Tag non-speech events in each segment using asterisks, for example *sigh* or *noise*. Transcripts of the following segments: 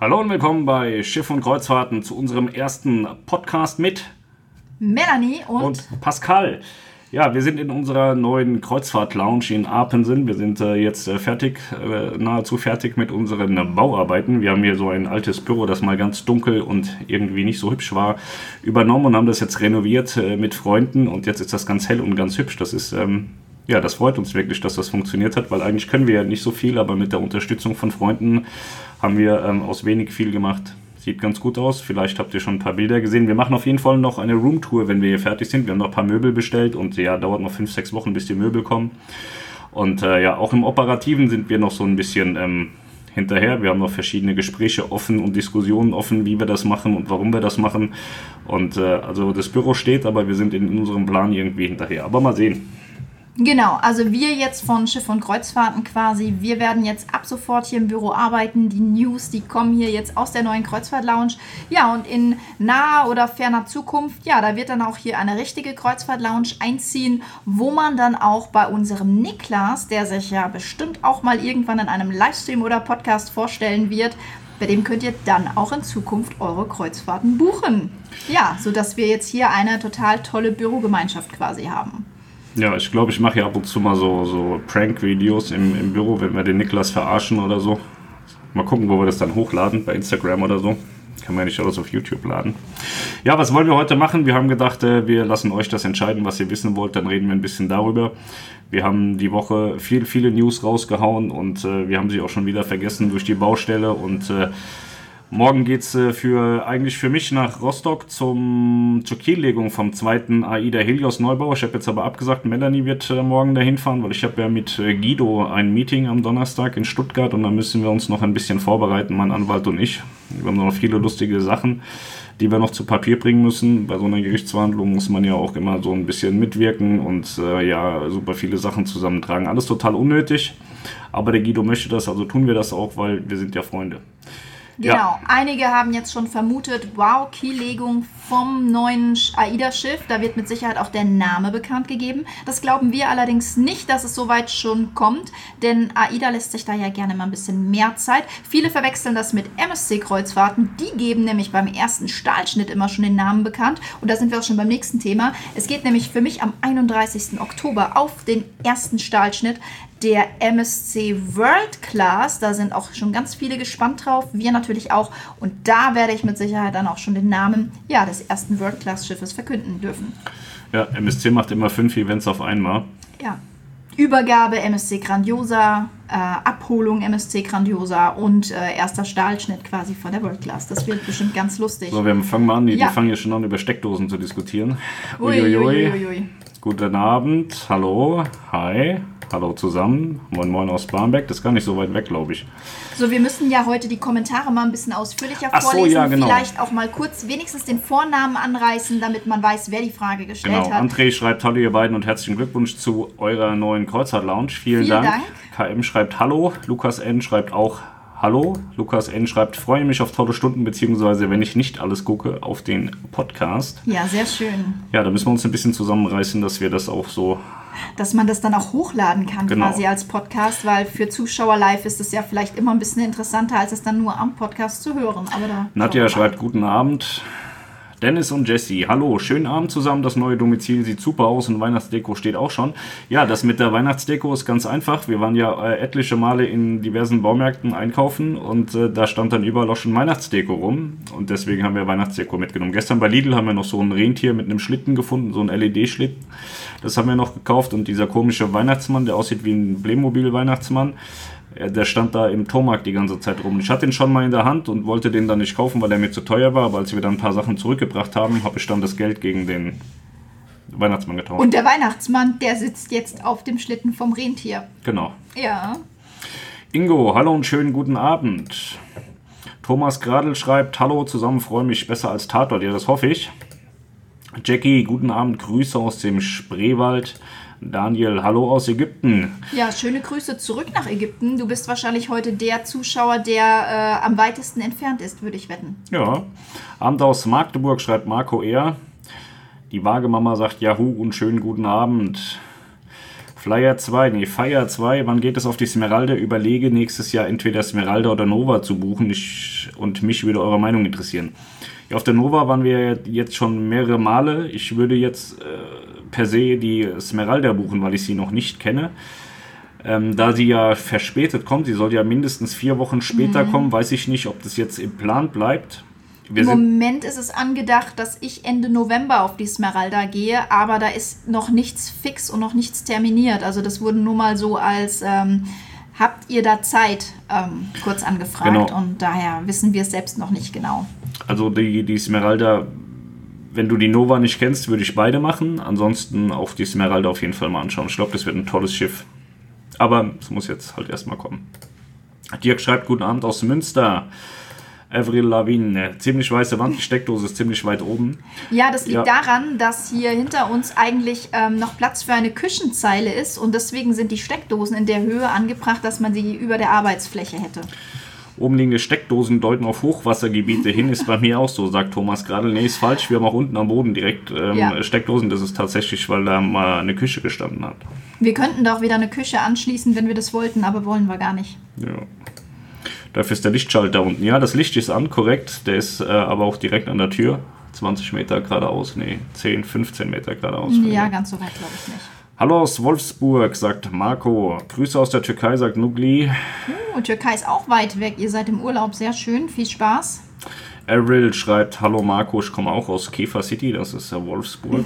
Hallo und willkommen bei Schiff und Kreuzfahrten zu unserem ersten Podcast mit Melanie und, und Pascal. Ja, wir sind in unserer neuen Kreuzfahrt-Lounge in Apensen. Wir sind äh, jetzt äh, fertig, äh, nahezu fertig mit unseren Bauarbeiten. Wir haben hier so ein altes Büro, das mal ganz dunkel und irgendwie nicht so hübsch war, übernommen und haben das jetzt renoviert äh, mit Freunden. Und jetzt ist das ganz hell und ganz hübsch. Das ist, ähm, ja, das freut uns wirklich, dass das funktioniert hat, weil eigentlich können wir ja nicht so viel, aber mit der Unterstützung von Freunden haben wir ähm, aus wenig viel gemacht. Sieht ganz gut aus. Vielleicht habt ihr schon ein paar Bilder gesehen. Wir machen auf jeden Fall noch eine Roomtour, wenn wir hier fertig sind. Wir haben noch ein paar Möbel bestellt und ja, dauert noch fünf, sechs Wochen, bis die Möbel kommen. Und äh, ja, auch im Operativen sind wir noch so ein bisschen ähm, hinterher. Wir haben noch verschiedene Gespräche offen und Diskussionen offen, wie wir das machen und warum wir das machen. Und äh, also das Büro steht, aber wir sind in unserem Plan irgendwie hinterher. Aber mal sehen. Genau, also wir jetzt von Schiff und Kreuzfahrten quasi, wir werden jetzt ab sofort hier im Büro arbeiten. Die News, die kommen hier jetzt aus der neuen Kreuzfahrt-Lounge. Ja, und in naher oder ferner Zukunft, ja, da wird dann auch hier eine richtige Kreuzfahrt-Lounge einziehen, wo man dann auch bei unserem Niklas, der sich ja bestimmt auch mal irgendwann in einem Livestream oder Podcast vorstellen wird, bei dem könnt ihr dann auch in Zukunft eure Kreuzfahrten buchen. Ja, sodass wir jetzt hier eine total tolle Bürogemeinschaft quasi haben. Ja, ich glaube, ich mache ja ab und zu mal so, so Prank-Videos im, im Büro, wenn wir den Niklas verarschen oder so. Mal gucken, wo wir das dann hochladen, bei Instagram oder so. Kann man ja nicht alles auf YouTube laden. Ja, was wollen wir heute machen? Wir haben gedacht, äh, wir lassen euch das entscheiden, was ihr wissen wollt. Dann reden wir ein bisschen darüber. Wir haben die Woche viel, viele News rausgehauen und äh, wir haben sie auch schon wieder vergessen durch die Baustelle und äh, Morgen geht es äh, für, eigentlich für mich nach Rostock zum, zur Kiellegung vom zweiten AIDA Helios Neubau. Ich habe jetzt aber abgesagt, Melanie wird äh, morgen dahin fahren, weil ich habe ja mit äh, Guido ein Meeting am Donnerstag in Stuttgart und da müssen wir uns noch ein bisschen vorbereiten, mein Anwalt und ich. Wir haben noch viele lustige Sachen, die wir noch zu Papier bringen müssen. Bei so einer Gerichtsverhandlung muss man ja auch immer so ein bisschen mitwirken und äh, ja, super viele Sachen zusammentragen. Alles total unnötig, aber der Guido möchte das, also tun wir das auch, weil wir sind ja Freunde. Genau. Ja. Einige haben jetzt schon vermutet, wow, Kiellegung vom neuen AIDA-Schiff. Da wird mit Sicherheit auch der Name bekannt gegeben. Das glauben wir allerdings nicht, dass es soweit schon kommt, denn AIDA lässt sich da ja gerne mal ein bisschen mehr Zeit. Viele verwechseln das mit MSC-Kreuzfahrten. Die geben nämlich beim ersten Stahlschnitt immer schon den Namen bekannt. Und da sind wir auch schon beim nächsten Thema. Es geht nämlich für mich am 31. Oktober auf den ersten Stahlschnitt der MSC World Class. Da sind auch schon ganz viele gespannt drauf. Wir natürlich auch. Und da werde ich mit Sicherheit dann auch schon den Namen ja, des ersten World Class Schiffes verkünden dürfen. Ja, MSC macht immer fünf Events auf einmal. Ja. Übergabe MSC Grandiosa, äh, Abholung MSC Grandiosa und äh, erster Stahlschnitt quasi von der World Class. Das wird bestimmt ganz lustig. So, wir fangen mal an. Die, ja. die fangen ja schon an, über Steckdosen zu diskutieren. Uiuiui. Ui, ui, ui, Guten Abend. Hallo. Hi. Hallo zusammen. Moin Moin aus Barmbek. Das ist gar nicht so weit weg, glaube ich. So, wir müssen ja heute die Kommentare mal ein bisschen ausführlicher Ach vorlesen. So, ja, genau. Vielleicht auch mal kurz wenigstens den Vornamen anreißen, damit man weiß, wer die Frage gestellt genau. hat. André schreibt Hallo ihr beiden und herzlichen Glückwunsch zu eurer neuen Kreuzfahrt Lounge. Vielen, Vielen Dank. Dank. KM schreibt Hallo. Lukas N schreibt auch Hallo, Lukas N. schreibt, freue mich auf tolle Stunden, beziehungsweise wenn ich nicht alles gucke, auf den Podcast. Ja, sehr schön. Ja, da müssen wir uns ein bisschen zusammenreißen, dass wir das auch so. Dass man das dann auch hochladen kann, genau. quasi als Podcast, weil für Zuschauer live ist es ja vielleicht immer ein bisschen interessanter, als es dann nur am Podcast zu hören. Aber da Nadja schreibt, guten Abend. Dennis und Jesse, hallo, schönen Abend zusammen. Das neue Domizil sieht super aus und Weihnachtsdeko steht auch schon. Ja, das mit der Weihnachtsdeko ist ganz einfach. Wir waren ja äh, etliche Male in diversen Baumärkten einkaufen und äh, da stand dann überall auch schon Weihnachtsdeko rum und deswegen haben wir Weihnachtsdeko mitgenommen. Gestern bei Lidl haben wir noch so ein Rentier mit einem Schlitten gefunden, so ein LED-Schlitten. Das haben wir noch gekauft und dieser komische Weihnachtsmann, der aussieht wie ein Playmobil-Weihnachtsmann der stand da im Tormarkt die ganze Zeit rum. Ich hatte ihn schon mal in der Hand und wollte den dann nicht kaufen, weil er mir zu teuer war. Aber als wir dann ein paar Sachen zurückgebracht haben, habe ich dann das Geld gegen den Weihnachtsmann getauscht. Und der Weihnachtsmann, der sitzt jetzt auf dem Schlitten vom Rentier. Genau. Ja. Ingo, hallo und schönen guten Abend. Thomas Gradl schreibt, hallo zusammen, freue mich besser als Tatort. Ja, das hoffe ich. Jackie, guten Abend, Grüße aus dem Spreewald. Daniel, hallo aus Ägypten. Ja, schöne Grüße zurück nach Ägypten. Du bist wahrscheinlich heute der Zuschauer, der äh, am weitesten entfernt ist, würde ich wetten. Ja. Abend aus Magdeburg schreibt Marco R. Die Wagemama sagt Yahoo und schönen guten Abend. Flyer 2, nee, Fire 2, wann geht es auf die Smeralda? Überlege nächstes Jahr entweder Smeralda oder Nova zu buchen ich, und mich würde eure Meinung interessieren. Ja, auf der Nova waren wir jetzt schon mehrere Male. Ich würde jetzt äh, per se die Smeralda buchen, weil ich sie noch nicht kenne. Ähm, da sie ja verspätet kommt, sie soll ja mindestens vier Wochen später mhm. kommen, weiß ich nicht, ob das jetzt im Plan bleibt. Wir Im Moment ist es angedacht, dass ich Ende November auf die Smeralda gehe, aber da ist noch nichts fix und noch nichts terminiert. Also das wurde nur mal so als ähm, habt ihr da Zeit ähm, kurz angefragt genau. und daher wissen wir es selbst noch nicht genau. Also die, die Smeralda, wenn du die Nova nicht kennst, würde ich beide machen. Ansonsten auf die Smeralda auf jeden Fall mal anschauen. Ich glaube, das wird ein tolles Schiff. Aber es muss jetzt halt erstmal kommen. Dirk schreibt, guten Abend aus Münster. Avril Lavigne. Ziemlich weiße Wand, die Steckdose ist ziemlich weit oben. Ja, das liegt ja. daran, dass hier hinter uns eigentlich ähm, noch Platz für eine Küchenzeile ist und deswegen sind die Steckdosen in der Höhe angebracht, dass man sie über der Arbeitsfläche hätte. Oben liegende Steckdosen deuten auf Hochwassergebiete hin, ist bei mir auch so, sagt Thomas gerade. Nee, ist falsch, wir haben auch unten am Boden direkt ähm, ja. Steckdosen. Das ist tatsächlich, weil da mal eine Küche gestanden hat. Wir könnten doch wieder eine Küche anschließen, wenn wir das wollten, aber wollen wir gar nicht. Ja. Dafür ist der Lichtschalter unten. Ja, das Licht ist an, korrekt. Der ist äh, aber auch direkt an der Tür. 20 Meter geradeaus. Nee, 10, 15 Meter geradeaus. Ja, ganz so weit glaube ich nicht. Hallo aus Wolfsburg, sagt Marco. Grüße aus der Türkei, sagt Nugli. Uh, Türkei ist auch weit weg. Ihr seid im Urlaub. Sehr schön. Viel Spaß. Errol schreibt, hallo Marco, ich komme auch aus Käfer City, das ist ja Wolfsburg.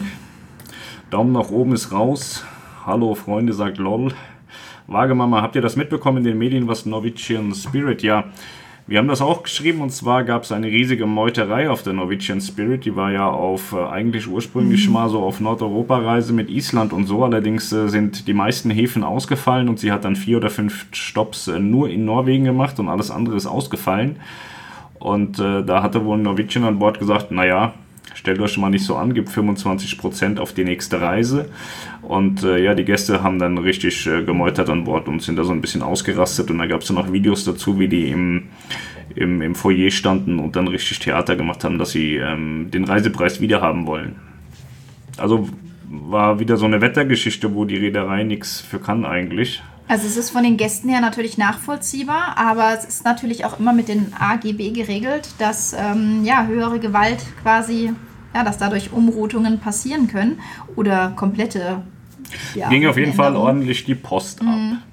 Daumen nach oben ist raus. Hallo Freunde, sagt LOL. Wagemama, habt ihr das mitbekommen in den Medien, was Norwegian Spirit? Ja, wir haben das auch geschrieben und zwar gab es eine riesige Meuterei auf der Norwegian Spirit. Die war ja auf äh, eigentlich ursprünglich mhm. mal so auf Nordeuropa-Reise mit Island und so. Allerdings äh, sind die meisten Häfen ausgefallen und sie hat dann vier oder fünf Stops äh, nur in Norwegen gemacht und alles andere ist ausgefallen. Und äh, da hatte wohl Norwegian an Bord gesagt, naja, stellt euch mal nicht so an, gibt 25% auf die nächste Reise. Und äh, ja, die Gäste haben dann richtig äh, gemeutert an Bord und sind da so ein bisschen ausgerastet. Und da gab es dann auch Videos dazu, wie die im, im, im Foyer standen und dann richtig Theater gemacht haben, dass sie ähm, den Reisepreis wieder haben wollen. Also war wieder so eine Wettergeschichte, wo die Reederei nichts für kann eigentlich. Also es ist von den Gästen her natürlich nachvollziehbar, aber es ist natürlich auch immer mit den AGB geregelt, dass ähm, ja, höhere Gewalt quasi, ja, dass dadurch Umroutungen passieren können oder komplette. Ja, Ging auf jeden Fall ordentlich die Post mhm. ab.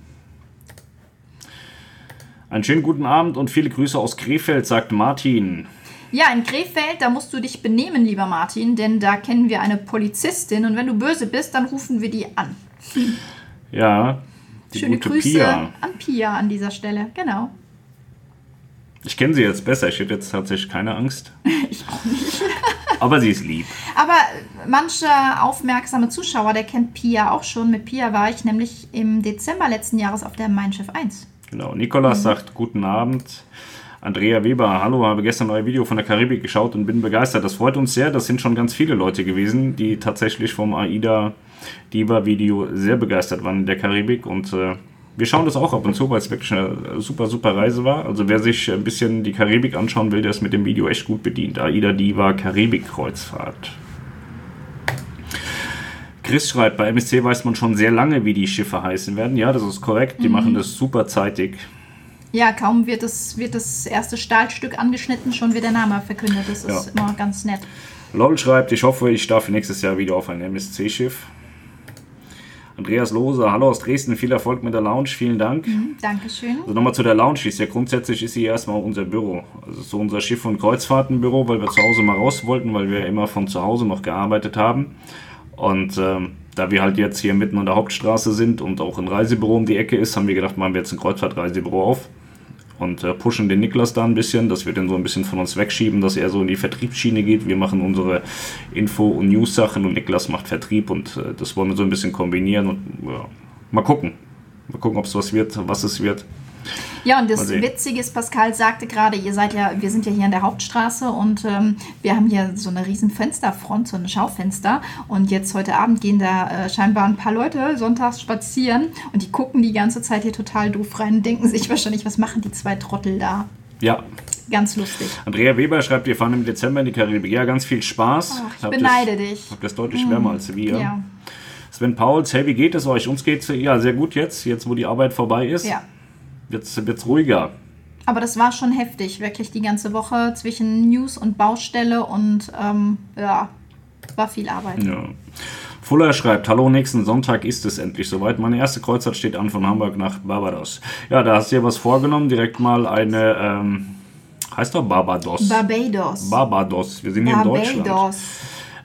Einen schönen guten Abend und viele Grüße aus Krefeld, sagt Martin. Ja, in Krefeld, da musst du dich benehmen, lieber Martin, denn da kennen wir eine Polizistin und wenn du böse bist, dann rufen wir die an. Ja, die Schöne Grüße Pia. an Pia an dieser Stelle, genau. Ich kenne sie jetzt besser. Ich hätte jetzt tatsächlich keine Angst. *laughs* ich auch nicht. *laughs* Aber sie ist lieb. Aber mancher aufmerksame Zuschauer, der kennt Pia auch schon. Mit Pia war ich nämlich im Dezember letzten Jahres auf der Mein Schiff 1. Genau. Nikolas mhm. sagt Guten Abend. Andrea Weber, hallo, habe gestern euer Video von der Karibik geschaut und bin begeistert. Das freut uns sehr. Das sind schon ganz viele Leute gewesen, die tatsächlich vom AIDA Diva-Video sehr begeistert waren in der Karibik und äh, wir schauen das auch ab und zu, weil es wirklich eine super, super Reise war. Also wer sich ein bisschen die Karibik anschauen will, der ist mit dem Video echt gut bedient. AIDA Diva Karibik-Kreuzfahrt. Chris schreibt, bei MSC weiß man schon sehr lange, wie die Schiffe heißen werden. Ja, das ist korrekt. Die mhm. machen das super zeitig. Ja, kaum wird das, wird das erste Stahlstück angeschnitten, schon wird der Name verkündet. Das ist ja. immer ganz nett. LOL schreibt, ich hoffe, ich darf nächstes Jahr wieder auf ein MSC-Schiff. Andreas Lose, hallo aus Dresden, viel Erfolg mit der Lounge, vielen Dank. Mhm, Dankeschön. Also nochmal zu der Lounge, ist ja grundsätzlich ist sie erstmal unser Büro. Also so unser Schiff- und Kreuzfahrtenbüro, weil wir zu Hause mal raus wollten, weil wir immer von zu Hause noch gearbeitet haben. Und ähm, da wir halt jetzt hier mitten an der Hauptstraße sind und auch ein Reisebüro um die Ecke ist, haben wir gedacht, machen wir jetzt ein Kreuzfahrtreisebüro auf und äh, pushen den Niklas da ein bisschen, dass wir den so ein bisschen von uns wegschieben, dass er so in die Vertriebsschiene geht. Wir machen unsere Info- und News-Sachen und Niklas macht Vertrieb und äh, das wollen wir so ein bisschen kombinieren und ja, mal gucken. Mal gucken, ob es was wird, was es wird. Ja, und das Witzige ist, Pascal sagte gerade, ihr seid ja, wir sind ja hier an der Hauptstraße und ähm, wir haben hier so eine riesen Fensterfront, so ein Schaufenster. Und jetzt heute Abend gehen da äh, scheinbar ein paar Leute sonntags spazieren und die gucken die ganze Zeit hier total doof rein und denken sich wahrscheinlich, was machen die zwei Trottel da? Ja. Ganz lustig. Andrea Weber schreibt, wir fahren im Dezember in die Karibik. Ja, ganz viel Spaß. Ach, ich beneide das, dich. Habt das deutlich wärmer als wir. Ja. Sven Pauls, hey, wie geht es euch? Uns geht es ja sehr gut jetzt, jetzt wo die Arbeit vorbei ist. Ja. Wird es ruhiger. Aber das war schon heftig, wirklich die ganze Woche zwischen News und Baustelle und ähm, ja, war viel Arbeit. Ja. Fuller schreibt, hallo, nächsten Sonntag ist es endlich soweit. Meine erste Kreuzfahrt steht an von Hamburg nach Barbados. Ja, da hast du dir was vorgenommen, direkt mal eine, ähm, heißt doch Barbados. Barbados. Barbados, wir sind hier in Deutschland. Barbados.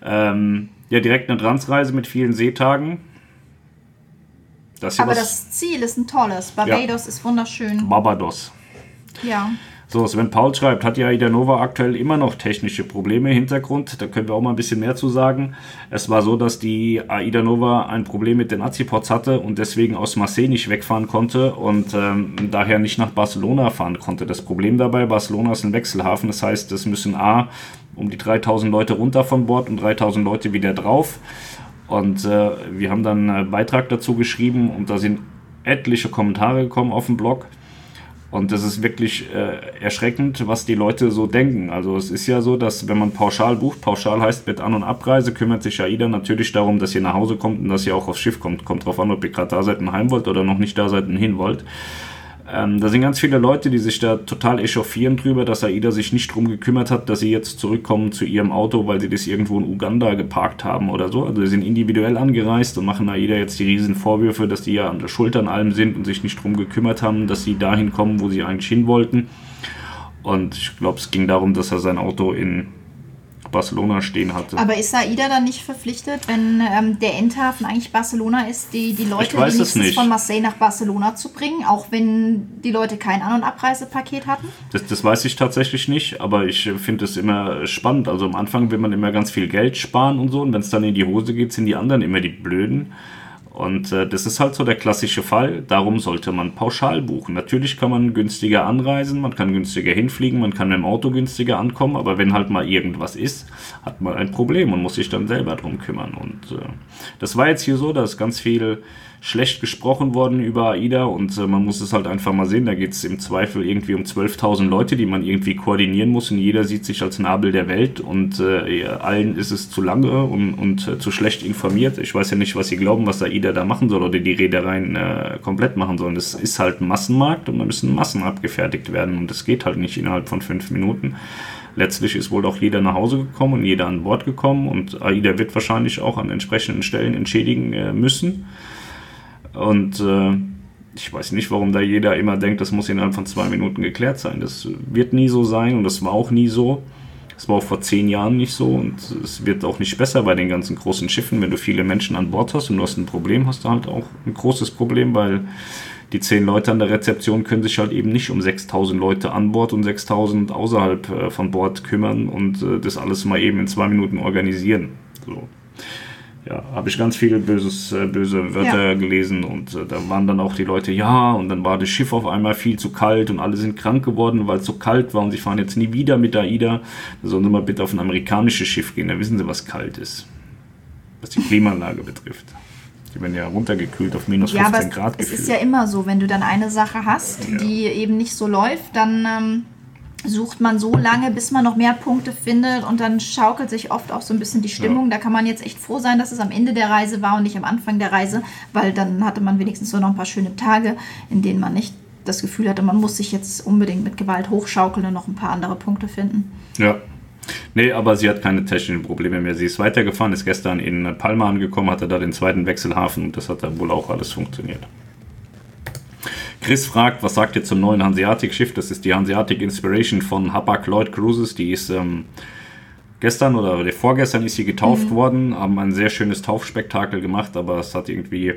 Ähm, ja, direkt eine Transreise mit vielen Seetagen. Das Aber das Ziel ist ein tolles. Barbados ist wunderschön. Barbados. Ja. So, Sven Paul schreibt, hat ja Aida Nova aktuell immer noch technische Probleme im Hintergrund. Da können wir auch mal ein bisschen mehr zu sagen. Es war so, dass die Aida Nova ein Problem mit den Azipods hatte und deswegen aus Marseille nicht wegfahren konnte und ähm, daher nicht nach Barcelona fahren konnte. Das Problem dabei, Barcelona ist ein Wechselhafen. Das heißt, es müssen A, um die 3000 Leute runter von Bord und 3000 Leute wieder drauf. Und äh, wir haben dann einen Beitrag dazu geschrieben und da sind etliche Kommentare gekommen auf dem Blog. Und das ist wirklich äh, erschreckend, was die Leute so denken. Also es ist ja so, dass wenn man pauschal bucht, pauschal heißt mit An- und Abreise, kümmert sich AIDA natürlich darum, dass ihr nach Hause kommt und dass ihr auch aufs Schiff kommt. Kommt drauf an, ob ihr gerade da seid und heim wollt oder noch nicht da seid und hin wollt. Ähm, da sind ganz viele Leute, die sich da total echauffieren drüber, dass AIDA sich nicht drum gekümmert hat, dass sie jetzt zurückkommen zu ihrem Auto, weil sie das irgendwo in Uganda geparkt haben oder so. Also sie sind individuell angereist und machen AIDA jetzt die riesen Vorwürfe, dass die ja an der Schulter an allem sind und sich nicht drum gekümmert haben, dass sie dahin kommen, wo sie eigentlich hin wollten. Und ich glaube, es ging darum, dass er sein Auto in Barcelona stehen hatte. Aber ist AIDA dann nicht verpflichtet, wenn ähm, der Endhafen eigentlich Barcelona ist, die, die Leute wenigstens von Marseille nach Barcelona zu bringen, auch wenn die Leute kein An- und Abreisepaket hatten? Das, das weiß ich tatsächlich nicht, aber ich finde es immer spannend. Also am Anfang will man immer ganz viel Geld sparen und so, und wenn es dann in die Hose geht, sind die anderen immer die Blöden. Und äh, das ist halt so der klassische Fall. Darum sollte man pauschal buchen. Natürlich kann man günstiger anreisen, man kann günstiger hinfliegen, man kann mit dem Auto günstiger ankommen, aber wenn halt mal irgendwas ist, hat man ein Problem und muss sich dann selber drum kümmern. Und äh, das war jetzt hier so, da ist ganz viel schlecht gesprochen worden über AIDA und äh, man muss es halt einfach mal sehen. Da geht es im Zweifel irgendwie um 12.000 Leute, die man irgendwie koordinieren muss und jeder sieht sich als Nabel der Welt und äh, allen ist es zu lange und, und äh, zu schlecht informiert. Ich weiß ja nicht, was sie glauben, was AIDA da machen soll oder die Reedereien äh, komplett machen sollen. Das ist halt ein Massenmarkt und da müssen Massen abgefertigt werden und das geht halt nicht innerhalb von fünf Minuten. Letztlich ist wohl auch jeder nach Hause gekommen und jeder an Bord gekommen und AIDA wird wahrscheinlich auch an entsprechenden Stellen entschädigen äh, müssen. Und äh, ich weiß nicht, warum da jeder immer denkt, das muss innerhalb von zwei Minuten geklärt sein. Das wird nie so sein und das war auch nie so. Das war auch vor zehn Jahren nicht so und es wird auch nicht besser bei den ganzen großen Schiffen. Wenn du viele Menschen an Bord hast und du hast ein Problem, hast du halt auch ein großes Problem, weil die zehn Leute an der Rezeption können sich halt eben nicht um 6000 Leute an Bord und 6000 außerhalb äh, von Bord kümmern und äh, das alles mal eben in zwei Minuten organisieren. So ja, habe ich ganz viele böses, äh, böse Wörter Ja. gelesen und äh, da waren dann auch die Leute, ja, und dann war das Schiff auf einmal viel zu kalt und alle sind krank geworden, weil es so kalt war und sie fahren jetzt nie wieder mit AIDA. Da sollen sie mal bitte auf ein amerikanisches Schiff gehen, da wissen sie, was kalt ist. Was die Klimaanlage betrifft. Die werden ja runtergekühlt auf minus Ja, 15 aber Grad es, es ist gefühlt. ja immer so, wenn du dann eine Sache hast, Ja. die eben nicht so läuft, dann ähm, sucht man so lange, bis man noch mehr Punkte findet und dann schaukelt sich oft auch so ein bisschen die Stimmung. Da kann man jetzt echt froh sein, dass es am Ende der Reise war und nicht am Anfang der Reise, weil dann hatte man wenigstens so noch ein paar schöne Tage, in denen man nicht das Gefühl hatte, man muss sich jetzt unbedingt mit Gewalt hochschaukeln und noch ein paar andere Punkte finden. Ja. Nee, aber sie hat keine technischen Probleme mehr. Sie ist weitergefahren, ist gestern in Palma angekommen, hatte da den zweiten Wechselhafen und das hat dann wohl auch alles funktioniert. Chris fragt, was sagt ihr zum neuen Hanseatic-Schiff? Das ist die Hanseatic Inspiration von Hapag Lloyd Cruises. Die ist ähm, gestern oder vorgestern ist sie getauft worden, haben ein sehr schönes Taufspektakel gemacht, aber es hat irgendwie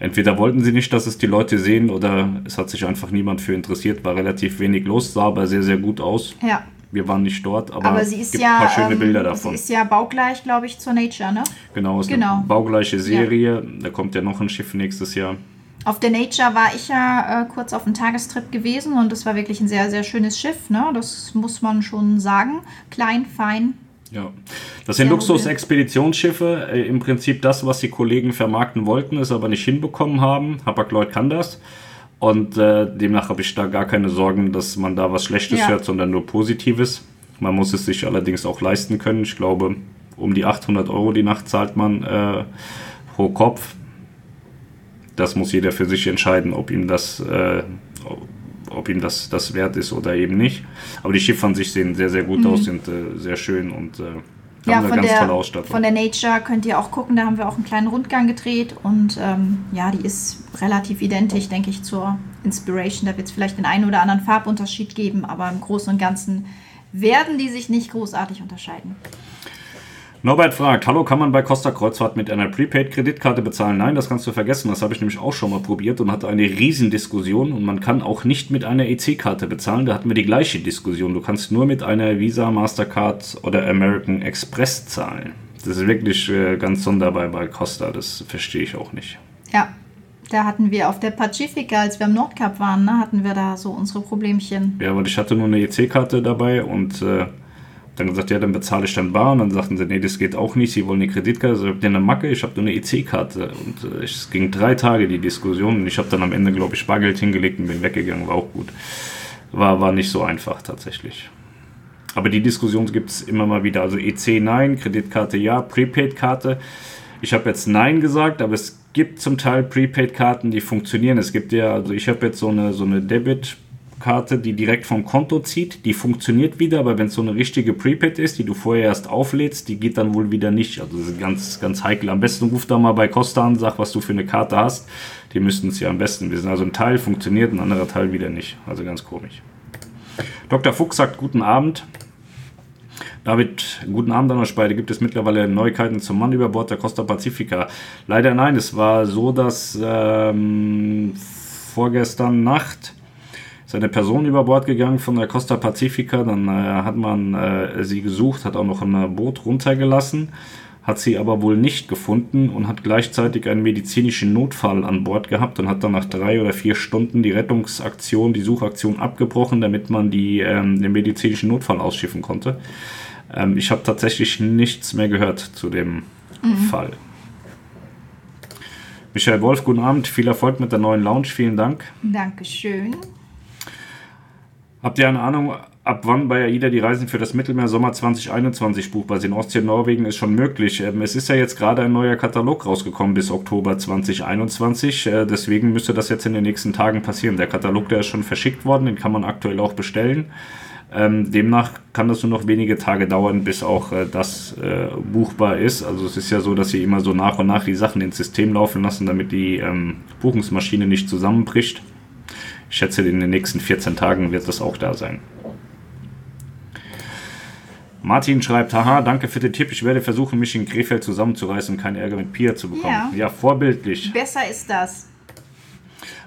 entweder wollten sie nicht, dass es die Leute sehen oder es hat sich einfach niemand für interessiert, war relativ wenig los, sah aber sehr, sehr gut aus. Ja, Wir waren nicht dort, aber, aber es sie ist gibt ja, ein paar schöne ähm, Bilder sie davon. ist ja baugleich, glaube ich, zur Nature, ne? genau, es ist genau. eine baugleiche Serie. Da kommt ja noch ein Schiff nächstes Jahr. Auf der Nature war ich ja äh, kurz auf einem Tagestrip gewesen und es war wirklich ein sehr, sehr schönes Schiff. Ne? Das muss man schon sagen. Klein, fein. Ja. Das sind Luxus-Expeditionsschiffe. Äh, Im Prinzip das, was die Kollegen vermarkten wollten, es aber nicht hinbekommen haben. Hapag-Lloyd kann das. Und äh, demnach habe ich da gar keine Sorgen, dass man da was Schlechtes Ja. hört, sondern nur Positives. Man muss es sich allerdings auch leisten können. Ich glaube, um die 800 Euro die Nacht zahlt man äh, pro Kopf. Das muss jeder für sich entscheiden, ob ihm das, äh, ob ihm das, das wert ist oder eben nicht. Aber die Schiffe an sich sehen sehr, sehr gut mhm. aus, sind äh, sehr schön und äh, ja, von der, von der Nature könnt ihr auch gucken, da haben wir auch einen kleinen Rundgang gedreht und ähm, ja, die ist relativ identisch, denke ich, zur Inspiration. Da wird es vielleicht den einen oder anderen Farbunterschied geben, aber im Großen und Ganzen werden die sich nicht großartig unterscheiden. Norbert fragt, hallo, kann man bei Costa Kreuzfahrt mit einer Prepaid-Kreditkarte bezahlen? Nein, das kannst du vergessen. Das habe ich nämlich auch schon mal probiert und hatte eine Riesendiskussion. Und man kann auch nicht mit einer EC-Karte bezahlen. Da hatten wir die gleiche Diskussion. Du kannst nur mit einer Visa, Mastercard oder American Express zahlen. Das ist wirklich äh, ganz sonderbar bei Costa. Das verstehe ich auch nicht. Ja, da hatten wir auf der Pacifica, als wir am Nordkap waren, ne, hatten wir da so unsere Problemchen. Ja, weil ich hatte nur eine EC-Karte dabei und äh, dann gesagt, ja, dann bezahle ich dann bar. Und dann sagten sie, nee, das geht auch nicht, sie wollen eine Kreditkarte. Also, ich habe eine Macke, ich habe nur eine EC-Karte. Und äh, es ging drei Tage, die Diskussion. Und ich habe dann am Ende, glaube ich, Bargeld hingelegt und bin weggegangen. War auch gut. War, war nicht so einfach tatsächlich. Aber die Diskussion gibt es immer mal wieder. Also EC nein, Kreditkarte ja, Prepaid-Karte. Ich habe jetzt nein gesagt, aber es gibt zum Teil Prepaid-Karten, die funktionieren. Es gibt ja, also ich habe jetzt so eine, so eine Debit- Karte, die direkt vom Konto zieht. Die funktioniert wieder, aber wenn es so eine richtige Prepaid ist, die du vorher erst auflädst, die geht dann wohl wieder nicht. Also das ist ganz, ganz heikel. Am besten ruf da mal bei Costa an, sag, was du für eine Karte hast. Die müssten es ja am besten wissen. Also ein Teil funktioniert, ein anderer Teil wieder nicht. Also ganz komisch. Dr. Fuchs sagt guten Abend. David, guten Abend an euch beide. Gibt es mittlerweile Neuigkeiten zum Mann über Bord der Costa Pacifica? Leider nein. Es war so, dass ähm, vorgestern Nacht ist eine Person über Bord gegangen von der Costa Pacifica. Dann äh, hat man äh, sie gesucht, hat auch noch ein Boot runtergelassen, hat sie aber wohl nicht gefunden und hat gleichzeitig einen medizinischen Notfall an Bord gehabt und hat dann nach drei oder vier Stunden die Rettungsaktion, die Suchaktion abgebrochen, damit man die, ähm, den medizinischen Notfall ausschiffen konnte. Ähm, ich habe tatsächlich nichts mehr gehört zu dem mhm. Fall. Michael Wolf, guten Abend, viel Erfolg mit der neuen Lounge, vielen Dank. Dankeschön. Habt ihr eine Ahnung, ab wann bei AIDA die Reisen für das Mittelmeer Sommer 2021 buchbar sind? Ostsee Norwegen ist schon möglich. Ähm, es ist ja jetzt gerade ein neuer Katalog rausgekommen bis Oktober 2021. Äh, deswegen müsste das jetzt in den nächsten Tagen passieren. Der Katalog, der ist schon verschickt worden, den kann man aktuell auch bestellen. Ähm, demnach kann das nur noch wenige Tage dauern, bis auch äh, das äh, buchbar ist. Also es ist ja so, dass sie immer so nach und nach die Sachen ins System laufen lassen, damit die ähm, Buchungsmaschine nicht zusammenbricht. Ich schätze, in den nächsten 14 Tagen wird das auch da sein. Martin schreibt, haha, danke für den Tipp. Ich werde versuchen, mich in Krefeld zusammenzureißen und keinen Ärger mit Pia zu bekommen. Ja, ja vorbildlich. Besser ist das.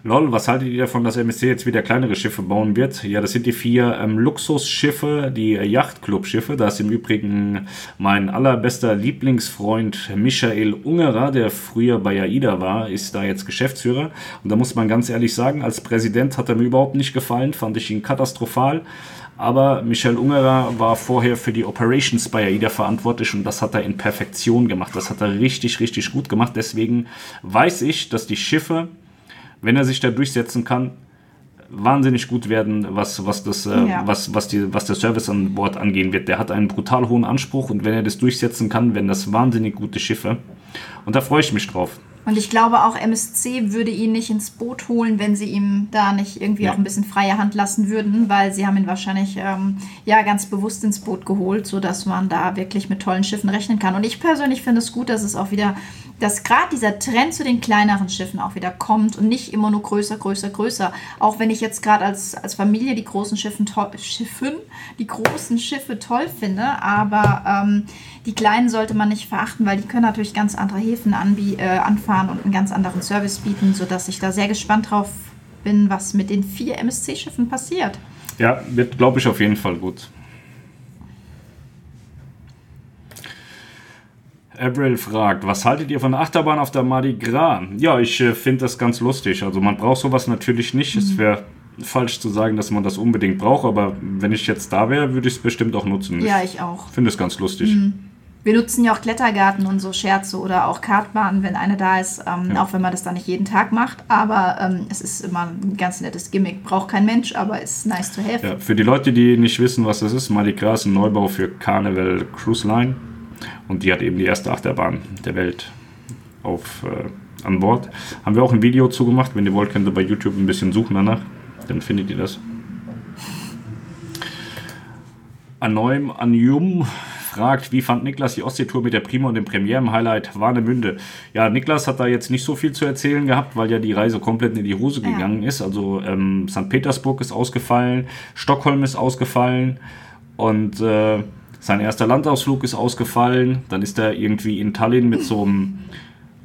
Lol, was haltet ihr davon, dass MSC jetzt wieder kleinere Schiffe bauen wird? Ja, das sind die vier ähm, Luxusschiffe, die äh, Yachtclub-Schiffe. Da ist im Übrigen mein allerbester Lieblingsfreund Michael Ungerer, der früher bei AIDA war, ist da jetzt Geschäftsführer. Und da muss man ganz ehrlich sagen, als Präsident hat er mir überhaupt nicht gefallen, fand ich ihn katastrophal. Aber Michael Ungerer war vorher für die Operations bei AIDA verantwortlich und das hat er in Perfektion gemacht. Das hat er richtig, richtig gut gemacht. Deswegen weiß ich, dass die Schiffe wenn er sich da durchsetzen kann, wahnsinnig gut werden, was, was, das, äh, ja. was, was, die, was der Service an Bord angehen wird. Der hat einen brutal hohen Anspruch und wenn er das durchsetzen kann, werden das wahnsinnig gute Schiffe. Und da freue ich mich drauf. Und ich glaube auch MSC würde ihn nicht ins Boot holen, wenn sie ihm da nicht irgendwie ja. auch ein bisschen freie Hand lassen würden, weil sie haben ihn wahrscheinlich ähm, ja ganz bewusst ins Boot geholt, sodass man da wirklich mit tollen Schiffen rechnen kann. Und ich persönlich finde es gut, dass es auch wieder dass gerade dieser Trend zu den kleineren Schiffen auch wieder kommt und nicht immer nur größer, größer, größer. Auch wenn ich jetzt gerade als, als Familie die großen Schiffen Schiffen, die großen Schiffe toll finde, aber ähm, die kleinen sollte man nicht verachten, weil die können natürlich ganz andere Häfen äh, anfahren und einen ganz anderen Service bieten, sodass ich da sehr gespannt drauf bin, was mit den vier MSC-Schiffen passiert. Ja, wird, glaube ich, auf jeden Fall gut. Avril fragt, was haltet ihr von der Achterbahn auf der Mardi Gras? Ja, ich äh, finde das ganz lustig. Also man braucht sowas natürlich nicht. Mhm. Es wäre falsch zu sagen, dass man das unbedingt braucht, aber wenn ich jetzt da wäre, würde ich es bestimmt auch nutzen. Ja, ich auch. Finde es ganz lustig. Mhm. Wir nutzen ja auch Klettergarten und so Scherze oder auch Kartbahnen, wenn eine da ist, ähm, ja. auch wenn man das dann nicht jeden Tag macht. Aber ähm, es ist immer ein ganz nettes Gimmick. Braucht kein Mensch, aber ist nice to have. Ja, für die Leute, die nicht wissen, was das ist, Mardi Gras ist ein Neubau für Carnival Cruise Line. Und die hat eben die erste Achterbahn der Welt auf, äh, an Bord. Haben wir auch ein Video zugemacht. Wenn ihr wollt, könnt ihr bei YouTube ein bisschen suchen danach. Dann findet ihr das. Anoim Anjum fragt, wie fand Niklas die Ostseetour mit der Prima und dem Premieren-Highlight Warnemünde? Ja, Niklas hat da jetzt nicht so viel zu erzählen gehabt, weil ja die Reise komplett in die Hose ja. gegangen ist. Also ähm, St. Petersburg ist ausgefallen, Stockholm ist ausgefallen und äh, sein erster Landausflug ist ausgefallen. Dann ist er irgendwie in Tallinn mit so einem,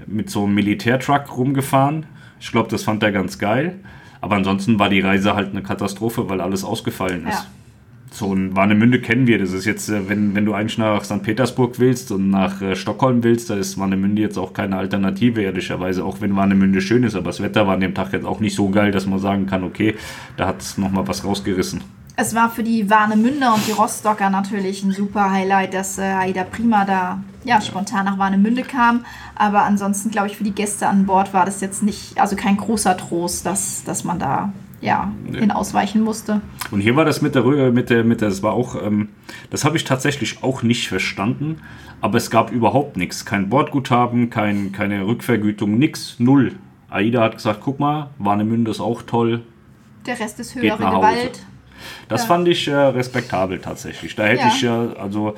mit so einem Militärtruck rumgefahren. Ich glaube, das fand er ganz geil. Aber ansonsten war die Reise halt eine Katastrophe, weil alles ausgefallen ist. Ja. So ein Warnemünde kennen wir. Das ist jetzt, äh, wenn, wenn du eigentlich nach St. Petersburg willst und nach äh, Stockholm willst, da ist Warnemünde jetzt auch keine Alternative, ehrlicherweise, auch wenn Warnemünde schön ist. Aber das Wetter war an dem Tag jetzt auch nicht so geil, dass man sagen kann, okay, da hat es nochmal was rausgerissen. Es war für die Warnemünder und die Rostocker natürlich ein super Highlight, dass äh, Aida Prima da ja, spontan nach Warnemünde kam. Aber ansonsten, glaube ich, für die Gäste an Bord war das jetzt nicht, also kein großer Trost, dass, dass man da ja, nee. hin ausweichen musste. Und hier war das mit der Röhre, mit der, mit der, das war auch, ähm, das habe ich tatsächlich auch nicht verstanden, aber es gab überhaupt nichts. Kein Bordguthaben, kein, keine Rückvergütung, nichts, null. Aida hat gesagt, guck mal, Warnemünde ist auch toll. Der Rest ist höhere Gewalt. Das ja. fand ich äh, respektabel tatsächlich. Da hätte ja. ich ja, also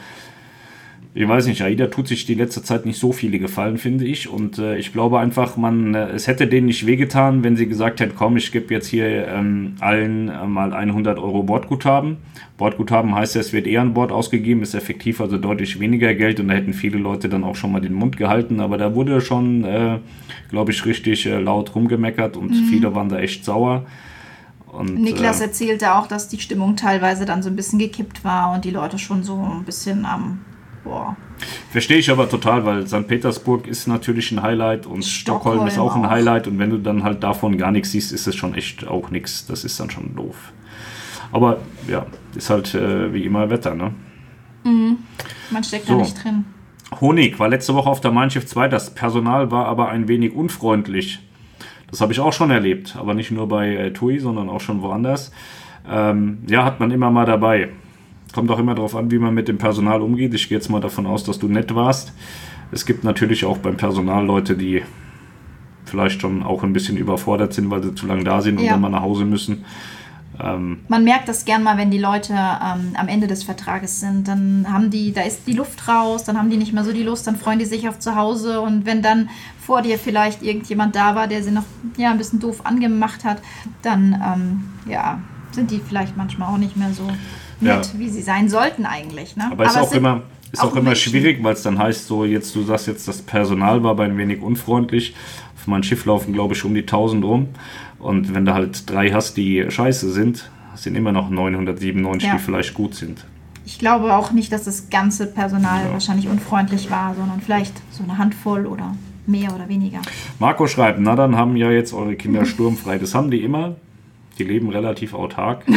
ich weiß nicht, AIDA tut sich die letzte Zeit nicht so viele Gefallen, finde ich. Und äh, ich glaube einfach, man, äh, es hätte denen nicht wehgetan, wenn sie gesagt hätten, komm, ich gebe jetzt hier ähm, allen äh, mal 100 Euro Bordguthaben. Bordguthaben heißt ja, es wird eher an Bord ausgegeben, ist effektiv also deutlich weniger Geld und da hätten viele Leute dann auch schon mal den Mund gehalten. Aber da wurde schon, äh, glaube ich, richtig äh, laut rumgemeckert und mhm. viele waren da echt sauer. Und, Niklas äh, erzählte auch, dass die Stimmung teilweise dann so ein bisschen gekippt war und die Leute schon so ein bisschen am Boah. Verstehe ich aber total, weil St. Petersburg ist natürlich ein Highlight und Stockholm, Stockholm ist auch ein Highlight und wenn du dann halt davon gar nichts siehst, ist es schon echt auch nichts. Das ist dann schon doof. Aber ja, ist halt äh, wie immer Wetter, ne? Mhm. Man steckt so. da nicht drin. Honig war letzte Woche auf der Mein Schiff 2. Das Personal war aber ein wenig unfreundlich. Das habe ich auch schon erlebt, aber nicht nur bei äh, TUI, sondern auch schon woanders. Ähm, ja, hat man immer mal dabei. Kommt auch immer darauf an, wie man mit dem Personal umgeht. Ich gehe jetzt mal davon aus, dass du nett warst. Es gibt natürlich auch beim Personal Leute, die vielleicht schon auch ein bisschen überfordert sind, weil sie zu lange da sind und dann mal nach Hause müssen. Ähm Man merkt das gern mal, wenn die Leute ähm, am Ende des Vertrages sind. Dann haben die, da ist die Luft raus, dann haben die nicht mehr so die Lust, dann freuen die sich auf zu Hause. Und wenn dann vor dir vielleicht irgendjemand da war, der sie noch ja, ein bisschen doof angemacht hat, dann ähm, ja, sind die vielleicht manchmal auch nicht mehr so nett, ja. wie sie sein sollten eigentlich. Ne? Aber, ist auch immer, ist auch, auch immer schwierig, weil es dann heißt, so jetzt, du sagst jetzt, das Personal war bei ein wenig unfreundlich. Auf meinem Schiff laufen, glaube ich, um die 1000 rum. Und wenn du halt drei hast, die scheiße sind, sind immer noch 997, ja. die vielleicht gut sind. Ich glaube auch nicht, dass das ganze Personal ja. wahrscheinlich unfreundlich war, sondern vielleicht so eine Handvoll oder mehr oder weniger. Marco schreibt, na dann haben ja jetzt eure Kinder sturmfrei. Das haben die immer. Die leben relativ autark. *laughs*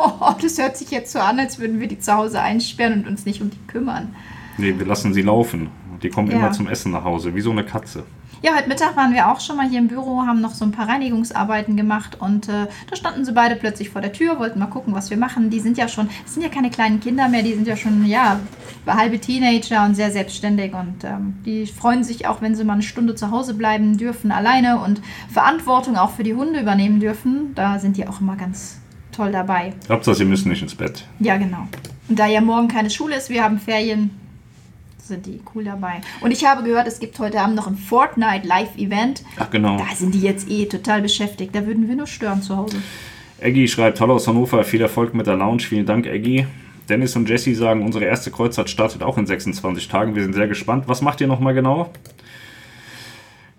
Oh, das hört sich jetzt so an, als würden wir die zu Hause einsperren und uns nicht um die kümmern. Nee, wir lassen sie laufen. Die kommen ja. immer zum Essen nach Hause, wie so eine Katze. Ja, heute Mittag waren wir auch schon mal hier im Büro, haben noch so ein paar Reinigungsarbeiten gemacht und äh, da standen sie beide plötzlich vor der Tür, wollten mal gucken, was wir machen. Die sind ja schon, das sind ja keine kleinen Kinder mehr, die sind ja schon, ja, halbe Teenager und sehr selbstständig und ähm, die freuen sich auch, wenn sie mal eine Stunde zu Hause bleiben dürfen, alleine und Verantwortung auch für die Hunde übernehmen dürfen. Da sind die auch immer ganz toll dabei. Hauptsache, sie müssen nicht ins Bett. Ja, genau. Und da ja morgen keine Schule ist, wir haben Ferien, sind die cool dabei. Und ich habe gehört, es gibt heute Abend noch ein Fortnite Live-Event. Ach genau. Da sind die jetzt eh total beschäftigt. Da würden wir nur stören zu Hause. Eggy schreibt, hallo aus Hannover, viel Erfolg mit der Lounge. Vielen Dank, Eggy. Dennis und Jesse sagen, unsere erste Kreuzfahrt startet auch in 26 Tagen. Wir sind sehr gespannt. Was macht ihr nochmal genau?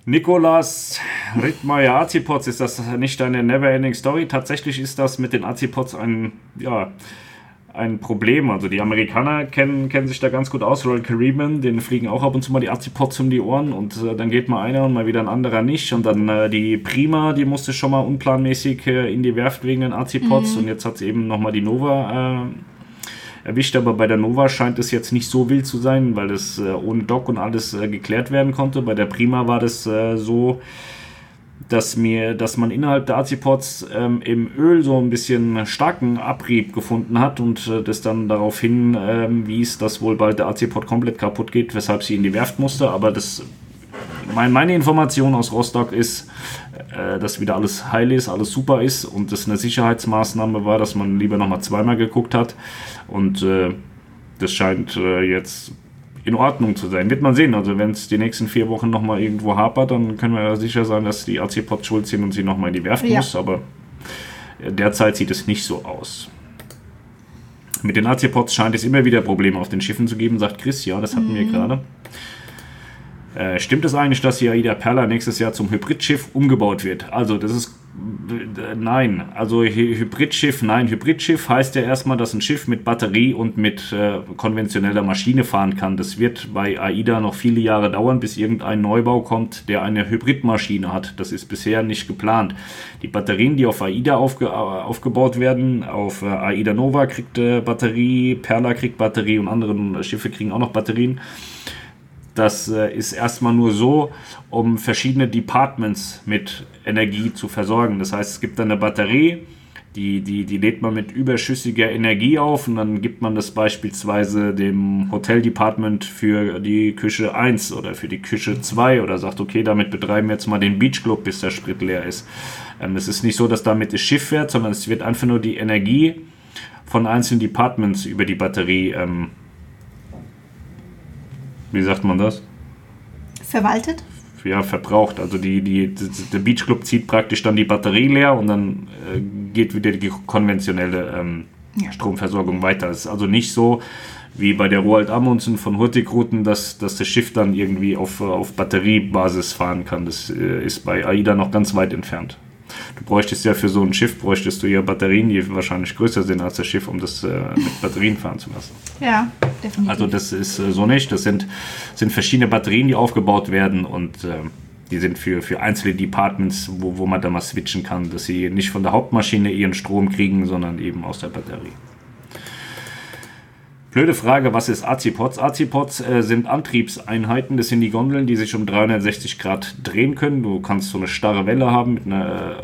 Nikolas Rittmeier Azipots, ist das nicht eine Neverending Story? Tatsächlich ist das mit den Azipots ein, ja, ein Problem. Also die Amerikaner kennen, kennen sich da ganz gut aus. Royal Caribbean, denen fliegen auch ab und zu mal die Azipods um die Ohren und äh, dann geht mal einer und mal wieder ein anderer nicht. Und dann äh, die Prima, die musste schon mal unplanmäßig äh, in die Werft wegen den Azipods mhm. und jetzt hat es eben nochmal die Nova äh, erwischt. Aber bei der Nova scheint es jetzt nicht so wild zu sein, weil es äh, ohne Dock und alles äh, geklärt werden konnte. Bei der Prima war das so dass mir, dass man innerhalb der Azipods ähm, im Öl so ein bisschen starken Abrieb gefunden hat und äh, das dann daraufhin ähm, wies, dass wohl bald der Azipod komplett kaputt geht, weshalb sie in die Werft musste. Aber das mein, meine Information aus Rostock ist, äh, dass wieder alles heil ist, alles super ist und das eine Sicherheitsmaßnahme war, dass man lieber nochmal zweimal geguckt hat. Und äh, das scheint äh, jetzt in Ordnung zu sein. Wird man sehen. Also wenn es die nächsten vier Wochen nochmal irgendwo hapert, dann können wir sicher sein, dass die AC-Pods schuld sind und sie nochmal in die Werft ja. muss. Aber derzeit sieht es nicht so aus. Mit den AC-Pods scheint es immer wieder Probleme auf den Schiffen zu geben, sagt Chris. Ja, das hatten mhm. wir gerade. Äh, stimmt es eigentlich, dass die AIDA Perla nächstes Jahr zum Hybridschiff umgebaut wird? Also, das ist. Äh, nein. Also, Hybridschiff, nein. Hybridschiff heißt ja erstmal, dass ein Schiff mit Batterie und mit äh, konventioneller Maschine fahren kann. Das wird bei AIDA noch viele Jahre dauern, bis irgendein Neubau kommt, der eine Hybridmaschine hat. Das ist bisher nicht geplant. Die Batterien, die auf AIDA aufge äh, aufgebaut werden, auf äh, AIDA Nova kriegt äh, Batterie, Perla kriegt Batterie und andere Schiffe kriegen auch noch Batterien. Das äh, ist erstmal nur so, um verschiedene Departments mit Energie zu versorgen. Das heißt, es gibt dann eine Batterie, die, die, die lädt man mit überschüssiger Energie auf und dann gibt man das beispielsweise dem Hotel-Department für die Küche 1 oder für die Küche 2 oder sagt, okay, damit betreiben wir jetzt mal den Beach Club, bis der Sprit leer ist. Ähm, es ist nicht so, dass damit das Schiff fährt, sondern es wird einfach nur die Energie von einzelnen Departments über die Batterie ähm, wie sagt man das? Verwaltet? Ja, verbraucht. Also die, die, der Beach Club zieht praktisch dann die Batterie leer und dann äh, geht wieder die konventionelle ähm, ja. Stromversorgung weiter. Es ist also nicht so wie bei der Roald Amundsen von Hurtigruten, dass, dass das Schiff dann irgendwie auf, auf Batteriebasis fahren kann. Das äh, ist bei AIDA noch ganz weit entfernt. Du bräuchtest ja für so ein Schiff, bräuchtest du ja Batterien, die wahrscheinlich größer sind als das Schiff, um das äh, mit Batterien fahren zu lassen. Ja, definitiv. Also das ist äh, so nicht. Das sind, sind verschiedene Batterien, die aufgebaut werden und äh, die sind für, für einzelne Departments, wo, wo man da mal switchen kann, dass sie nicht von der Hauptmaschine ihren Strom kriegen, sondern eben aus der Batterie. Blöde Frage, was ist AC-Pods? AC-Pods äh, sind Antriebseinheiten, das sind die Gondeln, die sich um 360 Grad drehen können. Du kannst so eine starre Welle haben, mit einer, äh,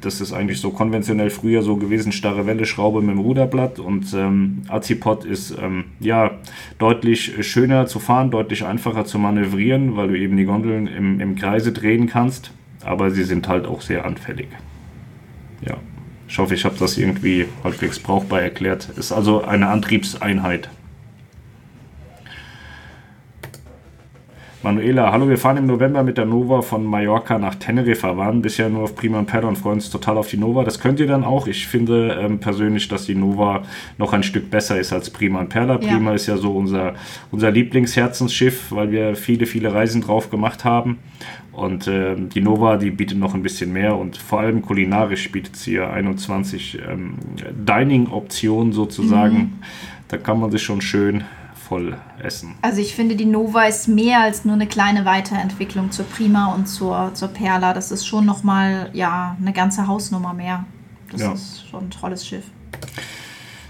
das ist eigentlich so konventionell früher so gewesen, starre Welle, Schraube mit dem Ruderblatt und ähm, AC-Pod ist ähm, ja deutlich schöner zu fahren, deutlich einfacher zu manövrieren, weil du eben die Gondeln im, im Kreise drehen kannst, aber sie sind halt auch sehr anfällig. Ja. Ich hoffe, ich habe das irgendwie halbwegs brauchbar erklärt. Ist also eine Antriebseinheit. Manuela, hallo, wir fahren im November mit der Nova von Mallorca nach Teneriffa, waren bisher nur auf Prima und Perla und freuen uns total auf die Nova. Das könnt ihr dann auch. Ich finde ähm, persönlich, dass die Nova noch ein Stück besser ist als Prima und Perla. Ja. Prima ist ja so unser, unser Lieblingsherzensschiff, weil wir viele, viele Reisen drauf gemacht haben. Und äh, die Nova, die bietet noch ein bisschen mehr und vor allem kulinarisch bietet sie ja 21 ähm, Dining-Optionen sozusagen. Mhm. Da kann man sich schon schön voll essen. Also ich finde, die Nova ist mehr als nur eine kleine Weiterentwicklung zur Prima und zur, zur Perla. Das ist schon nochmal ja, eine ganze Hausnummer mehr. Das ja. ist schon ein tolles Schiff.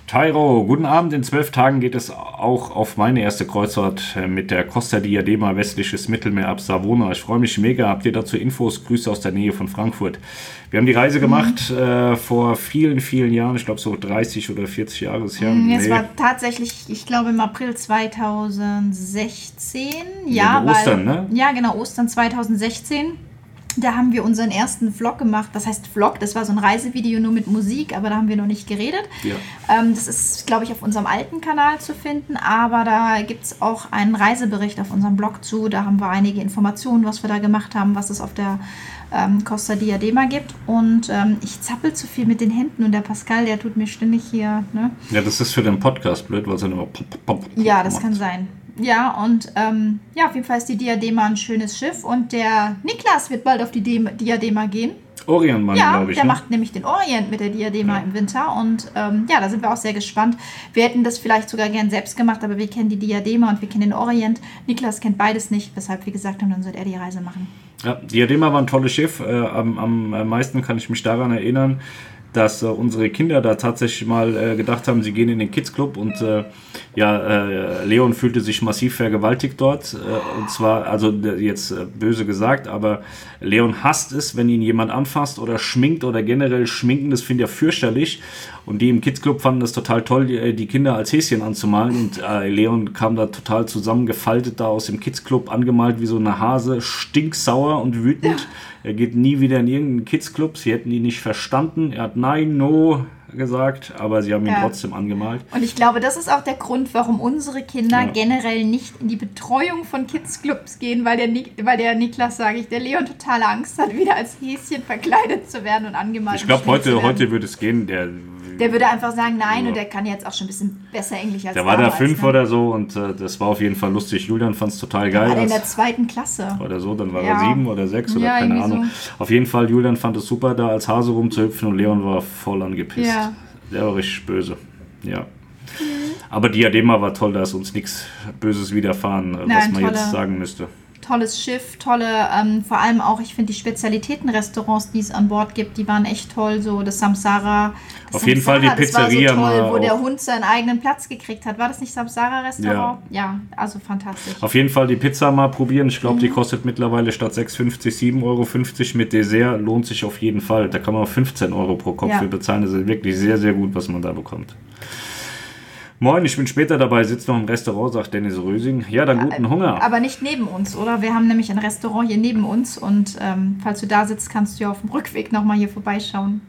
Tyro, guten Abend. In zwölf Tagen geht es auch auf meine erste Kreuzfahrt äh, mit der Costa Diadema westliches Mittelmeer ab Savona. Ich freue mich mega. Habt ihr dazu Infos? Grüße aus der Nähe von Frankfurt. Wir haben die Reise gemacht mhm. äh, vor vielen, vielen Jahren. Ich glaube so 30 oder 40 Jahre ist her. Mhm, es war tatsächlich, ich glaube im April 2016. Ja, ja Ostern, weil, ne? Ja, genau, Ostern 2016. Da haben wir unseren ersten Vlog gemacht. Das heißt Vlog, das war so ein Reisevideo nur mit Musik, aber da haben wir noch nicht geredet. Ja. Ähm, das ist, glaube ich, auf unserem alten Kanal zu finden, aber da gibt es auch einen Reisebericht auf unserem Blog zu. Da haben wir einige Informationen, was wir da gemacht haben, was es auf der ähm, Costa Diadema gibt. Und ähm, ich zappel zu viel mit den Händen und der Pascal, der tut mir ständig hier. Ne? Ja, das ist für den Podcast blöd, weil es dann immer pop, pop, pop Ja, das macht. kann sein. Ja, und ähm, ja, auf jeden Fall ist die Diadema ein schönes Schiff und der Niklas wird bald auf die Diadema gehen. Orientmann, ja, glaube ich. Der ne? macht nämlich den Orient mit der Diadema ja. im Winter. Und ähm, ja, da sind wir auch sehr gespannt. Wir hätten das vielleicht sogar gern selbst gemacht, aber wir kennen die Diadema und wir kennen den Orient. Niklas kennt beides nicht, weshalb wir gesagt haben, dann soll er die Reise machen. Ja, Diadema war ein tolles Schiff. Äh, am, am meisten kann ich mich daran erinnern, dass äh, unsere Kinder da tatsächlich mal äh, gedacht haben, sie gehen in den Kids Club und äh, ja, äh, Leon fühlte sich massiv vergewaltigt dort. Äh, und zwar, also jetzt äh, böse gesagt, aber Leon hasst es, wenn ihn jemand anfasst oder schminkt oder generell schminken. Das finde ich ja fürchterlich. Und die im Kids Club fanden es total toll, die, die, Kinder als Häschen anzumalen. Und äh, Leon kam da total zusammengefaltet da aus dem Kids Club, angemalt wie so eine Hase, stinksauer und wütend. Ja. Er geht nie wieder in irgendeinen Kids Club. Sie hätten ihn nicht verstanden. Er hat nein, no gesagt, aber sie haben ihn ja. trotzdem angemalt. Und ich glaube, das ist auch der Grund, warum unsere Kinder ja. generell nicht in die Betreuung von Kids Clubs gehen, weil der, weil der Niklas, sage ich, der Leon totale Angst hat, wieder als Häschen verkleidet zu werden und angemalt. Ich glaube, heute, heute würde es gehen. Der der würde einfach sagen nein ja. und der kann jetzt auch schon ein bisschen besser Englisch als Der war da fünf ne? oder so und äh, das war auf jeden Fall lustig. Julian fand es total geil. War in der zweiten Klasse. Oder so, dann war ja. er sieben oder sechs oder ja, keine Ahnung. So. Auf jeden Fall, Julian fand es super, da als Hase rumzuhüpfen und Leon war voll angepisst. Ja. Der war richtig böse. Ja. Aber Diadema war toll, da ist uns nichts Böses widerfahren, Nein, was man tolle. jetzt sagen müsste tolles Schiff, tolle, ähm, vor allem auch, ich finde die Spezialitätenrestaurants, die es an Bord gibt, die waren echt toll. So das Samsara. Das Auf Samsara, jeden Fall die Pizzeria so toll, wo der Hund seinen eigenen Platz gekriegt hat. War das nicht Samsara Restaurant? Ja, ja also fantastisch. Auf jeden Fall die Pizza mal probieren. Ich glaube, mhm. die kostet mittlerweile statt 6,50 7,50 Euro mit Dessert. Lohnt sich auf jeden Fall. Da kann man 15 Euro pro Kopf ja. für bezahlen. Das ist wirklich sehr, sehr gut, was man da bekommt. Moin, ich bin später dabei, sitze noch im Restaurant, sagt Dennis Rösing. Ja, dann guten Hunger. Aber nicht neben uns, oder? Wir haben nämlich ein Restaurant hier neben uns und ähm, falls du da sitzt, kannst du ja auf dem Rückweg nochmal hier vorbeischauen.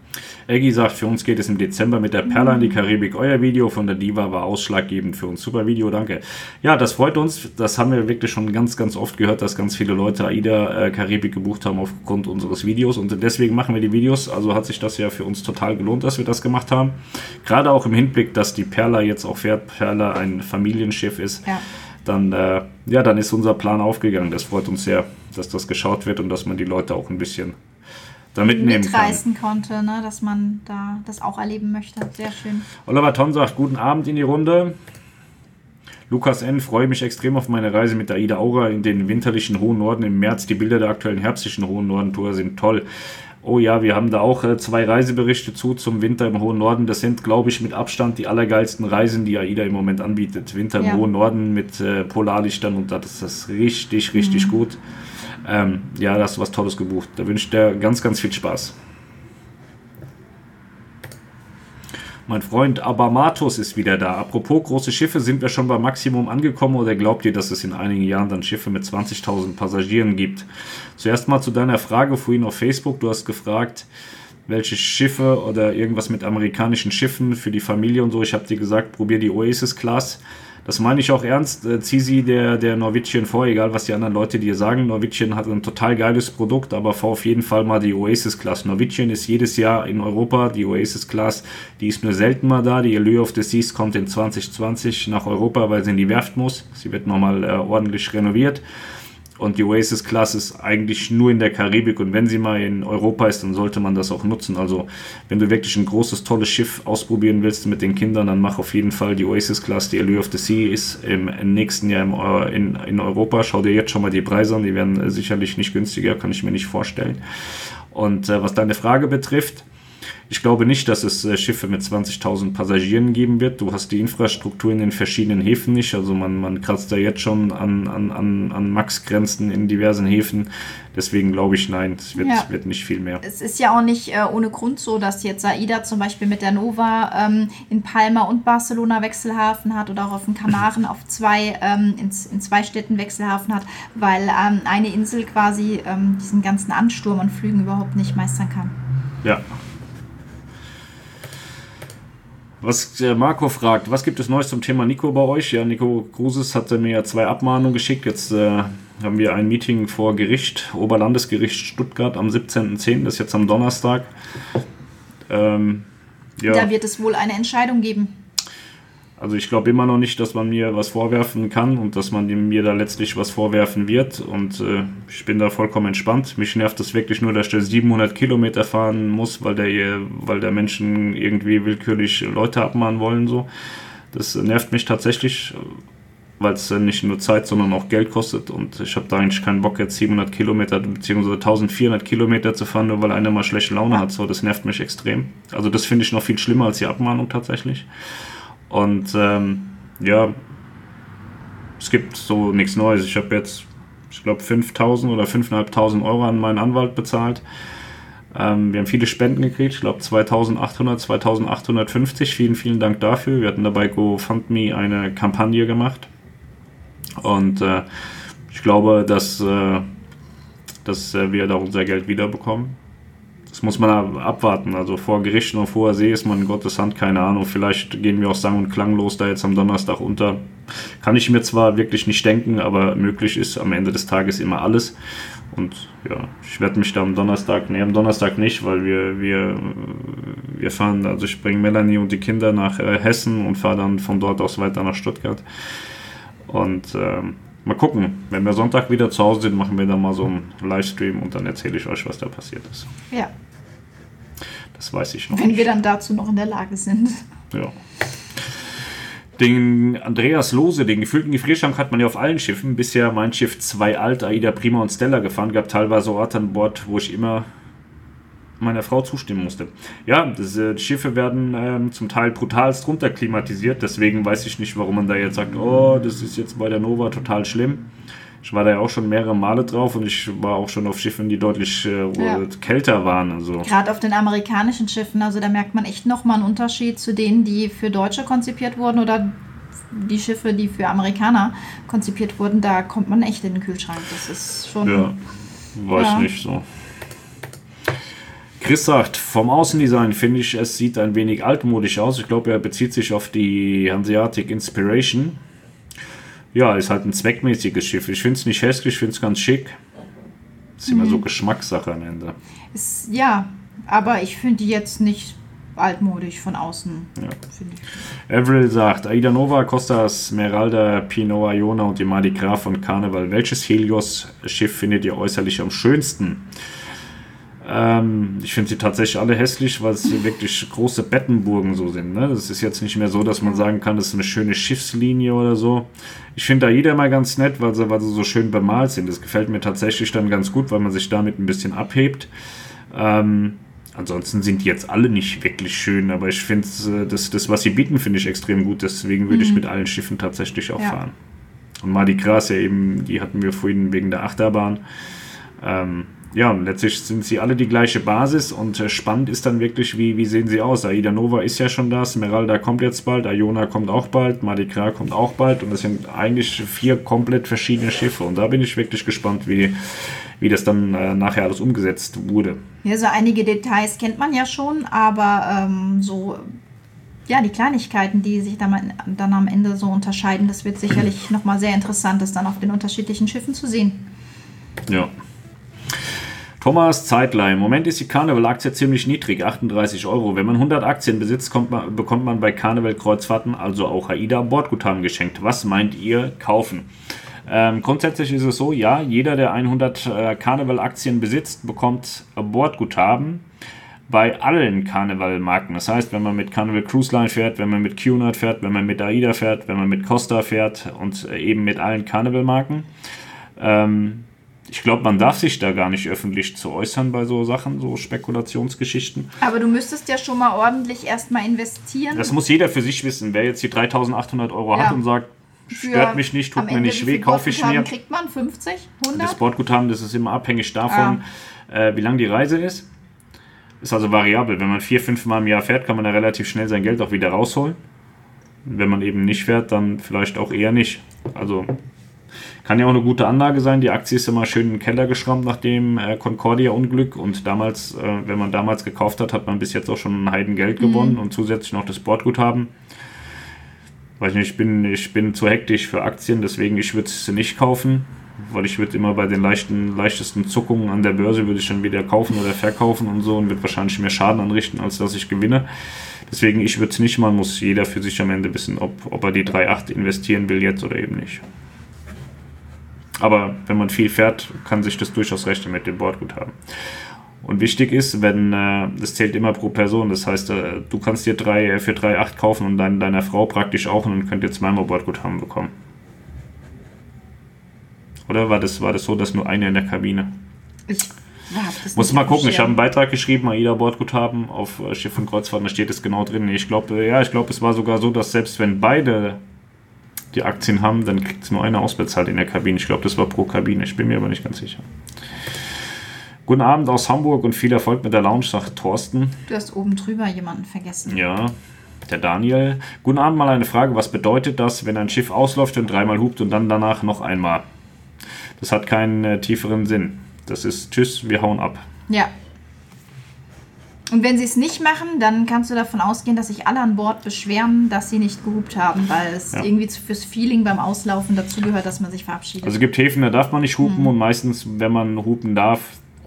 Eggy sagt, für uns geht es im Dezember mit der Perla in die Karibik. Euer Video von der Diva war ausschlaggebend für uns. Super Video, danke. Ja, das freut uns. Das haben wir wirklich schon ganz, ganz oft gehört, dass ganz viele Leute AIDA äh, Karibik gebucht haben aufgrund unseres Videos. Und deswegen machen wir die Videos. Also hat sich das ja für uns total gelohnt, dass wir das gemacht haben. Gerade auch im Hinblick, dass die Perla jetzt auch fährt. Perla ein Familienschiff ist. Ja. Dann, äh, ja, dann ist unser Plan aufgegangen. Das freut uns sehr, dass das geschaut wird und dass man die Leute auch ein bisschen da mitnehmen mitreißen kann. konnte, ne? dass man da das auch erleben möchte. Sehr schön. Oliver Ton sagt, guten Abend in die Runde. Lukas N. freue mich extrem auf meine Reise mit der Aida Aura in den winterlichen hohen Norden im März. Die Bilder der aktuellen herbstlichen hohen Norden-Tour sind toll. Oh ja, wir haben da auch äh, zwei Reiseberichte zu zum Winter im hohen Norden. Das sind, glaube ich, mit Abstand die allergeilsten Reisen, die AIDA im Moment anbietet. Winter ja. im hohen Norden mit äh, Polarlichtern und das ist das richtig, richtig mhm. gut. Ähm, ja, da hast du was Tolles gebucht. Da wünsche ich dir ganz, ganz viel Spaß. Mein Freund Abamatos ist wieder da. Apropos große Schiffe, sind wir schon beim Maximum angekommen oder glaubt ihr, dass es in einigen Jahren dann Schiffe mit 20.000 Passagieren gibt? Zuerst mal zu deiner Frage vorhin auf Facebook. Du hast gefragt, welche Schiffe oder irgendwas mit amerikanischen Schiffen für die Familie und so. Ich habe dir gesagt, probier die Oasis Class. Das meine ich auch ernst. Äh, zieh sie der, der Norwegian vor, egal was die anderen Leute dir sagen. Norwegian hat ein total geiles Produkt, aber fahr auf jeden Fall mal die Oasis Class. Norwegian ist jedes Jahr in Europa. Die Oasis Class, die ist nur selten mal da. Die Allure of the Seas kommt in 2020 nach Europa, weil sie in die Werft muss. Sie wird nochmal äh, ordentlich renoviert. Und die Oasis Class ist eigentlich nur in der Karibik und wenn sie mal in Europa ist, dann sollte man das auch nutzen. Also wenn du wirklich ein großes, tolles Schiff ausprobieren willst mit den Kindern, dann mach auf jeden Fall die Oasis Class. Die Allure of the Sea ist im, nächsten Jahr im, äh, in, in Europa. Schau dir jetzt schon mal die Preise an, die werden sicherlich nicht günstiger, kann ich mir nicht vorstellen. Und äh, was deine Frage betrifft, ich glaube nicht, dass es äh, Schiffe mit 20.000 Passagieren geben wird. Du hast die Infrastruktur in den verschiedenen Häfen nicht. Also man, man kratzt da jetzt schon an, an, an, an Max-Grenzen in diversen Häfen. Deswegen glaube ich, nein, es wird, ja. wird nicht viel mehr. Es ist ja auch nicht äh, ohne Grund so, dass jetzt AIDA zum Beispiel mit der Nova ähm, in Palma und Barcelona Wechselhafen hat oder auch auf den Kanaren auf zwei, ähm, in, in, zwei Städten Wechselhafen hat, weil ähm, eine Insel quasi ähm, diesen ganzen Ansturm an Flügen überhaupt nicht meistern kann. Ja, was äh, Marco fragt, was gibt es Neues zum Thema Nico bei euch? Ja, Nico Kruses hatte mir ja zwei Abmahnungen geschickt. Jetzt äh, haben wir ein Meeting vor Gericht, Oberlandesgericht Stuttgart am 17.10., das ist jetzt am Donnerstag. Ähm, ja. Da wird es wohl eine Entscheidung geben. Also ich glaube immer noch nicht, dass man mir was vorwerfen kann und dass man mir da letztlich was vorwerfen wird. Und äh, ich bin da vollkommen entspannt. Mich nervt es wirklich nur, dass der 700 Kilometer fahren muss, weil der, weil der Menschen irgendwie willkürlich Leute abmahnen wollen. So. Das nervt mich tatsächlich. weil es nicht nur Zeit, sondern auch Geld kostet. Und ich habe da eigentlich keinen Bock, jetzt 700 Kilometer bzw. 1400 Kilometer zu fahren, nur weil einer mal schlechte Laune hat. So, das nervt mich extrem. Also das finde ich noch viel schlimmer als die Abmahnung tatsächlich. Und ähm, ja, es gibt so nichts Neues. Ich habe jetzt, ich glaube, 5000 oder 5500 Euro an meinen Anwalt bezahlt. Ähm, wir haben viele Spenden gekriegt, ich glaube 2800, 2850. Vielen, vielen Dank dafür. Wir hatten dabei GoFundMe eine Kampagne gemacht. Und äh, ich glaube, dass, äh, dass äh, wir da unser Geld wiederbekommen. Das muss man abwarten. Also vor Gerichten auf hoher See ist man in Gottes Hand, keine Ahnung. Vielleicht gehen wir auch sang- und klanglos da jetzt am Donnerstag unter. Kann ich mir zwar wirklich nicht denken, aber möglich ist am Ende des Tages immer alles. Und ja, ich werde mich da am Donnerstag, nee, am Donnerstag nicht, weil wir, wir, wir fahren, also ich bringe Melanie und die Kinder nach äh, Hessen und fahre dann von dort aus weiter nach Stuttgart. Und ähm, mal gucken, wenn wir Sonntag wieder zu Hause sind, machen wir dann mal so einen Livestream und dann erzähle ich euch, was da passiert ist. Ja. Das weiß ich noch. Wenn nicht. wir dann dazu noch in der Lage sind. Ja. Den Andreas Lose, den gefüllten Gefrierschrank hat man ja auf allen Schiffen. Bisher mein Schiff zwei alt, Aida Prima und Stella gefahren. Gab teilweise Orte an Bord, wo ich immer meiner Frau zustimmen musste. Ja, äh, die Schiffe werden ähm, zum Teil brutalst runter klimatisiert, deswegen weiß ich nicht, warum man da jetzt sagt, oh, das ist jetzt bei der Nova total schlimm. Ich war da ja auch schon mehrere Male drauf und ich war auch schon auf Schiffen, die deutlich äh, ja. kälter waren. Also. Gerade auf den amerikanischen Schiffen, also da merkt man echt nochmal einen Unterschied zu denen, die für Deutsche konzipiert wurden oder die Schiffe, die für Amerikaner konzipiert wurden. Da kommt man echt in den Kühlschrank. Das ist schon. Ja, weiß ja. nicht so. Chris sagt, vom Außendesign finde ich, es sieht ein wenig altmodisch aus. Ich glaube, er bezieht sich auf die Hanseatic Inspiration. Ja, ist halt ein zweckmäßiges Schiff. Ich finde es nicht hässlich, ich finde es ganz schick. Ist mhm. immer so Geschmackssache am Ende. Ist, ja, aber ich finde die jetzt nicht altmodisch von außen. Ja. Avril sagt, Aida Nova, Costa Smeralda, Pinot Iona und die Mardi Gras von Carnival. Welches Helios-Schiff findet ihr äußerlich am schönsten? Ähm, ich finde sie tatsächlich alle hässlich, weil es wirklich große Bettenburgen so sind. Ne? Das ist jetzt nicht mehr so, dass man sagen kann, das ist eine schöne Schiffslinie oder so. Ich finde AIDA mal ganz nett, weil sie, weil sie so schön bemalt sind. Das gefällt mir tatsächlich dann ganz gut, weil man sich damit ein bisschen abhebt. Ähm, ansonsten sind die jetzt alle nicht wirklich schön, aber ich finde äh, das, das, was sie bieten, finde ich extrem gut. Deswegen würde mhm. ich mit allen Schiffen tatsächlich auch ja. fahren. Und Mardi Gras ja eben, die hatten wir vorhin wegen der Achterbahn. Ähm, ja, und letztlich sind sie alle die gleiche Basis und äh, spannend ist dann wirklich, wie, wie sehen sie aus. Aida Nova ist ja schon da, Smeralda kommt jetzt bald, Iona kommt auch bald, Madikra kommt auch bald und das sind eigentlich vier komplett verschiedene Schiffe und da bin ich wirklich gespannt, wie, wie das dann äh, nachher alles umgesetzt wurde. Ja, so einige Details kennt man ja schon, aber ähm, so ja, die Kleinigkeiten, die sich dann, dann am Ende so unterscheiden, das wird sicherlich *clears throat* nochmal sehr interessant, das dann auf den unterschiedlichen Schiffen zu sehen. Ja. Thomas Zeitler. Im Moment ist die Carnival-Aktie ziemlich niedrig, 38 Euro. Wenn man 100 Aktien besitzt, man, bekommt man bei Carnival-Kreuzfahrten, also auch AIDA, Bordguthaben geschenkt. Was meint ihr kaufen? Ähm, grundsätzlich ist es so, ja, jeder, der 100 äh, Carnival-Aktien besitzt, bekommt Bordguthaben bei allen Carnival-Marken. Das heißt, wenn man mit Carnival Cruise Line fährt, wenn man mit Cunard fährt, wenn man mit AIDA fährt, wenn man mit Costa fährt und äh, eben mit allen Carnival-Marken. Ähm, ich glaube, man darf sich da gar nicht öffentlich zu äußern bei so Sachen, so Spekulationsgeschichten. Aber du müsstest ja schon mal ordentlich erstmal investieren. Das muss jeder für sich wissen. Wer jetzt die 3800 Euro ja. hat und sagt, stört mich nicht, tut mir nicht weh, kaufe ich mir. kriegt man 50, 100? Das Sportguthaben, das ist immer abhängig davon, ah. äh, wie lang die Reise ist. Ist also variabel. Wenn man vier, fünf Mal im Jahr fährt, kann man da relativ schnell sein Geld auch wieder rausholen. Wenn man eben nicht fährt, dann vielleicht auch eher nicht. Also kann ja auch eine gute Anlage sein. Die Aktie ist immer schön in den Keller geschrammt nach dem äh, Concordia-Unglück. Und damals, äh, wenn man damals gekauft hat, hat man bis jetzt auch schon ein Heidengeld gewonnen mhm. und zusätzlich noch das Bordguthaben. Weiß nicht, ich bin, ich bin zu hektisch für Aktien, deswegen ich würde es nicht kaufen, weil ich würde immer bei den leichten, leichtesten Zuckungen an der Börse würde ich dann wieder kaufen oder verkaufen und so und wird wahrscheinlich mehr Schaden anrichten, als dass ich gewinne. Deswegen ich würde es nicht machen, muss jeder für sich am Ende wissen, ob, ob er die 3,8 investieren will jetzt oder eben nicht. Aber wenn man viel fährt, kann sich das durchaus rechnen mit dem Bordguthaben. Und wichtig ist, wenn äh, das zählt immer pro Person, das heißt, äh, du kannst dir drei, äh, für 3,8 kaufen und dein, deiner Frau praktisch auch und dann könnt ihr zweimal Bordguthaben bekommen. Oder war das, war das so, dass nur einer in der Kabine? Ich Muss mal gucken, ich habe einen. Beitrag geschrieben, AIDA Bordguthaben auf äh, Schiff und Kreuzfahrt, da steht es genau drin. Ich glaube, ja, ich glaube, es war sogar so, dass selbst wenn beide die Aktien haben, dann kriegt es nur einer ausbezahlt in der Kabine. Ich glaube, das war pro Kabine, ich bin mir aber nicht ganz sicher. Guten Abend aus Hamburg und viel Erfolg mit der Lounge, sagt Thorsten. Du hast oben drüber jemanden vergessen. Ja, der Daniel. Guten Abend, mal eine Frage. Was bedeutet das, wenn ein Schiff ausläuft und dreimal hupt und dann danach noch einmal? Das hat keinen äh, tieferen Sinn. Das ist Tschüss, wir hauen ab. Ja. Und wenn sie es nicht machen, dann kannst du davon ausgehen, dass sich alle an Bord beschweren, dass sie nicht gehupt haben, weil es Ja. irgendwie fürs Feeling beim Auslaufen dazugehört, dass man sich verabschiedet. Also es gibt Häfen, da darf man nicht hupen Mhm. und meistens, wenn man hupen darf,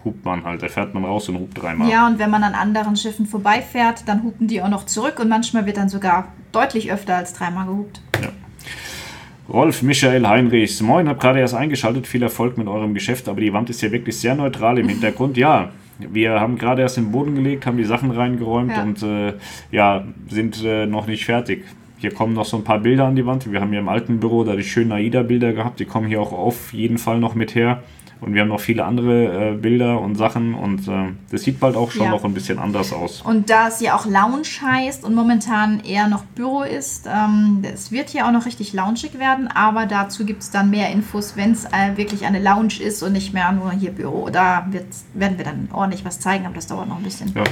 hupt man halt. Da fährt man raus und hupt dreimal. ja, und wenn man an anderen Schiffen vorbeifährt, dann hupen die auch noch zurück und manchmal wird dann sogar deutlich öfter als dreimal gehupt. Rolf Michael Heinrichs, moin, hab gerade erst eingeschaltet, viel Erfolg mit eurem Geschäft, aber die Wand ist ja wirklich sehr neutral im *laughs* Hintergrund. Ja, wir haben gerade erst den Boden gelegt, haben die Sachen reingeräumt Ja. und äh, ja, sind äh, noch nicht fertig. Hier kommen noch so ein paar Bilder an die Wand. Wir haben hier im alten Büro da die schönen AIDA-Bilder gehabt, die kommen hier auch auf jeden Fall noch mit her. Und wir haben noch viele andere äh, Bilder und Sachen und äh, das sieht bald auch schon Ja. noch ein bisschen anders aus. Und da es ja auch Lounge heißt und momentan eher noch Büro ist, ähm, es wird hier auch noch richtig loungig werden, aber dazu gibt es dann mehr Infos, wenn es äh, wirklich eine Lounge ist und nicht mehr nur hier Büro. Da wird, werden wir dann ordentlich was zeigen, aber das dauert noch ein bisschen. Ja.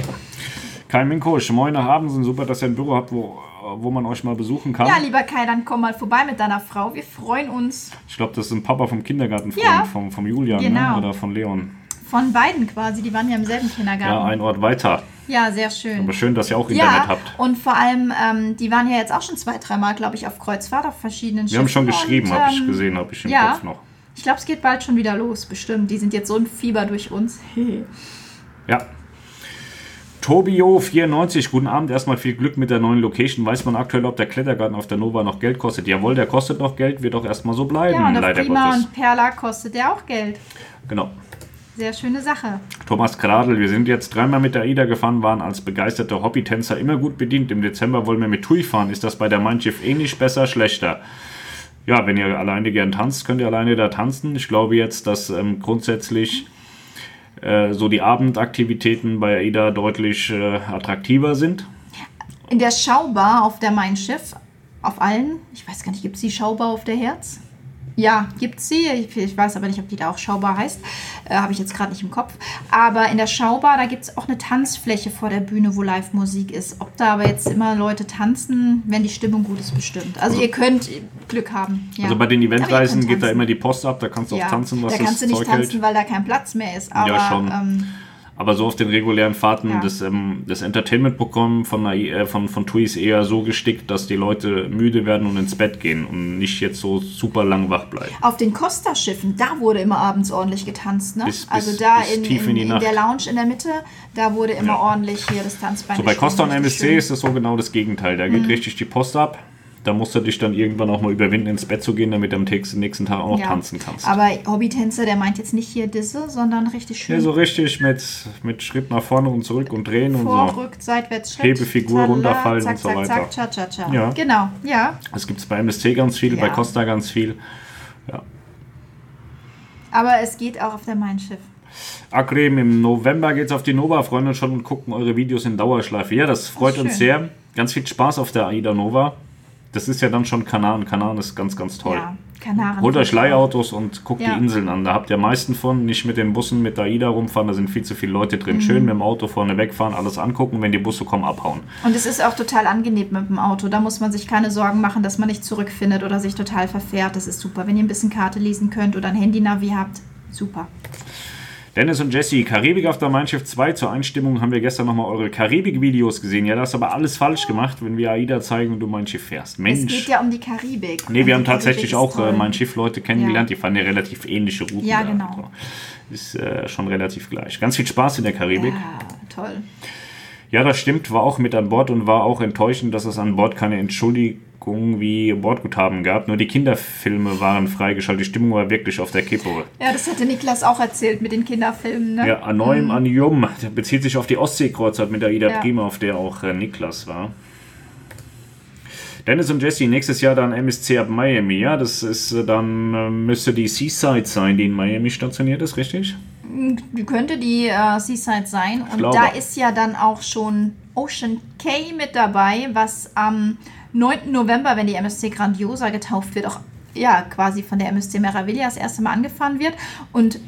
Kai Minkosch, moin nach Abend, super, dass ihr ein Büro habt, wo, wo man euch mal besuchen kann. Ja, lieber Kai, dann komm mal vorbei mit deiner Frau. Wir freuen uns Ich glaube, das ist ein Papa vom Kindergartenfreund, Ja. vom, vom Julian Genau. ne? oder von Leon. von beiden quasi. Die waren ja im selben Ja, Kindergarten. ein Ort weiter. Ja, sehr schön. Aber schön, dass ihr auch Internet Ja, habt. und vor allem, ähm, die waren ja jetzt auch schon zwei, dreimal, glaube ich, auf Kreuzfahrt auf verschiedenen Wir haben schon Schiffen geschrieben, habe ich ähm, gesehen, habe ich im ja. Kopf noch. Ich glaube, es geht bald schon wieder los, bestimmt. Die sind jetzt so ein Fieber durch uns. *laughs* Ja. Tobio94, guten Abend. Erstmal viel Glück mit der neuen Location. Weiß man aktuell, ob der Klettergarten auf der Nova noch Geld kostet? Jawohl, der kostet noch Geld, wird auch erstmal so bleiben, Ja, und leider Prima Gottes. und Perla kostet der auch Geld. Genau. Sehr schöne Sache. Thomas Kradl, wir sind jetzt dreimal mit der AIDA gefahren, waren als begeisterte Hobbytänzer immer gut bedient. Im Dezember wollen wir mit TUI fahren. Ist das bei der Mein Schiff ähnlich, besser, schlechter? Ja, wenn ihr alleine gern tanzt, könnt ihr alleine da tanzen. Ich glaube jetzt, dass ähm, grundsätzlich äh, so die Abendaktivitäten bei AIDA deutlich äh, attraktiver sind. In der Schaubar auf der Mein Schiff, auf allen, ich weiß gar nicht, gibt es die Schaubar auf der Herz? Ja, gibt sie. Ich, ich weiß aber nicht, ob die da auch Schaubar heißt. Äh, Habe ich jetzt gerade nicht im Kopf. Aber in der Schaubar, da gibt es auch eine Tanzfläche vor der Bühne, wo Live-Musik ist. Ob da aber jetzt immer Leute tanzen, wenn die Stimmung gut ist, bestimmt. Also, ihr könnt Glück haben. Ja. Also bei den Eventreisen geht da immer die Post ab, da kannst du auch tanzen, was da kannst du nicht Zeug tanzen, hält. weil da kein Platz mehr ist. Aber, schon. Ähm, Aber so auf den regulären Fahrten, Ja. das, ähm, das Entertainment-Programm von, äh, von, von TUI ist eher so gestickt, dass die Leute müde werden und ins Bett gehen und nicht jetzt so super lang wach bleiben. Auf den Costa-Schiffen, da wurde immer abends ordentlich getanzt, ne? Bis- bis- also da in, in, in in, der Lounge in der Mitte, da wurde immer Ja. ordentlich hier das Tanzbein So bei Costa und MSC ist das so genau das Gegenteil. Da Mhm. geht richtig die Post ab. Da musst du dich dann irgendwann auch mal überwinden, ins Bett zu gehen, damit du am nächsten Tag auch noch Ja. tanzen kannst. Aber Hobbytänzer, der meint jetzt nicht hier Disse, sondern richtig schön ja, so richtig mit, mit Schritt nach vorne und zurück und drehen und so. Vorrückt, seitwärts, Schritt. Hebefigur, Tralala, runterfallen zack, und so zack, weiter. Zack, cha, cha, cha. Ja. Genau, ja. Das gibt es bei MSC ganz viel, bei Ja. Costa ganz viel. Ja. Aber es geht auch auf der Mein Schiff. Akrem, im November geht's auf die Nova, freuen uns schon und gucken eure Videos in Dauerschleife. Ja, das freut schön. uns sehr. Ganz viel Spaß auf der AIDA Nova. Das ist ja dann schon Kanaren. Kanaren ist ganz, ganz toll. Ja, Kanaren. Holt euch Leihautos und guckt Ja. die Inseln an. Da habt ihr am meisten von. Nicht mit den Bussen mit der AIDA rumfahren, da sind viel zu viele Leute Mhm. drin. Schön mit dem Auto vorne wegfahren, alles angucken, wenn die Busse kommen, abhauen. Und es ist auch total angenehm mit dem Auto. Da muss man sich keine Sorgen machen, dass man nicht zurückfindet oder sich total verfährt. Das ist super. Wenn ihr ein bisschen Karte lesen könnt oder ein Handy-Navi habt, super. Dennis und Jesse, Karibik auf der Mein Schiff 2. Zur Einstimmung haben wir gestern nochmal eure Karibik-Videos gesehen. Ja, das ist aber alles falsch gemacht, wenn wir AIDA zeigen und du Mein Schiff fährst. Es Mensch. geht ja um die Karibik. Nee, wir die haben tatsächlich auch äh, toll. Mein Schiff-Leute kennengelernt, die fahren ja relativ ähnliche Routen. Ja, genau. So. Ist äh, schon relativ gleich. Ganz viel Spaß in der Karibik. Ja, toll. Ja, das stimmt, war auch mit an Bord und war auch enttäuschend, dass es an Bord keine Entschuldigung wie Bordguthaben gab. Nur die Kinderfilme waren freigeschaltet. Die Stimmung war wirklich auf der Kippe. Ja, das hatte Niklas auch erzählt mit den Kinderfilmen. Ne? Ja, Anoim Anium, der bezieht sich auf die Ostseekreuzfahrt mit der Ida Ja. Prima, auf der auch äh, Niklas war. Dennis und Jesse, nächstes Jahr dann MSC ab Miami, ja? Das ist äh, dann, äh, müsste die Seaside sein, die in Miami stationiert ist, richtig? Die könnte die äh, Seaside sein. Und glaube. da ist ja dann auch schon Ocean K mit dabei, was am 9. November, wenn die MSC Grandiosa getauft wird, auch ja quasi von der MSC Meraviglia das erste Mal angefahren wird. Und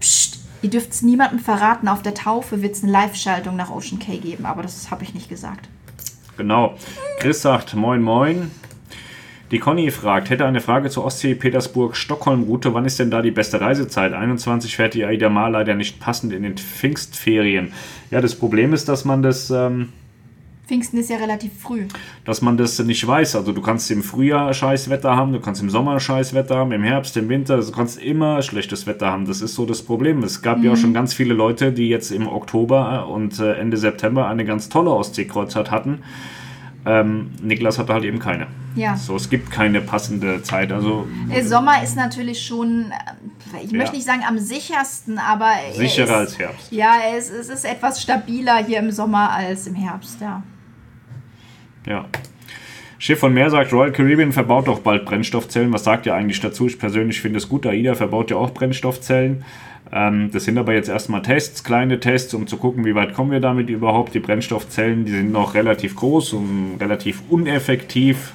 pst, ihr dürft es niemandem verraten, auf der Taufe wird es eine Live-Schaltung nach Ocean K geben, aber das habe ich nicht gesagt. Genau. Chris sagt, moin moin. Die Conny fragt, hätte eine Frage zur Ostsee-Petersburg-Stockholm-Route. Wann ist denn da die beste Reisezeit? 21 fährt die AIDA Mal leider nicht passend in den Pfingstferien. Ja, das Problem ist, dass man das, ähm, Pfingsten ist ja relativ früh. dass man das nicht weiß. Also du kannst im Frühjahr scheiß Wetter haben, du kannst im Sommer scheiß Wetter haben, im Herbst, im Winter, du kannst immer schlechtes Wetter haben. Das ist so das Problem. Es gab ja auch schon ganz viele Leute, die jetzt im Oktober und äh, Ende September eine ganz tolle Ostseekreuzfahrt hatten. Ähm, Niklas hatte halt eben keine. Ja. So, es gibt keine passende Zeit. Also Der Sommer ist natürlich schon, äh, ich Ja. möchte nicht sagen am sichersten, aber er sicherer ist, als Herbst. Ja, es, es ist etwas stabiler hier im Sommer als im Herbst, ja. Ja. Schiff von Meer sagt, Royal Caribbean verbaut doch bald Brennstoffzellen. Was sagt ihr eigentlich dazu? Ich persönlich finde es gut. AIDA verbaut ja auch Brennstoffzellen. Ähm, das sind aber jetzt erstmal Tests, kleine Tests, um zu gucken, wie weit kommen wir damit überhaupt. Die Brennstoffzellen, die sind noch relativ groß und relativ uneffektiv.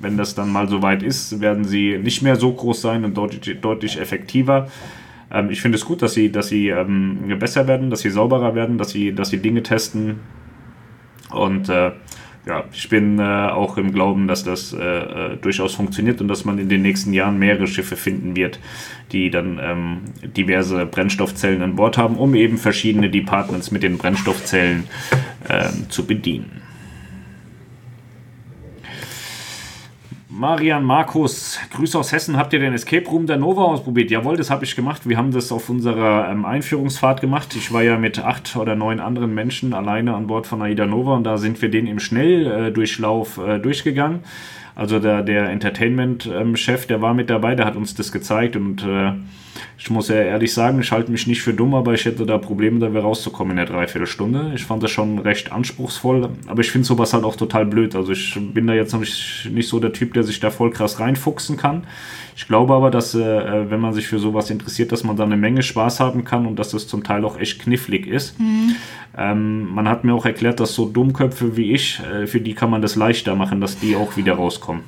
Wenn das dann mal so weit ist, werden sie nicht mehr so groß sein und deutlich, deutlich effektiver. Ähm, ich finde es gut, dass sie, dass sie ähm, besser werden, dass sie sauberer werden, dass sie, dass sie Dinge testen, und äh, ja, ich bin äh, auch im Glauben, dass das äh, äh, durchaus funktioniert und dass man in den nächsten Jahren mehrere Schiffe finden wird, die dann ähm, diverse Brennstoffzellen an Bord haben, um eben verschiedene Departments mit den Brennstoffzellen ähm, zu bedienen. Marian Markus, Grüße aus Hessen. Habt ihr den Escape Room der Nova ausprobiert? Jawohl, das habe ich gemacht. Wir haben das auf unserer ähm, Einführungsfahrt gemacht. Ich war ja mit acht oder neun anderen Menschen alleine an Bord von Aida Nova und da sind wir den im Schnelldurchlauf äh, durchgegangen. Also der, der Entertainment-Chef, der war mit dabei, der hat uns das gezeigt und äh, ich muss ja ehrlich sagen, ich halte mich nicht für dumm, aber ich hätte da Probleme, da wieder rauszukommen in der Dreiviertelstunde. Ich fand das schon recht anspruchsvoll, aber ich finde sowas halt auch total blöd. Also ich bin da jetzt noch nicht, nicht so der Typ, der sich da voll krass reinfuchsen kann. Ich glaube aber, dass äh, wenn man sich für sowas interessiert, dass man da eine Menge Spaß haben kann und dass das zum Teil auch echt knifflig ist. Ähm, man hat mir auch erklärt, dass so Dummköpfe wie ich, äh, für die kann man das leichter machen, dass die auch wieder rauskommen.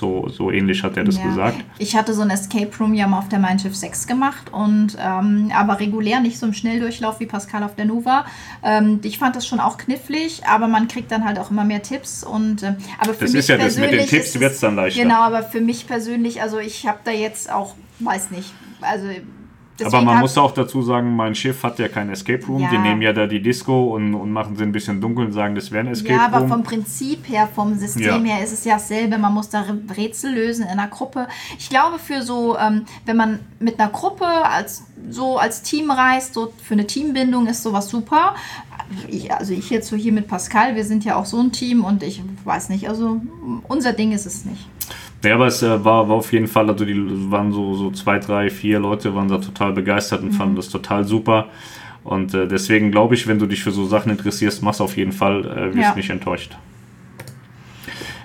So, so ähnlich hat er das ja. gesagt. Ich hatte so ein Escape Room ja mal auf der Mein Schiff 6 gemacht und ähm, aber regulär, nicht so im Schnelldurchlauf wie Pascal auf der Nova. Ähm, ich fand das schon auch knifflig, aber man kriegt dann halt auch immer mehr Tipps und äh, aber für Das mich ist ja das, mit den Tipps ist es- dann leichter. Genau, aber für mich persönlich, also ich habe da jetzt auch, weiß nicht, also Aber man muss auch dazu sagen, mein Schiff hat ja kein Escape Room. Ja. Die nehmen ja da die Disco und, und machen sie ein bisschen dunkel und sagen, das wäre ein Escape Ja, aber Room. vom Prinzip her, vom System Ja. her ist es ja dasselbe. Man muss da Rätsel lösen in einer Gruppe. Ich glaube, für so, ähm, wenn man mit einer Gruppe als so als Team reist, so für eine Teambindung ist sowas super. Ich, also ich jetzt so hier mit Pascal, wir sind ja auch so ein Team und ich weiß nicht, also unser Ding ist es nicht. Ja, aber es äh, war, war auf jeden Fall, also die waren so, so zwei, drei, vier Leute waren da total begeistert und Mhm. fanden das total super. Und äh, deswegen glaube ich, wenn du dich für so Sachen interessierst, machst auf jeden Fall, äh, wirst Ja. nicht enttäuscht.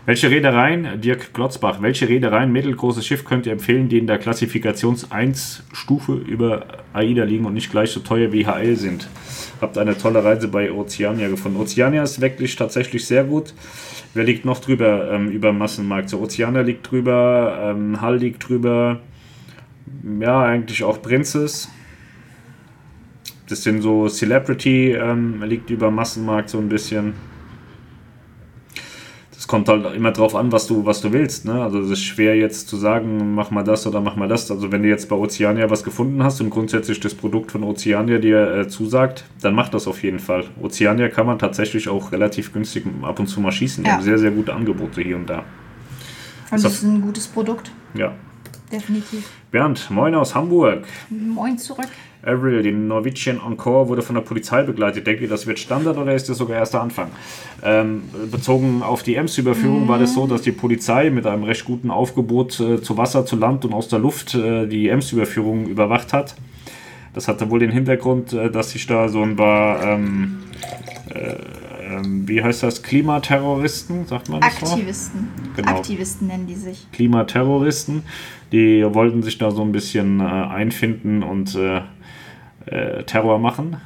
Welche Reedereien, Dirk Glotzbach, welche Reedereien, mittelgroßes Schiff könnt ihr empfehlen, die in der Klassifikations 1 Stufe über AIDA liegen und nicht gleich so teuer wie HL sind? Habt eine tolle Reise bei Oceania gefunden. Oceania ist wirklich tatsächlich sehr gut. Wer liegt noch drüber ähm, über Massenmarkt? So Oceania liegt drüber, ähm, Hall liegt drüber, ja, eigentlich auch Princess. Das sind so Celebrity, ähm, liegt über Massenmarkt so ein bisschen. Das kommt halt immer drauf an, was du, was du willst. Ne? Also es ist schwer jetzt zu sagen, mach mal das oder mach mal das. Also wenn du jetzt bei Oceania was gefunden hast und grundsätzlich das Produkt von Oceania dir äh, zusagt, dann mach das auf jeden Fall. Oceania kann man tatsächlich auch relativ günstig ab und zu mal schießen. Die Ja. haben sehr, sehr gute Angebote hier und da. Und So. das ist ein gutes Produkt, Ja. definitiv. Bernd, moin aus Hamburg. Moin zurück. Avril, den Norwegian Encore, wurde von der Polizei begleitet. Denkt ihr, das wird Standard oder ist das sogar erst der Anfang? Ähm, bezogen auf die Ems-Überführung war das so, dass die Polizei mit einem recht guten Aufgebot äh, zu Wasser, zu Land und aus der Luft äh, die Ems-Überführung überwacht hat. Das hatte wohl den Hintergrund, äh, dass sich da so ein paar ähm, äh, ähm, wie heißt das, Klimaterroristen, sagt man das Aktivisten. So? Genau. Aktivisten nennen die sich. Klimaterroristen, die wollten sich da so ein bisschen äh, einfinden und äh, äh, Terror machen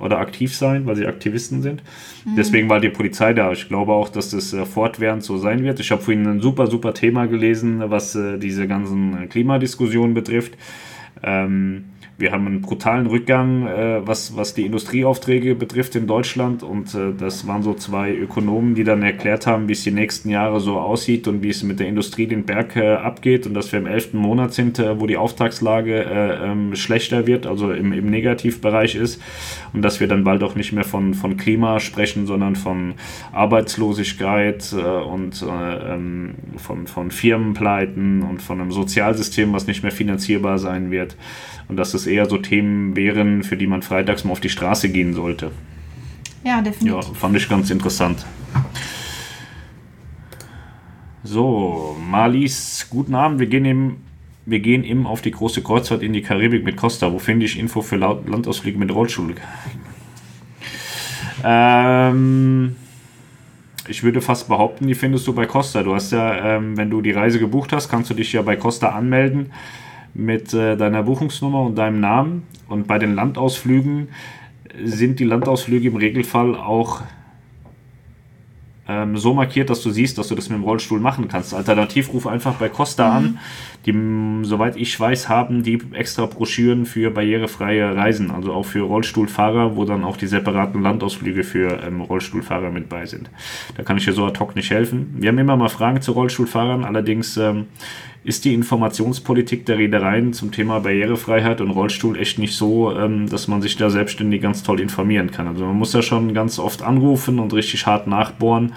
oder aktiv sein, weil sie Aktivisten sind. Mhm. Deswegen war die Polizei da. Ich glaube auch, dass das äh, fortwährend so sein wird. Ich habe vorhin ein super, super Thema gelesen, was äh, diese ganzen Klimadiskussionen betrifft. Ähm, wir haben einen brutalen Rückgang, äh, was, was die Industrieaufträge betrifft in Deutschland. Und äh, das waren so zwei Ökonomen, die dann erklärt haben, wie es die nächsten Jahre so aussieht und wie es mit der Industrie den Berg äh, abgeht. Und dass wir im elften Monat sind, äh, wo die Auftragslage äh, ähm, schlechter wird, also im, im Negativbereich ist. Und dass wir dann bald auch nicht mehr von, von Klima sprechen, sondern von Arbeitslosigkeit äh, und ähm, von, von Firmenpleiten und von einem Sozialsystem, was nicht mehr finanzierbar sein wird und dass es eher so Themen wären, für die man freitags mal auf die Straße gehen sollte. Ja, definitiv. Ja, fand ich ganz interessant. So, Malis, guten Abend. Wir gehen im wir gehen eben auf die große Kreuzfahrt in die Karibik mit Costa. Wo finde ich Info für Landausflüge mit Rollstuhl? Ähm, ich würde fast behaupten, die findest du bei Costa. Du hast ja, ähm, wenn du die Reise gebucht hast, kannst du dich ja bei Costa anmelden mit äh, deiner Buchungsnummer und deinem Namen. Und bei den Landausflügen sind die Landausflüge im Regelfall auch ähm, so markiert, dass du siehst, dass du das mit dem Rollstuhl machen kannst. Alternativ ruf einfach bei Costa mhm. an. Die, soweit ich weiß, haben die extra Broschüren für barrierefreie Reisen, also auch für Rollstuhlfahrer, wo dann auch die separaten Landausflüge für ähm, Rollstuhlfahrer mit bei sind. Da kann ich dir so ad hoc nicht helfen. Wir haben immer mal Fragen zu Rollstuhlfahrern, allerdings ähm, ist die Informationspolitik der Reedereien zum Thema Barrierefreiheit und Rollstuhl echt nicht so, ähm, dass man sich da selbstständig ganz toll informieren kann. Also man muss ja schon ganz oft anrufen und richtig hart nachbohren,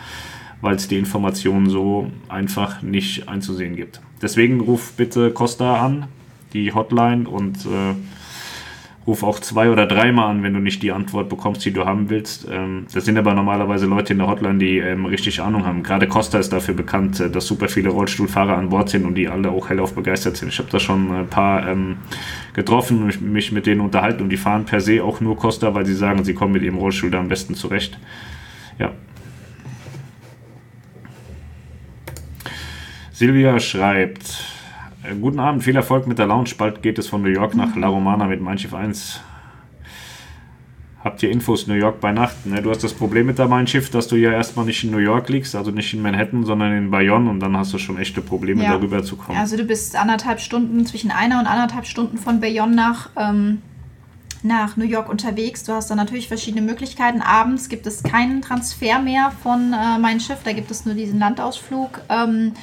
weil es die Informationen so einfach nicht einzusehen gibt. Deswegen ruf bitte Costa an, die Hotline und äh, ruf auch zwei oder dreimal an, wenn du nicht die Antwort bekommst, die du haben willst. Ähm, das sind aber normalerweise Leute in der Hotline, die ähm, richtig Ahnung haben. Gerade Costa ist dafür bekannt, äh, dass super viele Rollstuhlfahrer an Bord sind und die alle auch hellauf begeistert sind. Ich habe da schon ein paar ähm, getroffen und mich mit denen unterhalten und die fahren per se auch nur Costa, weil sie sagen, sie kommen mit ihrem Rollstuhl da am besten zurecht. Ja. Silvia schreibt, guten Abend, viel Erfolg mit der Lounge. Bald geht es von New York nach La Romana mit Mein Schiff 1. Habt ihr Infos New York bei Nacht? Ne, du hast das Problem mit der Mein Schiff, dass du ja erstmal nicht in New York liegst, also nicht in Manhattan, sondern in Bayonne und dann hast du schon echte Probleme, ja. darüber zu kommen. Also du bist anderthalb Stunden, zwischen einer und anderthalb Stunden von Bayonne nach, ähm, nach New York unterwegs. Du hast da natürlich verschiedene Möglichkeiten. Abends gibt es keinen Transfer mehr von äh, Mein Schiff, da gibt es nur diesen Landausflug. Ähm,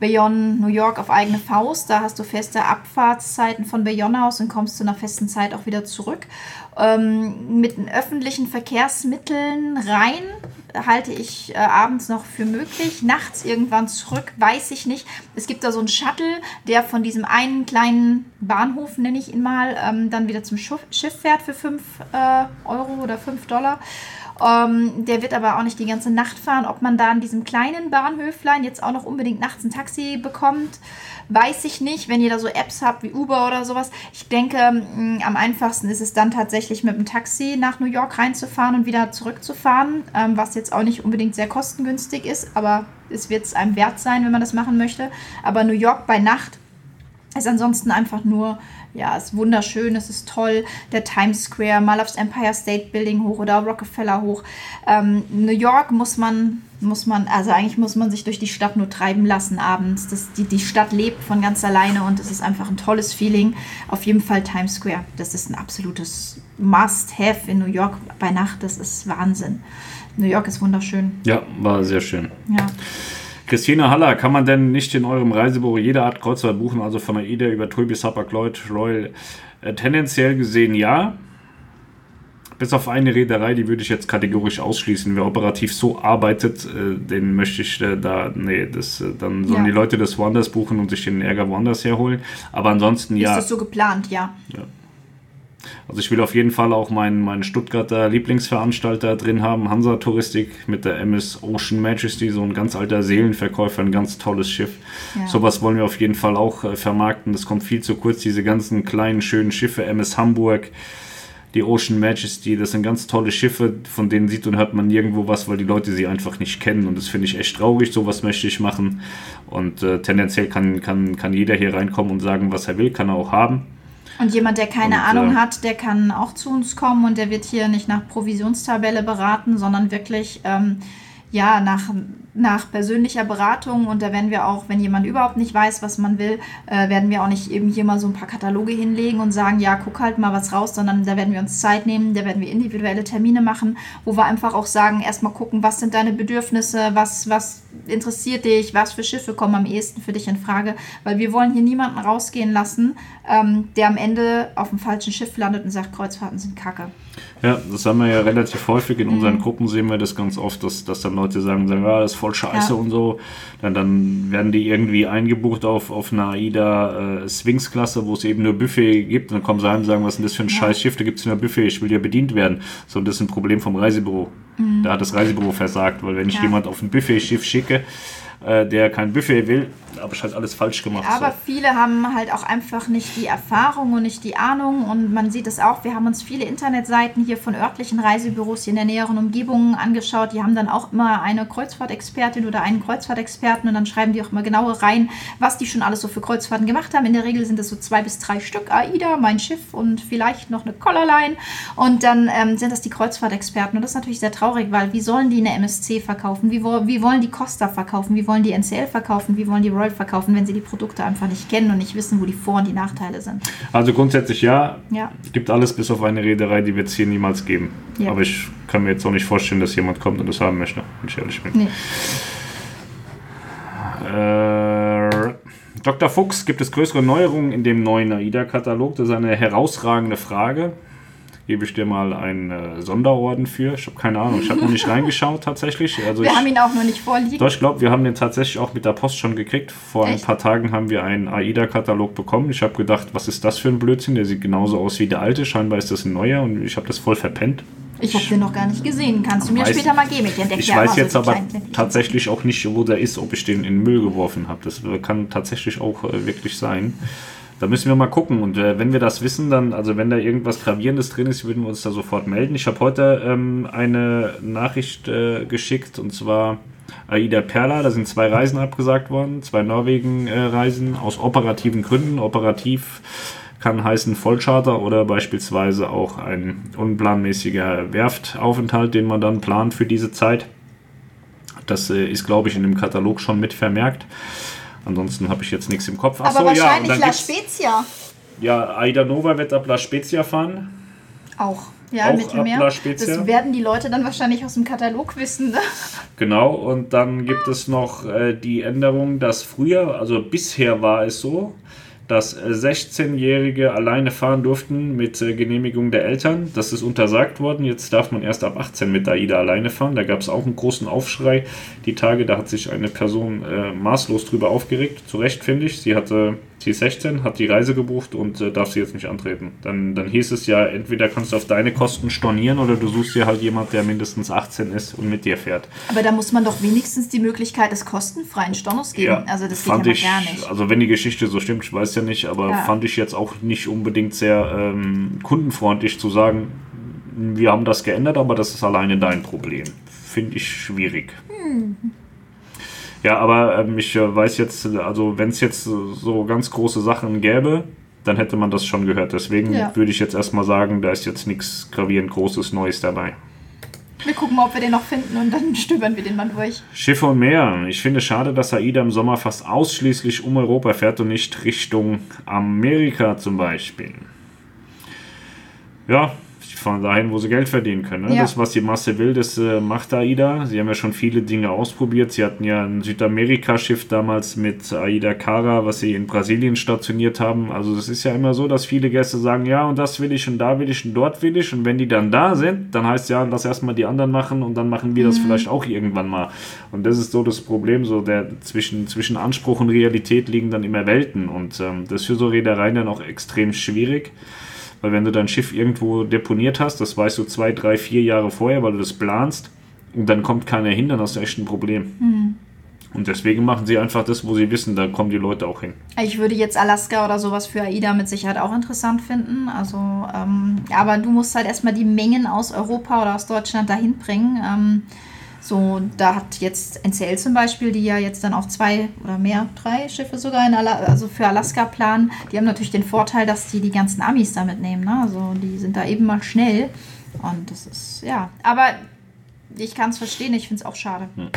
Bayonne, New York auf eigene Faust. Da hast du feste Abfahrtszeiten von Bayonne aus und kommst zu einer festen Zeit auch wieder zurück. Ähm, mit öffentlichen Verkehrsmitteln rein halte ich äh, abends noch für möglich. Nachts irgendwann zurück, weiß ich nicht. Es gibt da so einen Shuttle, der von diesem einen kleinen Bahnhof, nenne ich ihn mal, ähm, dann wieder zum Schiff, fährt für 5 äh, Euro oder 5 Dollar. Ähm, der wird aber auch nicht die ganze Nacht fahren. Ob man da an diesem kleinen Bahnhöflein jetzt auch noch unbedingt nachts ein Taxi bekommt, weiß ich nicht. Wenn ihr da so Apps habt wie Uber oder sowas. Ich denke, mh, am einfachsten ist es dann tatsächlich mit dem Taxi nach New York reinzufahren und wieder zurückzufahren, ähm, was jetzt auch nicht unbedingt sehr kostengünstig ist, aber es wird es einem wert sein, wenn man das machen möchte. Aber New York bei Nacht ist ansonsten einfach nur ja, ist wunderschön, es ist toll. Der Times Square, mal aufs Empire State Building hoch oder Rockefeller hoch. Ähm, New York muss man, muss man, also eigentlich muss man sich durch die Stadt nur treiben lassen abends. Das, die, die Stadt lebt von ganz alleine und es ist einfach ein tolles Feeling. Auf jeden Fall Times Square. Das ist ein absolutes Must-Have in New York bei Nacht. Das ist Wahnsinn. New York ist wunderschön. Ja, war sehr schön. Ja. Christina Haller, kann man denn nicht in eurem Reisebüro jede Art Kreuzfahrt buchen, also von AIDA über Tulbi, Hapag Lloyd, Royal? Äh, tendenziell gesehen ja. Bis auf eine Reederei, die würde ich jetzt kategorisch ausschließen. Wer operativ so arbeitet, äh, den möchte ich äh, da, nee, das, äh, dann sollen ja. die Leute das woanders buchen und sich den Ärger woanders herholen. Aber ansonsten ja. Ist das so geplant, ja. ja. Also ich will auf jeden Fall auch meinen, meinen Stuttgarter Lieblingsveranstalter drin haben, Hansa Touristik mit der MS Ocean Majesty, so ein ganz alter Seelenverkäufer, ein ganz tolles Schiff. Ja. Sowas wollen wir auf jeden Fall auch äh, vermarkten. Das kommt viel zu kurz, diese ganzen kleinen, schönen Schiffe, MS Hamburg. die Ocean Majesty, das sind ganz tolle Schiffe, von denen sieht und hört man nirgendwo was, weil die Leute sie einfach nicht kennen. Und das finde ich echt traurig, sowas möchte ich machen. Und äh, tendenziell kann, kann, kann jeder hier reinkommen und sagen, was er will, kann er auch haben. Und jemand, der keine Und, Ahnung äh, hat, der kann auch zu uns kommen und der wird hier nicht nach Provisionstabelle beraten, sondern wirklich ähm, ja nach, nach persönlicher Beratung. Und da werden wir auch, wenn jemand überhaupt nicht weiß, was man will, äh, werden wir auch nicht eben hier mal so ein paar Kataloge hinlegen und sagen, ja, guck halt mal was raus, sondern da werden wir uns Zeit nehmen, da werden wir individuelle Termine machen, wo wir einfach auch sagen, erstmal gucken, was sind deine Bedürfnisse, was, was interessiert dich, was für Schiffe kommen am ehesten für dich in Frage, weil wir wollen hier niemanden rausgehen lassen, ähm, der am Ende auf dem falschen Schiff landet und sagt, Kreuzfahrten sind Kacke. Ja, das haben wir ja relativ häufig in unseren Mhm. Gruppen sehen wir das ganz oft, dass, dass dann Leute sagen, ja, das ist voll scheiße Ja. und so. Dann, dann werden die irgendwie eingebucht auf, auf einer AIDA äh, Sphinx-Klasse, wo es eben nur Buffet gibt. Und dann kommen sie heim und sagen, was ist denn das für ein scheiß Schiff, da gibt es nur Buffet, ich will ja bedient werden. So, und das ist ein Problem vom Reisebüro. Da hat das Reisebüro versagt, weil wenn ich Mhm. Ja. jemand auf ein Buffet-Schiff schicke, äh, der kein Buffet will, habe ich halt alles falsch gemacht. Aber so. viele haben halt auch einfach nicht die Erfahrung und nicht die Ahnung. Und man sieht es auch, wir haben uns viele Internetseiten hier von örtlichen Reisebüros hier in der näheren Umgebung angeschaut. Die haben dann auch immer eine Kreuzfahrtexpertin oder einen Kreuzfahrtexperten und dann schreiben die auch immer genauer rein, was die schon alles so für Kreuzfahrten gemacht haben. In der Regel sind es so zwei bis drei Stück AIDA, mein Schiff und vielleicht noch eine Collarline. Und dann ähm, sind das die Kreuzfahrtexperten. Und das ist natürlich sehr traurig, weil wie sollen die eine MSC verkaufen? Wie, wo, wie wollen die Costa verkaufen? Wie wollen die NCL verkaufen? Wie wollen die Royal verkaufen, wenn sie die Produkte einfach nicht kennen und nicht wissen, wo die Vor- und die Nachteile sind? Also grundsätzlich ja, Ja. gibt alles bis auf eine Reederei, die wird es hier niemals geben. Ja. Aber ich kann mir jetzt auch nicht vorstellen, dass jemand kommt und das haben möchte, wenn ich ehrlich bin. Nee. Äh, Dr. Fuchs, gibt es größere Neuerungen in dem neuen AIDA-Katalog? Das ist eine herausragende Frage. Gebe ich dir mal einen äh, Sonderorden für. Ich habe keine Ahnung, ich habe noch nicht reingeschaut tatsächlich. Also Wir ich, haben ihn auch noch nicht vorliegen. doch, ich glaube, wir haben den tatsächlich auch mit der Post schon gekriegt. Vor ein Echt? paar Tagen haben wir einen AIDA-Katalog bekommen. Ich habe gedacht, was ist das für ein Blödsinn? Der sieht genauso aus wie der alte. Scheinbar ist das ein neuer und ich habe das voll verpennt. Ich habe den noch gar nicht gesehen. Kannst du mir weiß- später mal geben? Ich entdecke Ich ja weiß jetzt so aber tatsächlich auch nicht, wo der ist, ob ich den in den Müll geworfen habe. Das kann tatsächlich auch äh, wirklich sein. Da müssen wir mal gucken. Und äh, wenn wir das wissen, dann, also wenn da irgendwas Gravierendes drin ist, würden wir uns da sofort melden. Ich habe heute ähm, eine Nachricht äh, geschickt und zwar Aida Perla. Da sind zwei Reisen abgesagt worden, zwei Norwegen-Reisen aus operativen Gründen. Operativ kann heißen Vollcharter oder beispielsweise auch ein unplanmäßiger Werftaufenthalt, den man dann plant für diese Zeit. Das äh, ist, glaube ich, in dem Katalog schon mit vermerkt. Ansonsten habe ich jetzt nichts im Kopf. Ach Aber so, ja, wahrscheinlich dann La Spezia ja, Aida Nova wird ab La Spezia fahren. auch. Ja, Auch Mittelmeer. Das werden die Leute dann wahrscheinlich aus dem Katalog wissen. Ne? Genau, und dann gibt es noch äh, die Änderung, dass früher, also bisher war es so, dass äh, 16-Jährige alleine fahren durften mit äh, Genehmigung der Eltern. Das ist untersagt worden. Jetzt darf man erst ab 18 mit AIDA alleine fahren. Da gab es auch einen großen Aufschrei. Die Tage, da hat sich eine Person äh, maßlos drüber aufgeregt. Zu Recht, finde ich. Sie hatte, sie ist 16, hat die Reise gebucht und äh, darf sie jetzt nicht antreten. Dann, dann hieß es ja, entweder kannst du auf deine Kosten stornieren oder du suchst dir halt jemand, der mindestens 18 ist und mit dir fährt. Aber da muss man doch wenigstens die Möglichkeit des kostenfreien Stornos geben. also das geht ja fand ich, gar nicht. Also wenn die Geschichte so stimmt, ich weiß ja nicht, aber Ja. fand ich jetzt auch nicht unbedingt sehr ähm, kundenfreundlich zu sagen, wir haben das geändert, aber das ist alleine dein Problem. Finde ich schwierig. Hm. Ja, aber ähm, ich äh, weiß jetzt, also wenn es jetzt äh, so ganz große Sachen gäbe, dann hätte man das schon gehört. Deswegen Ja. würde ich jetzt erstmal sagen, da ist jetzt nichts gravierend Großes Neues dabei. Wir gucken mal, ob wir den noch finden und dann *laughs* stöbern wir den mal durch. Schiffe und Meer. Ich finde schade, dass AIDA im Sommer fast ausschließlich um Europa fährt und nicht Richtung Amerika zum Beispiel. Ja, von dahin, wo sie Geld verdienen können. Ne? Ja. Das, was die Masse will, das äh, macht AIDA. Sie haben ja schon viele Dinge ausprobiert. Sie hatten ja ein Südamerika-Schiff damals mit AIDA Cara, was sie in Brasilien stationiert haben. Also es ist ja immer so, dass viele Gäste sagen, ja, und das will ich und da will ich und dort will ich. Und wenn die dann da sind, dann heißt ja, lass erstmal die anderen machen und dann machen wir das vielleicht auch irgendwann mal. Und das ist so das Problem, so der zwischen, zwischen Anspruch und Realität liegen dann immer Welten. Und ähm, das ist für so Reedereien dann auch extrem schwierig. Weil wenn du dein Schiff irgendwo deponiert hast, das weißt du zwei, drei, vier Jahre vorher, weil du das planst, und dann kommt keiner hin, dann hast du echt ein Problem. Und deswegen machen sie einfach das, wo sie wissen, da kommen die Leute auch hin. Ich würde jetzt Alaska oder sowas für AIDA mit Sicherheit auch interessant finden. Also, ähm, aber du musst halt erstmal die Mengen aus Europa oder aus Deutschland dahin bringen. Ähm, so, da hat jetzt NCL zum Beispiel, die ja jetzt dann auch zwei oder mehr, drei Schiffe sogar in Ala also für Alaska planen, die haben natürlich den Vorteil, dass die die ganzen Amis da mitnehmen. Ne? Also die sind da eben mal schnell. Und das ist, ja. Aber ich kann es verstehen, ich finde es auch schade. Hm.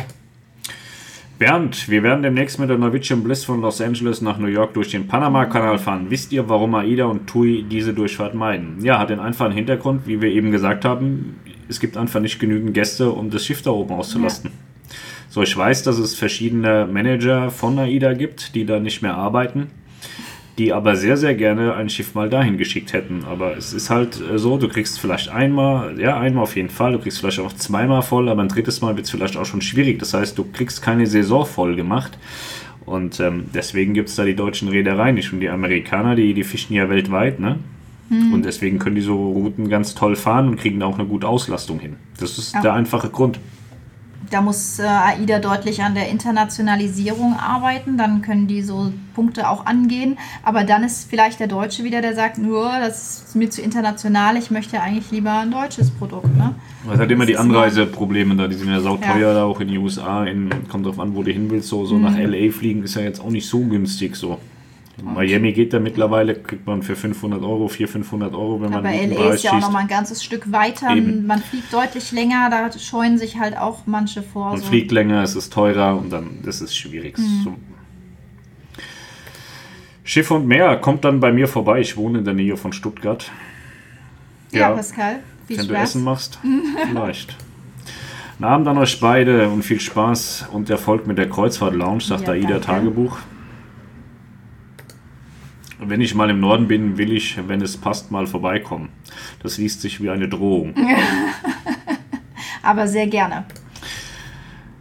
Bernd, wir werden demnächst mit der Norwegian Bliss von Los Angeles nach New York durch den Panama-Kanal fahren. Wisst ihr, warum AIDA und TUI diese Durchfahrt meiden? Ja, hat den einfachen Hintergrund, wie wir eben gesagt haben. Es gibt einfach nicht genügend Gäste, um das Schiff da oben auszulasten. Ja. So, ich weiß, dass es verschiedene Manager von AIDA gibt, die da nicht mehr arbeiten die aber sehr, sehr gerne ein Schiff mal dahin geschickt hätten. Aber es ist halt äh, so, du kriegst vielleicht einmal, ja, einmal auf jeden Fall, du kriegst vielleicht auch zweimal voll, aber ein drittes Mal wird es vielleicht auch schon schwierig. Das heißt, du kriegst keine Saison voll gemacht. Und ähm, deswegen gibt es da die deutschen Reedereien nicht. Und die Amerikaner, die, die fischen ja weltweit, ne? Hm. Und deswegen können die so Routen ganz toll fahren und kriegen auch eine gute Auslastung hin. Das ist ja. der einfache Grund. Da muss äh, AIDA deutlich an der Internationalisierung arbeiten, dann können die so Punkte auch angehen. Aber dann ist vielleicht der Deutsche wieder, der sagt, nur, das ist mir zu international, ich möchte eigentlich lieber ein deutsches Produkt. Ne? Es hat immer die Anreiseprobleme da, die sind ja sauteuer ja. da auch in die USA, in, kommt drauf an, wo du hin willst, so, so mhm. nach LA fliegen ist ja jetzt auch nicht so günstig so. In Miami geht da mittlerweile, kriegt man für 500 Euro, 400, 500 Euro, wenn man Aber LA ist ja auch noch mal ein ganzes Stück weiter. Eben. Man fliegt deutlich länger, da scheuen sich halt auch manche vor. Man so. fliegt länger, es ist teurer und dann, das ist schwierig. Mhm. So. Schiff und Meer kommt dann bei mir vorbei. Ich wohne in der Nähe von Stuttgart. Ja, ja Pascal. Viel wenn Spaß. du Essen machst, *laughs* vielleicht. Na, Abend an euch beide und viel Spaß und Erfolg mit der Kreuzfahrt Lounge, sagt ja, AIDA Tagebuch. Wenn ich mal im Norden bin, will ich, wenn es passt, mal vorbeikommen. Das liest sich wie eine Drohung. *laughs* Aber sehr gerne.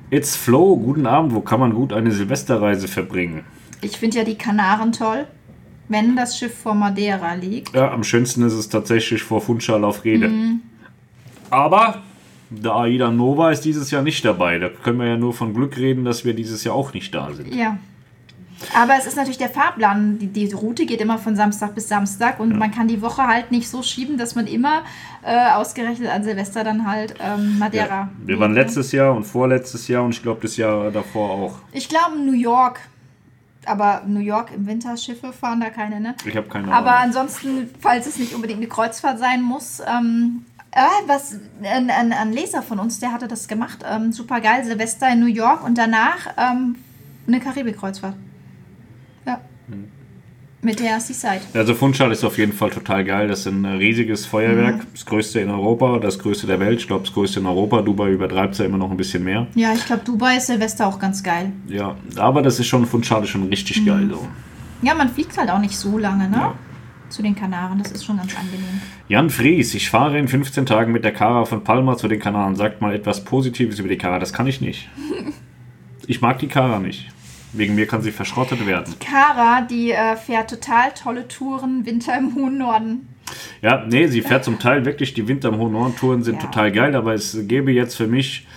It's Flow, guten Abend. Wo kann man gut eine Silvesterreise verbringen? Ich finde ja die Kanaren toll, wenn das Schiff vor Madeira liegt. Ja, am schönsten ist es tatsächlich vor Funchal auf Rede. Mhm. Aber der AIDA Nova ist dieses Jahr nicht dabei. Da können wir ja nur von Glück reden, dass wir dieses Jahr auch nicht da sind. Ja, aber es ist natürlich der Fahrplan. Die, die Route geht immer von Samstag bis Samstag und ja. man kann die Woche halt nicht so schieben, dass man immer äh, ausgerechnet an Silvester dann halt ähm, Madeira. Ja. Wir waren letztes Jahr und vorletztes Jahr und ich glaube das Jahr davor auch. Ich glaube New York. Aber New York im Winter Schiffe fahren da keine, ne? Ich habe keine Ahnung. Aber ansonsten, falls es nicht unbedingt eine Kreuzfahrt sein muss, ähm, äh, was, ein, ein, ein, Leser von uns, der hatte das gemacht. Ähm, super geil, Silvester in New York und danach ähm, eine Karibik-Kreuzfahrt. Mit der Seaside. Also Funchal ist auf jeden Fall total geil. Das ist ein riesiges Feuerwerk. Mhm. Das größte in Europa, das größte der Welt. Ich glaube, das größte in Europa. Dubai übertreibt es ja immer noch ein bisschen mehr. Ja, ich glaube, Dubai ist Silvester auch ganz geil. Ja, aber das ist schon, Funchal ist schon richtig mhm. geil. So. Ja, man fliegt halt auch nicht so lange, ne? Ja. Zu den Kanaren, das ist schon ganz angenehm. Jan Fries, ich fahre in 15 Tagen mit der Kara von Palma zu den Kanaren. Sagt mal etwas Positives über die Kara. Das kann ich nicht. *laughs* ich mag die Kara nicht. Wegen mir kann sie verschrottet werden. Die Kara, die äh, fährt total tolle Touren Winter im hohen Norden. Ja, nee, sie fährt zum Teil wirklich die Winter im hohen Norden Touren sind ja. total geil, aber es gäbe jetzt für mich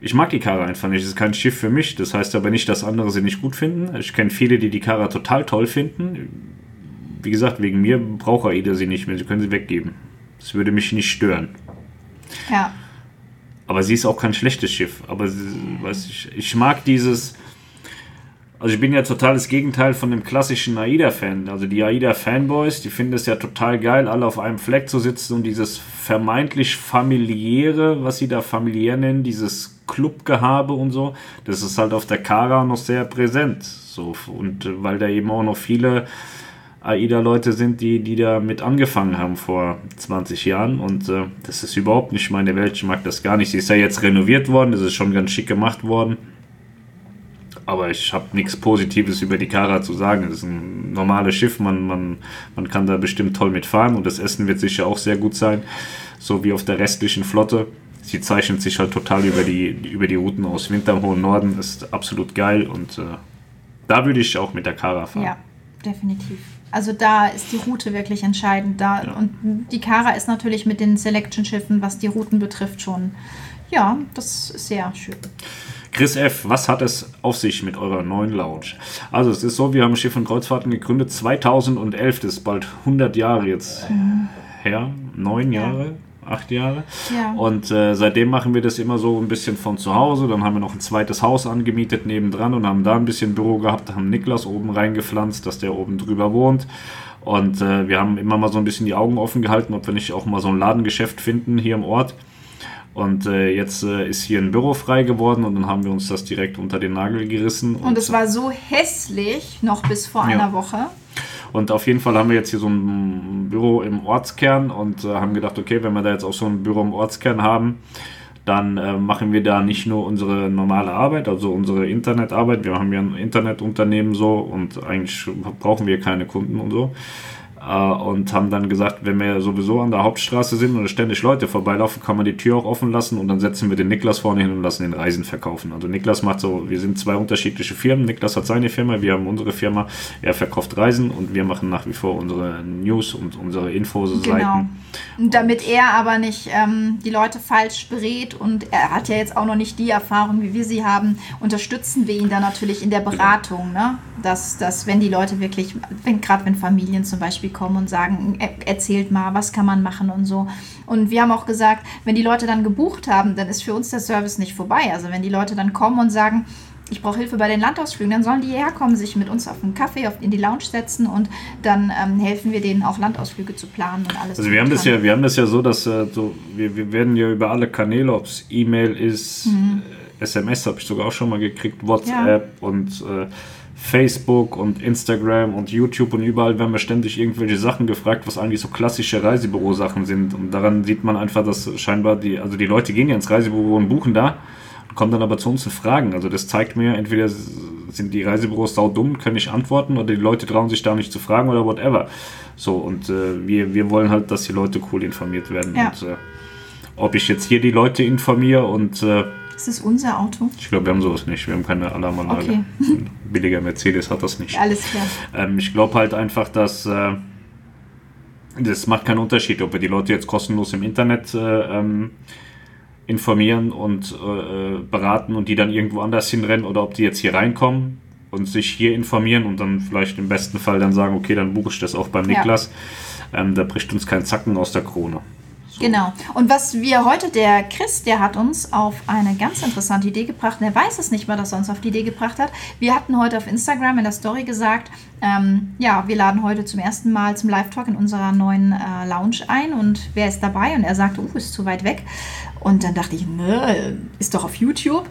ich mag die Kara einfach nicht. Es ist kein Schiff für mich. Das heißt aber nicht, dass andere sie nicht gut finden. Ich kenne viele, die die Kara total toll finden. Wie gesagt, wegen mir braucht AIDA sie nicht mehr. Sie können sie weggeben. Das würde mich nicht stören. Ja. Aber sie ist auch kein schlechtes Schiff. Aber weiß ich, ich mag dieses also ich bin ja total das Gegenteil von dem klassischen AIDA-Fan. Also die AIDA-Fanboys, die finden es ja total geil, alle auf einem Fleck zu sitzen und dieses vermeintlich familiäre, was sie da familiär nennen, dieses Clubgehabe und so, das ist halt auf der Kara noch sehr präsent. So, und äh, weil da eben auch noch viele AIDA-Leute sind, die, die da mit angefangen haben vor 20 Jahren und äh, das ist überhaupt nicht meine Welt, ich mag das gar nicht. Sie ist ja jetzt renoviert worden, das ist schon ganz schick gemacht worden aber ich habe nichts Positives über die Kara zu sagen. Es ist ein normales Schiff, man, man, man kann da bestimmt toll mitfahren und das Essen wird sicher auch sehr gut sein, so wie auf der restlichen Flotte. Sie zeichnet sich halt total über die, über die Routen aus. Winter im hohen Norden ist absolut geil und äh, da würde ich auch mit der Kara fahren. Ja, definitiv. Also da ist die Route wirklich entscheidend. Da, ja. Und die Kara ist natürlich mit den Selection-Schiffen, was die Routen betrifft, schon. Ja, das ist sehr schön. Chris F., was hat es auf sich mit eurer neuen Lounge? Also es ist so, wir haben Schiff und Kreuzfahrten gegründet 2011, das ist bald 100 Jahre jetzt mhm. her, neun Jahre, acht Jahre. Ja. Und äh, seitdem machen wir das immer so ein bisschen von zu Hause. Dann haben wir noch ein zweites Haus angemietet nebendran und haben da ein bisschen Büro gehabt, haben Niklas oben reingepflanzt, dass der oben drüber wohnt. Und äh, wir haben immer mal so ein bisschen die Augen offen gehalten, ob wir nicht auch mal so ein Ladengeschäft finden hier im Ort. Und äh, jetzt äh, ist hier ein Büro frei geworden und dann haben wir uns das direkt unter den Nagel gerissen. Und, und es war so hässlich noch bis vor ja. einer Woche. Und auf jeden Fall haben wir jetzt hier so ein Büro im Ortskern und äh, haben gedacht, okay, wenn wir da jetzt auch so ein Büro im Ortskern haben, dann äh, machen wir da nicht nur unsere normale Arbeit, also unsere Internetarbeit. Wir haben ja ein Internetunternehmen so und eigentlich brauchen wir keine Kunden und so, und haben dann gesagt, wenn wir sowieso an der Hauptstraße sind und ständig Leute vorbeilaufen, kann man die Tür auch offen lassen und dann setzen wir den Niklas vorne hin und lassen den Reisen verkaufen. Also Niklas macht so, wir sind zwei unterschiedliche Firmen. Niklas hat seine Firma, wir haben unsere Firma. Er verkauft Reisen und wir machen nach wie vor unsere News und unsere Infoseiten. Genau. Damit er aber nicht ähm, die Leute falsch berät und er hat ja jetzt auch noch nicht die Erfahrung, wie wir sie haben, unterstützen wir ihn dann natürlich in der Beratung. Ne? Dass, dass wenn die Leute wirklich, wenn gerade wenn Familien zum Beispiel kommen und sagen, erzählt mal, was kann man machen und so. Und wir haben auch gesagt, wenn die Leute dann gebucht haben, dann ist für uns der Service nicht vorbei. Also wenn die Leute dann kommen und sagen, ich brauche Hilfe bei den Landausflügen, dann sollen die herkommen, sich mit uns auf einen Kaffee in die Lounge setzen und dann ähm, helfen wir denen auch Landausflüge zu planen und alles. Also wir haben das ja, wir haben das ja so, dass äh, so, wir, wir werden ja über alle Kanäle, ob es E-Mail ist, mhm. SMS habe ich sogar auch schon mal gekriegt, WhatsApp ja. und äh, Facebook und Instagram und YouTube und überall werden wir ständig irgendwelche Sachen gefragt, was eigentlich so klassische Reisebüro-Sachen sind. Und daran sieht man einfach, dass scheinbar die, also die Leute gehen ja ins Reisebüro und buchen da, kommen dann aber zu uns und fragen. Also das zeigt mir, entweder sind die Reisebüros sau dumm, können nicht antworten oder die Leute trauen sich da nicht zu fragen oder whatever. So, und äh, wir, wir wollen halt, dass die Leute cool informiert werden. Ja. Und äh, ob ich jetzt hier die Leute informiere und äh, ist das unser Auto? Ich glaube, wir haben sowas nicht. Wir haben keine Alarmanlage. Okay. Ein billiger Mercedes hat das nicht. *laughs* Alles klar. Ähm, ich glaube halt einfach, dass äh, das macht keinen Unterschied, ob wir die Leute jetzt kostenlos im Internet äh, ähm, informieren und äh, beraten und die dann irgendwo anders hinrennen oder ob die jetzt hier reinkommen und sich hier informieren und dann vielleicht im besten Fall dann sagen, okay, dann buche ich das auch beim Niklas. Ja. Ähm, da bricht uns kein Zacken aus der Krone. So. Genau. Und was wir heute, der Chris, der hat uns auf eine ganz interessante Idee gebracht. Er weiß es nicht mal, dass er uns auf die Idee gebracht hat. Wir hatten heute auf Instagram in der Story gesagt, ähm, ja, wir laden heute zum ersten Mal zum Live-Talk in unserer neuen äh, Lounge ein und wer ist dabei? Und er sagte, uh, ist zu weit weg. Und dann dachte ich, ne, ist doch auf YouTube.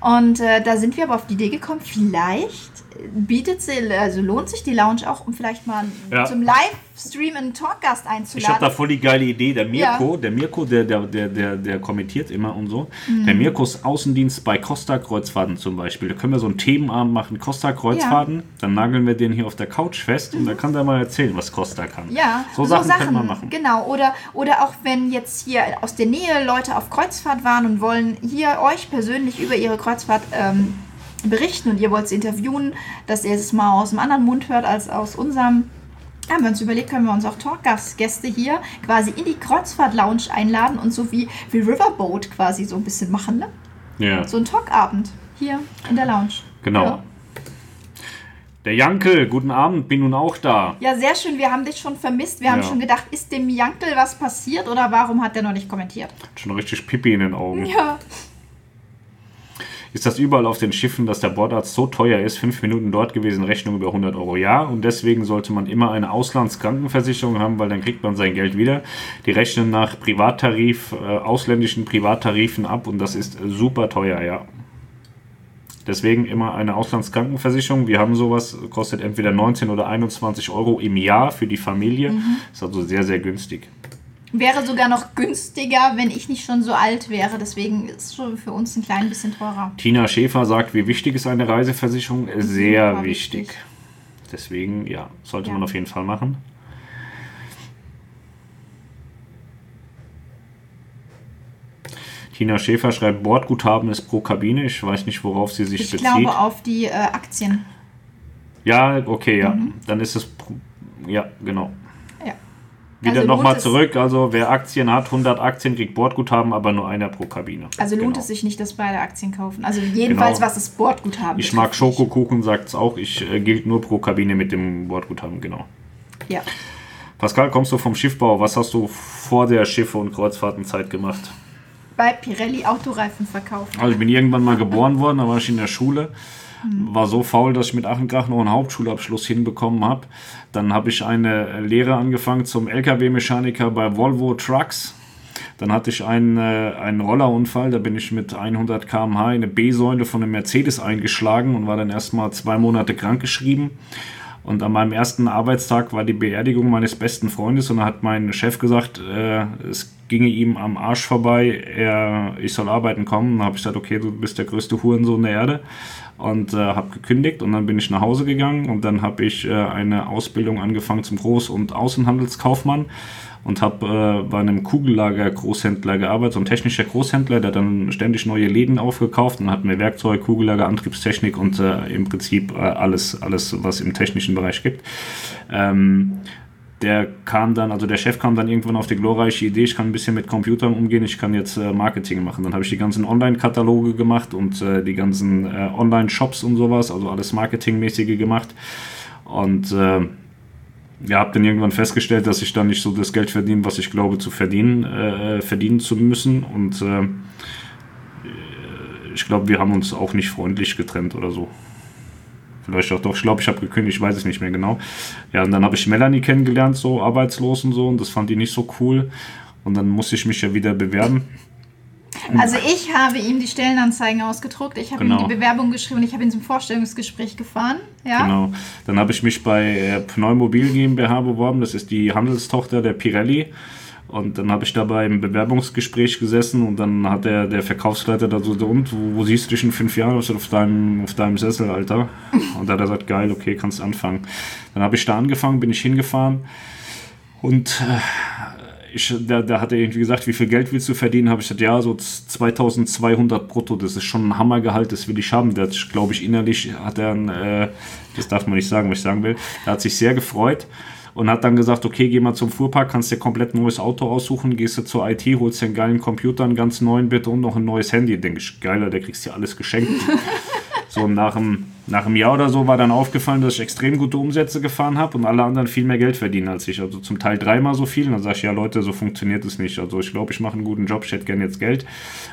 Und äh, da sind wir aber auf die Idee gekommen, vielleicht bietet sie, also lohnt sich die Lounge auch, um vielleicht mal ja. zum Livestream einen Talkgast einzuladen. Ich habe da voll die geile Idee. Der Mirko, ja. der Mirko, der, der, der, der, der kommentiert immer und so. Mhm. Der Mirkos Außendienst bei Costa Kreuzfahrten zum Beispiel. Da können wir so einen Themenabend machen, Costa Kreuzfahrten. Ja. Dann nageln wir den hier auf der Couch fest mhm. und da kann der mal erzählen, was Costa kann. Ja, so, so Sachen, Sachen können wir machen. Genau. Oder, oder auch wenn jetzt hier aus der Nähe Leute auf Kreuzfahrt waren und wollen hier euch persönlich über ihre Kreuzfahrt ähm, berichten und ihr wollt sie interviewen, dass ihr es mal aus dem anderen Mund hört als aus unserem. Haben wir uns überlegt, können wir uns auch Talkgäste hier quasi in die Kreuzfahrt-Lounge einladen und so wie, wie Riverboat quasi so ein bisschen machen, ne? Ja. So ein Talkabend hier in der Lounge. Genau. Ja. Der Jankel, guten Abend, bin nun auch da. Ja, sehr schön. Wir haben dich schon vermisst. Wir haben ja. schon gedacht, ist dem Jankel was passiert oder warum hat der noch nicht kommentiert? Hat schon richtig Pipi in den Augen. Ja ist das überall auf den Schiffen, dass der Bordarzt so teuer ist, fünf Minuten dort gewesen, Rechnung über 100 Euro. Ja, und deswegen sollte man immer eine Auslandskrankenversicherung haben, weil dann kriegt man sein Geld wieder. Die rechnen nach Privattarif, äh, ausländischen Privattarifen ab und das ist super teuer, ja. Deswegen immer eine Auslandskrankenversicherung. Wir haben sowas, kostet entweder 19 oder 21 Euro im Jahr für die Familie. Mhm. Ist also sehr, sehr günstig. Wäre sogar noch günstiger, wenn ich nicht schon so alt wäre. Deswegen ist es schon für uns ein klein bisschen teurer. Tina Schäfer sagt, wie wichtig ist eine Reiseversicherung? Sehr wichtig. wichtig. Deswegen, ja, sollte ja. man auf jeden Fall machen. Tina Schäfer schreibt, Bordguthaben ist pro Kabine. Ich weiß nicht, worauf sie sich ich bezieht. Ich glaube auf die äh, Aktien. Ja, okay, ja. Mhm. Dann ist es, ja, genau. Wieder Also nochmal zurück, also wer Aktien hat, 100 Aktien kriegt Bordguthaben, aber nur einer pro Kabine. Also lohnt Genau. es sich nicht, dass beide Aktien kaufen. Also jedenfalls, Genau. was das Bordguthaben Ich mag. Schokokuchen, sagt es auch. Ich äh, gilt nur pro Kabine mit dem Bordguthaben, genau. Ja. Pascal, kommst du vom Schiffbau? Was hast du vor der Schiffe- und Kreuzfahrtenzeit gemacht? Bei Pirelli Autoreifen verkaufen. Also ich bin irgendwann mal geboren worden, da war ich in der Schule. War so faul, dass ich mit Ach und Krach noch einen Hauptschulabschluss hinbekommen habe. Dann habe ich eine Lehre angefangen zum LKW-Mechaniker bei Volvo Trucks. Dann hatte ich einen, äh, einen Rollerunfall, da bin ich mit 100 km/h in eine B-Säule von einem Mercedes eingeschlagen und war dann erstmal zwei Monate krankgeschrieben. Und an meinem ersten Arbeitstag war die Beerdigung meines besten Freundes und da hat mein Chef gesagt, äh, es ginge ihm am Arsch vorbei, er, ich soll arbeiten kommen. Dann habe ich gesagt, okay, du bist der größte Hurensohn der Erde und äh, habe gekündigt und dann bin ich nach Hause gegangen und dann habe ich äh, eine Ausbildung angefangen zum Groß- und Außenhandelskaufmann und habe äh, bei einem Kugellager Großhändler gearbeitet, so ein technischer Großhändler, der dann ständig neue Läden aufgekauft und hat mir Werkzeug, Kugellager, Antriebstechnik und äh, im Prinzip äh, alles, alles, was im technischen Bereich gibt. Ähm, der kam dann, also der Chef kam dann irgendwann auf die glorreiche Idee, ich kann ein bisschen mit Computern umgehen, ich kann jetzt äh, Marketing machen. Dann habe ich die ganzen Online-Kataloge gemacht und äh, die ganzen äh, Online-Shops und sowas, also alles Marketingmäßige gemacht. Und äh, ja, habe dann irgendwann festgestellt, dass ich dann nicht so das Geld verdiene, was ich glaube zu verdienen, äh, verdienen zu müssen. Und äh, ich glaube, wir haben uns auch nicht freundlich getrennt oder so. Vielleicht auch doch. Ich glaube, ich habe gekündigt, ich weiß es nicht mehr genau. Ja, und dann habe ich Melanie kennengelernt, so arbeitslos und so, und das fand die nicht so cool. Und dann musste ich mich ja wieder bewerben. Also ich habe ihm die Stellenanzeigen ausgedruckt, ich habe Genau. ihm die Bewerbung geschrieben und ich habe ihn zum Vorstellungsgespräch gefahren. Ja? Genau. Dann habe ich mich bei äh, Pneumobil GmbH beworben. Das ist die Handelstochter der Pirelli. Und dann habe ich da beim Bewerbungsgespräch gesessen und dann hat der, der Verkaufsleiter da so, und, wo, wo siehst du dich in fünf Jahren? Ich so, auf deinem, auf deinem Sessel, Alter. Und da hat er gesagt, geil, okay, kannst anfangen. Dann habe ich da angefangen, bin ich hingefahren und äh, ich, da, da hat er irgendwie gesagt, wie viel Geld willst du verdienen? Habe ich gesagt, ja, so 2200 brutto, das ist schon ein Hammergehalt, das will ich haben. Der glaube ich, innerlich hat er, äh, das darf man nicht sagen, was ich sagen will, er hat sich sehr gefreut und hat dann gesagt, okay, geh mal zum Fuhrpark, kannst dir komplett neues Auto aussuchen, gehst du zur IT, holst dir einen geilen Computer, einen ganz neuen bitte und noch ein neues Handy. Denke ich, geiler, der kriegst dir alles geschenkt. *laughs* So nach einem, nach einem Jahr oder so war dann aufgefallen, dass ich extrem gute Umsätze gefahren habe und alle anderen viel mehr Geld verdienen als ich. Also zum Teil dreimal so viel. Und dann sage ich, ja Leute, so funktioniert es nicht. Also ich glaube, ich mache einen guten Job, ich hätte gerne jetzt Geld.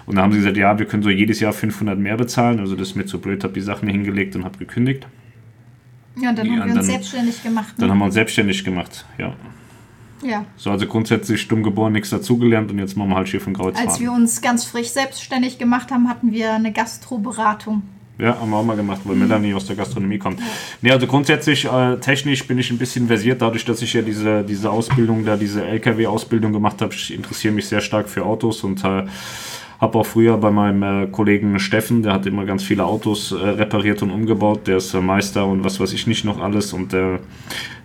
Und dann haben sie gesagt, ja, wir können so jedes Jahr 500 mehr bezahlen. Also das ist mir zu blöd, habe die Sachen hingelegt und habe gekündigt. Ja, und dann Ja, haben wir uns selbstständig gemacht. Dann Ne? haben wir uns selbstständig gemacht. Ja. Ja. So, also grundsätzlich stumm geboren, nichts dazugelernt und jetzt machen wir halt Schiff und Als wir uns ganz frisch selbstständig gemacht haben, hatten wir eine Gastroberatung. Ja, haben wir auch mal gemacht, weil Melanie aus der Gastronomie kommt. Nee, also grundsätzlich äh, technisch bin ich ein bisschen versiert, dadurch, dass ich ja diese, diese Ausbildung, da diese LKW-Ausbildung gemacht habe. Ich interessiere mich sehr stark für Autos und äh, habe auch früher bei meinem äh, Kollegen Steffen, der hat immer ganz viele Autos äh, repariert und umgebaut. Der ist äh, Meister und was weiß ich nicht noch alles und äh,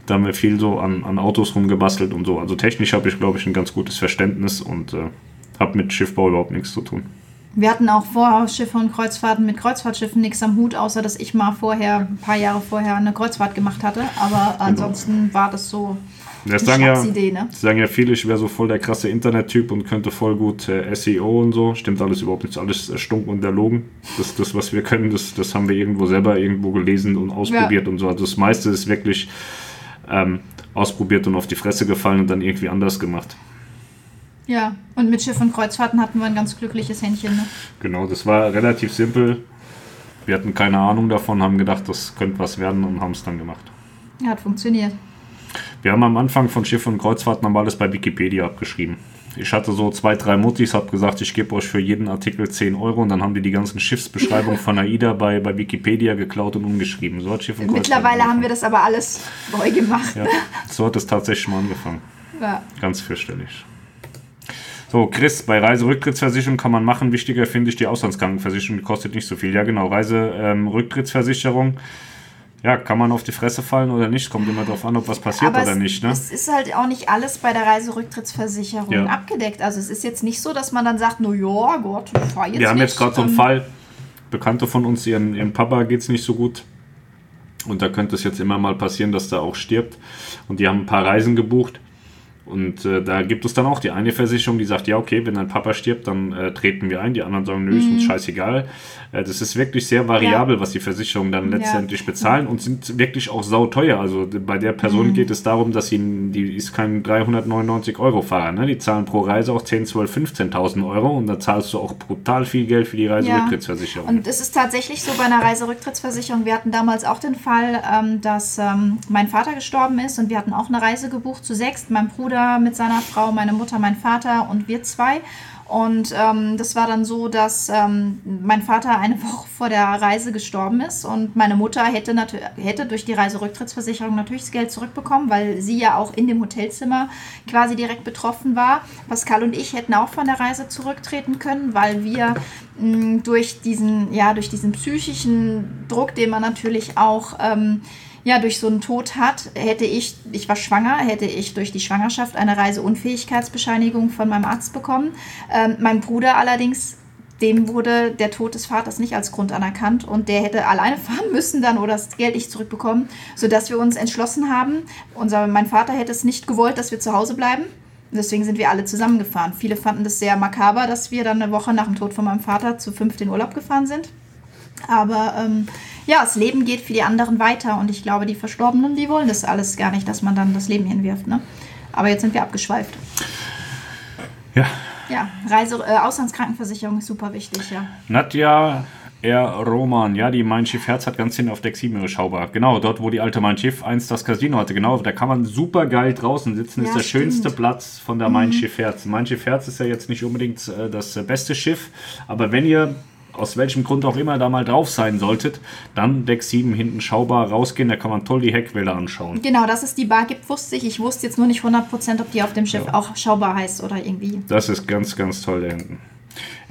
da haben wir viel so an, an Autos rumgebastelt und so. Also technisch habe ich, glaube ich, ein ganz gutes Verständnis und äh, habe mit Schiffbau überhaupt nichts zu tun. Wir hatten auch vor Schiffe und Kreuzfahrten mit Kreuzfahrtschiffen nichts am Hut, außer dass ich mal vorher, ein paar Jahre vorher, eine Kreuzfahrt gemacht hatte. Aber ansonsten war das so Das sagen ja, ne? sagen ja viele, ich wäre so voll der krasse Internettyp und könnte voll gut äh, SEO und so. Stimmt alles überhaupt nicht. Alles stunk und erlogen. Das, das, was wir können, das, das haben wir irgendwo selber irgendwo gelesen und ausprobiert und so. Also das meiste ist wirklich ähm, ausprobiert und auf die Fresse gefallen und dann irgendwie anders gemacht. Ja, und mit Schiff und Kreuzfahrten hatten wir ein ganz glückliches Händchen. Ne? Genau, das war relativ simpel. Wir hatten keine Ahnung davon, haben gedacht, das könnte was werden und haben es dann gemacht. Ja, hat funktioniert. Wir haben am Anfang von Schiff und wir alles bei Wikipedia abgeschrieben. Ich hatte so zwei, drei Muttis, habe gesagt, ich gebe euch für jeden Artikel 10 Euro und dann haben die die ganzen Schiffsbeschreibungen von AIDA bei, bei Wikipedia geklaut und umgeschrieben. So hat Schiff und Mittlerweile haben wir das aber alles neu gemacht. Ja, so hat es tatsächlich mal angefangen. Ja. Ganz fürchterlich. So, Chris, bei Reiserücktrittsversicherung kann man machen. Wichtiger finde ich die Auslandskrankenversicherung, die kostet nicht so viel. Ja, genau, Reiserücktrittsversicherung. Ja, kann man auf die Fresse fallen oder nicht? Kommt immer darauf an, ob was passiert Aber oder es, nicht. Ne? es ist halt auch nicht alles bei der Reiserücktrittsversicherung Ja. abgedeckt. Also es ist jetzt nicht so, dass man dann sagt, no ja, Gott, ich fahr jetzt Wir haben nicht. jetzt gerade so einen Ähm, Fall, Bekannte von uns, ihren, ihrem Papa geht es nicht so gut. Und da könnte es jetzt immer mal passieren, dass der auch stirbt. Und die haben ein paar Reisen gebucht. Und äh, da gibt es dann auch die eine Versicherung, die sagt, ja, okay, wenn dein Papa stirbt, dann äh, treten wir ein. Die anderen sagen, nö, ist uns scheißegal. Äh, das ist wirklich sehr variabel, Ja. was die Versicherungen dann Ja. letztendlich bezahlen und sind wirklich auch sauteuer. Also bei der Person geht es darum, dass sie, die ist kein 399 Euro Fahrer. Ne? Die zahlen pro Reise auch 10, 12, 15.000 Euro und da zahlst du auch brutal viel Geld für die Reiserücktrittsversicherung. Und es ist tatsächlich so bei einer Reiserücktrittsversicherung. Wir hatten damals auch den Fall, ähm, dass ähm, mein Vater gestorben ist und wir hatten auch eine Reise gebucht zu sechst. Mein Bruder mit seiner Frau, meine Mutter, mein Vater und wir zwei. Und ähm, das war dann so, dass ähm, mein Vater eine *laughs* Woche vor der Reise gestorben ist und meine Mutter hätte, hätte durch die Reiserücktrittsversicherung natürlich das Geld zurückbekommen, weil sie ja auch in dem Hotelzimmer quasi direkt betroffen war. Pascal und ich hätten auch von der Reise zurücktreten können, weil wir mh, durch diesen, ja, durch diesen psychischen Druck, den man natürlich auch ähm, ja, durch so einen Tod hat, hätte ich, ich war schwanger, hätte ich durch die Schwangerschaft eine Reiseunfähigkeitsbescheinigung von meinem Arzt bekommen. Ähm, mein Bruder allerdings, dem wurde der Tod des Vaters nicht als Grund anerkannt und der hätte alleine *laughs* fahren müssen dann oder das Geld nicht zurückbekommen, sodass wir uns entschlossen haben. Unser, mein Vater hätte es nicht gewollt, dass wir zu Hause bleiben. Deswegen sind wir alle zusammengefahren. Viele fanden das sehr makaber, dass wir dann eine Woche nach dem Tod von meinem Vater zu fünf in Urlaub gefahren sind. Aber ähm, ja, das Leben geht für die anderen weiter und ich glaube, die Verstorbenen, die wollen das alles gar nicht, dass man dann das Leben hinwirft. Ne? Aber jetzt sind wir abgeschweift. ja, Ja, Reise, äh, Auslandskrankenversicherung ist super wichtig, ja. Nadja R. Roman, ja, die Mein Schiff Herz hat ganz hinten auf Deck 7 ihre Schaubar. Genau, dort, wo die alte Mein Schiff einst das Casino hatte. Genau, da kann man super geil draußen sitzen. Ja, ist der stimmt. schönste Platz von der Mein Schiff Herz. Mein Schiff Herz ist ja jetzt nicht unbedingt äh, das äh, beste Schiff, aber wenn ihr aus welchem Grund auch immer da mal drauf sein solltet, dann Deck 7 hinten schaubar rausgehen, da kann man toll die Heckwelle anschauen. Genau, dass es die Bar gibt, wusste ich. Ich wusste jetzt nur nicht 100%, ob die auf dem Schiff auch schaubar heißt oder irgendwie. Das ist ganz, ganz toll da hinten.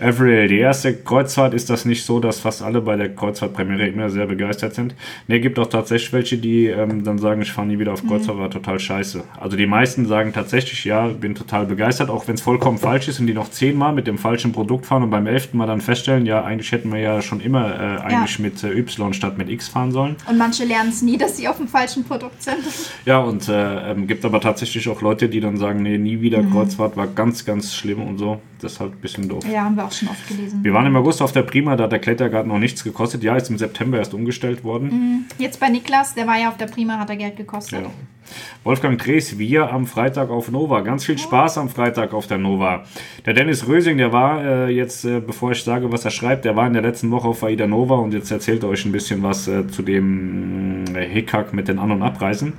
Avril, die erste Kreuzfahrt ist das nicht so, dass fast alle bei der Kreuzfahrtpremiere immer sehr begeistert sind. Ne, gibt auch tatsächlich welche, die ähm, dann sagen, ich fahre nie wieder auf Kreuzfahrt, war total scheiße. Also die meisten sagen tatsächlich, ja, bin total begeistert, auch wenn es vollkommen falsch ist und die noch zehnmal mit dem falschen Produkt fahren und beim elften Mal dann feststellen, ja, eigentlich hätten wir ja schon immer äh, eigentlich mit äh, Y statt mit X fahren sollen. Und manche lernen es nie, dass sie auf dem falschen Produkt sind. *laughs* Ja, und äh, ähm, gibt aber tatsächlich auch Leute, die dann sagen, nee, nie wieder Kreuzfahrt, war ganz, ganz schlimm und so. Das ist halt ein bisschen doof. Ja, haben wir auch schon oft gelesen. Wir waren im August auf der Prima, da hat der Klettergarten noch nichts gekostet. Ja, ist im September erst umgestellt worden. Jetzt bei Niklas, der war ja auf der Prima, hat er Geld gekostet. Ja. Wolfgang Drees, wir am Freitag auf Nova. Ganz viel Spaß am Freitag auf der Nova. Der Dennis Rösing, der war äh, jetzt, äh, bevor ich sage, was er schreibt, der war in der letzten Woche auf Aida Nova und jetzt erzählt er euch ein bisschen was äh, zu dem äh, Hickhack mit den An- und Abreisen.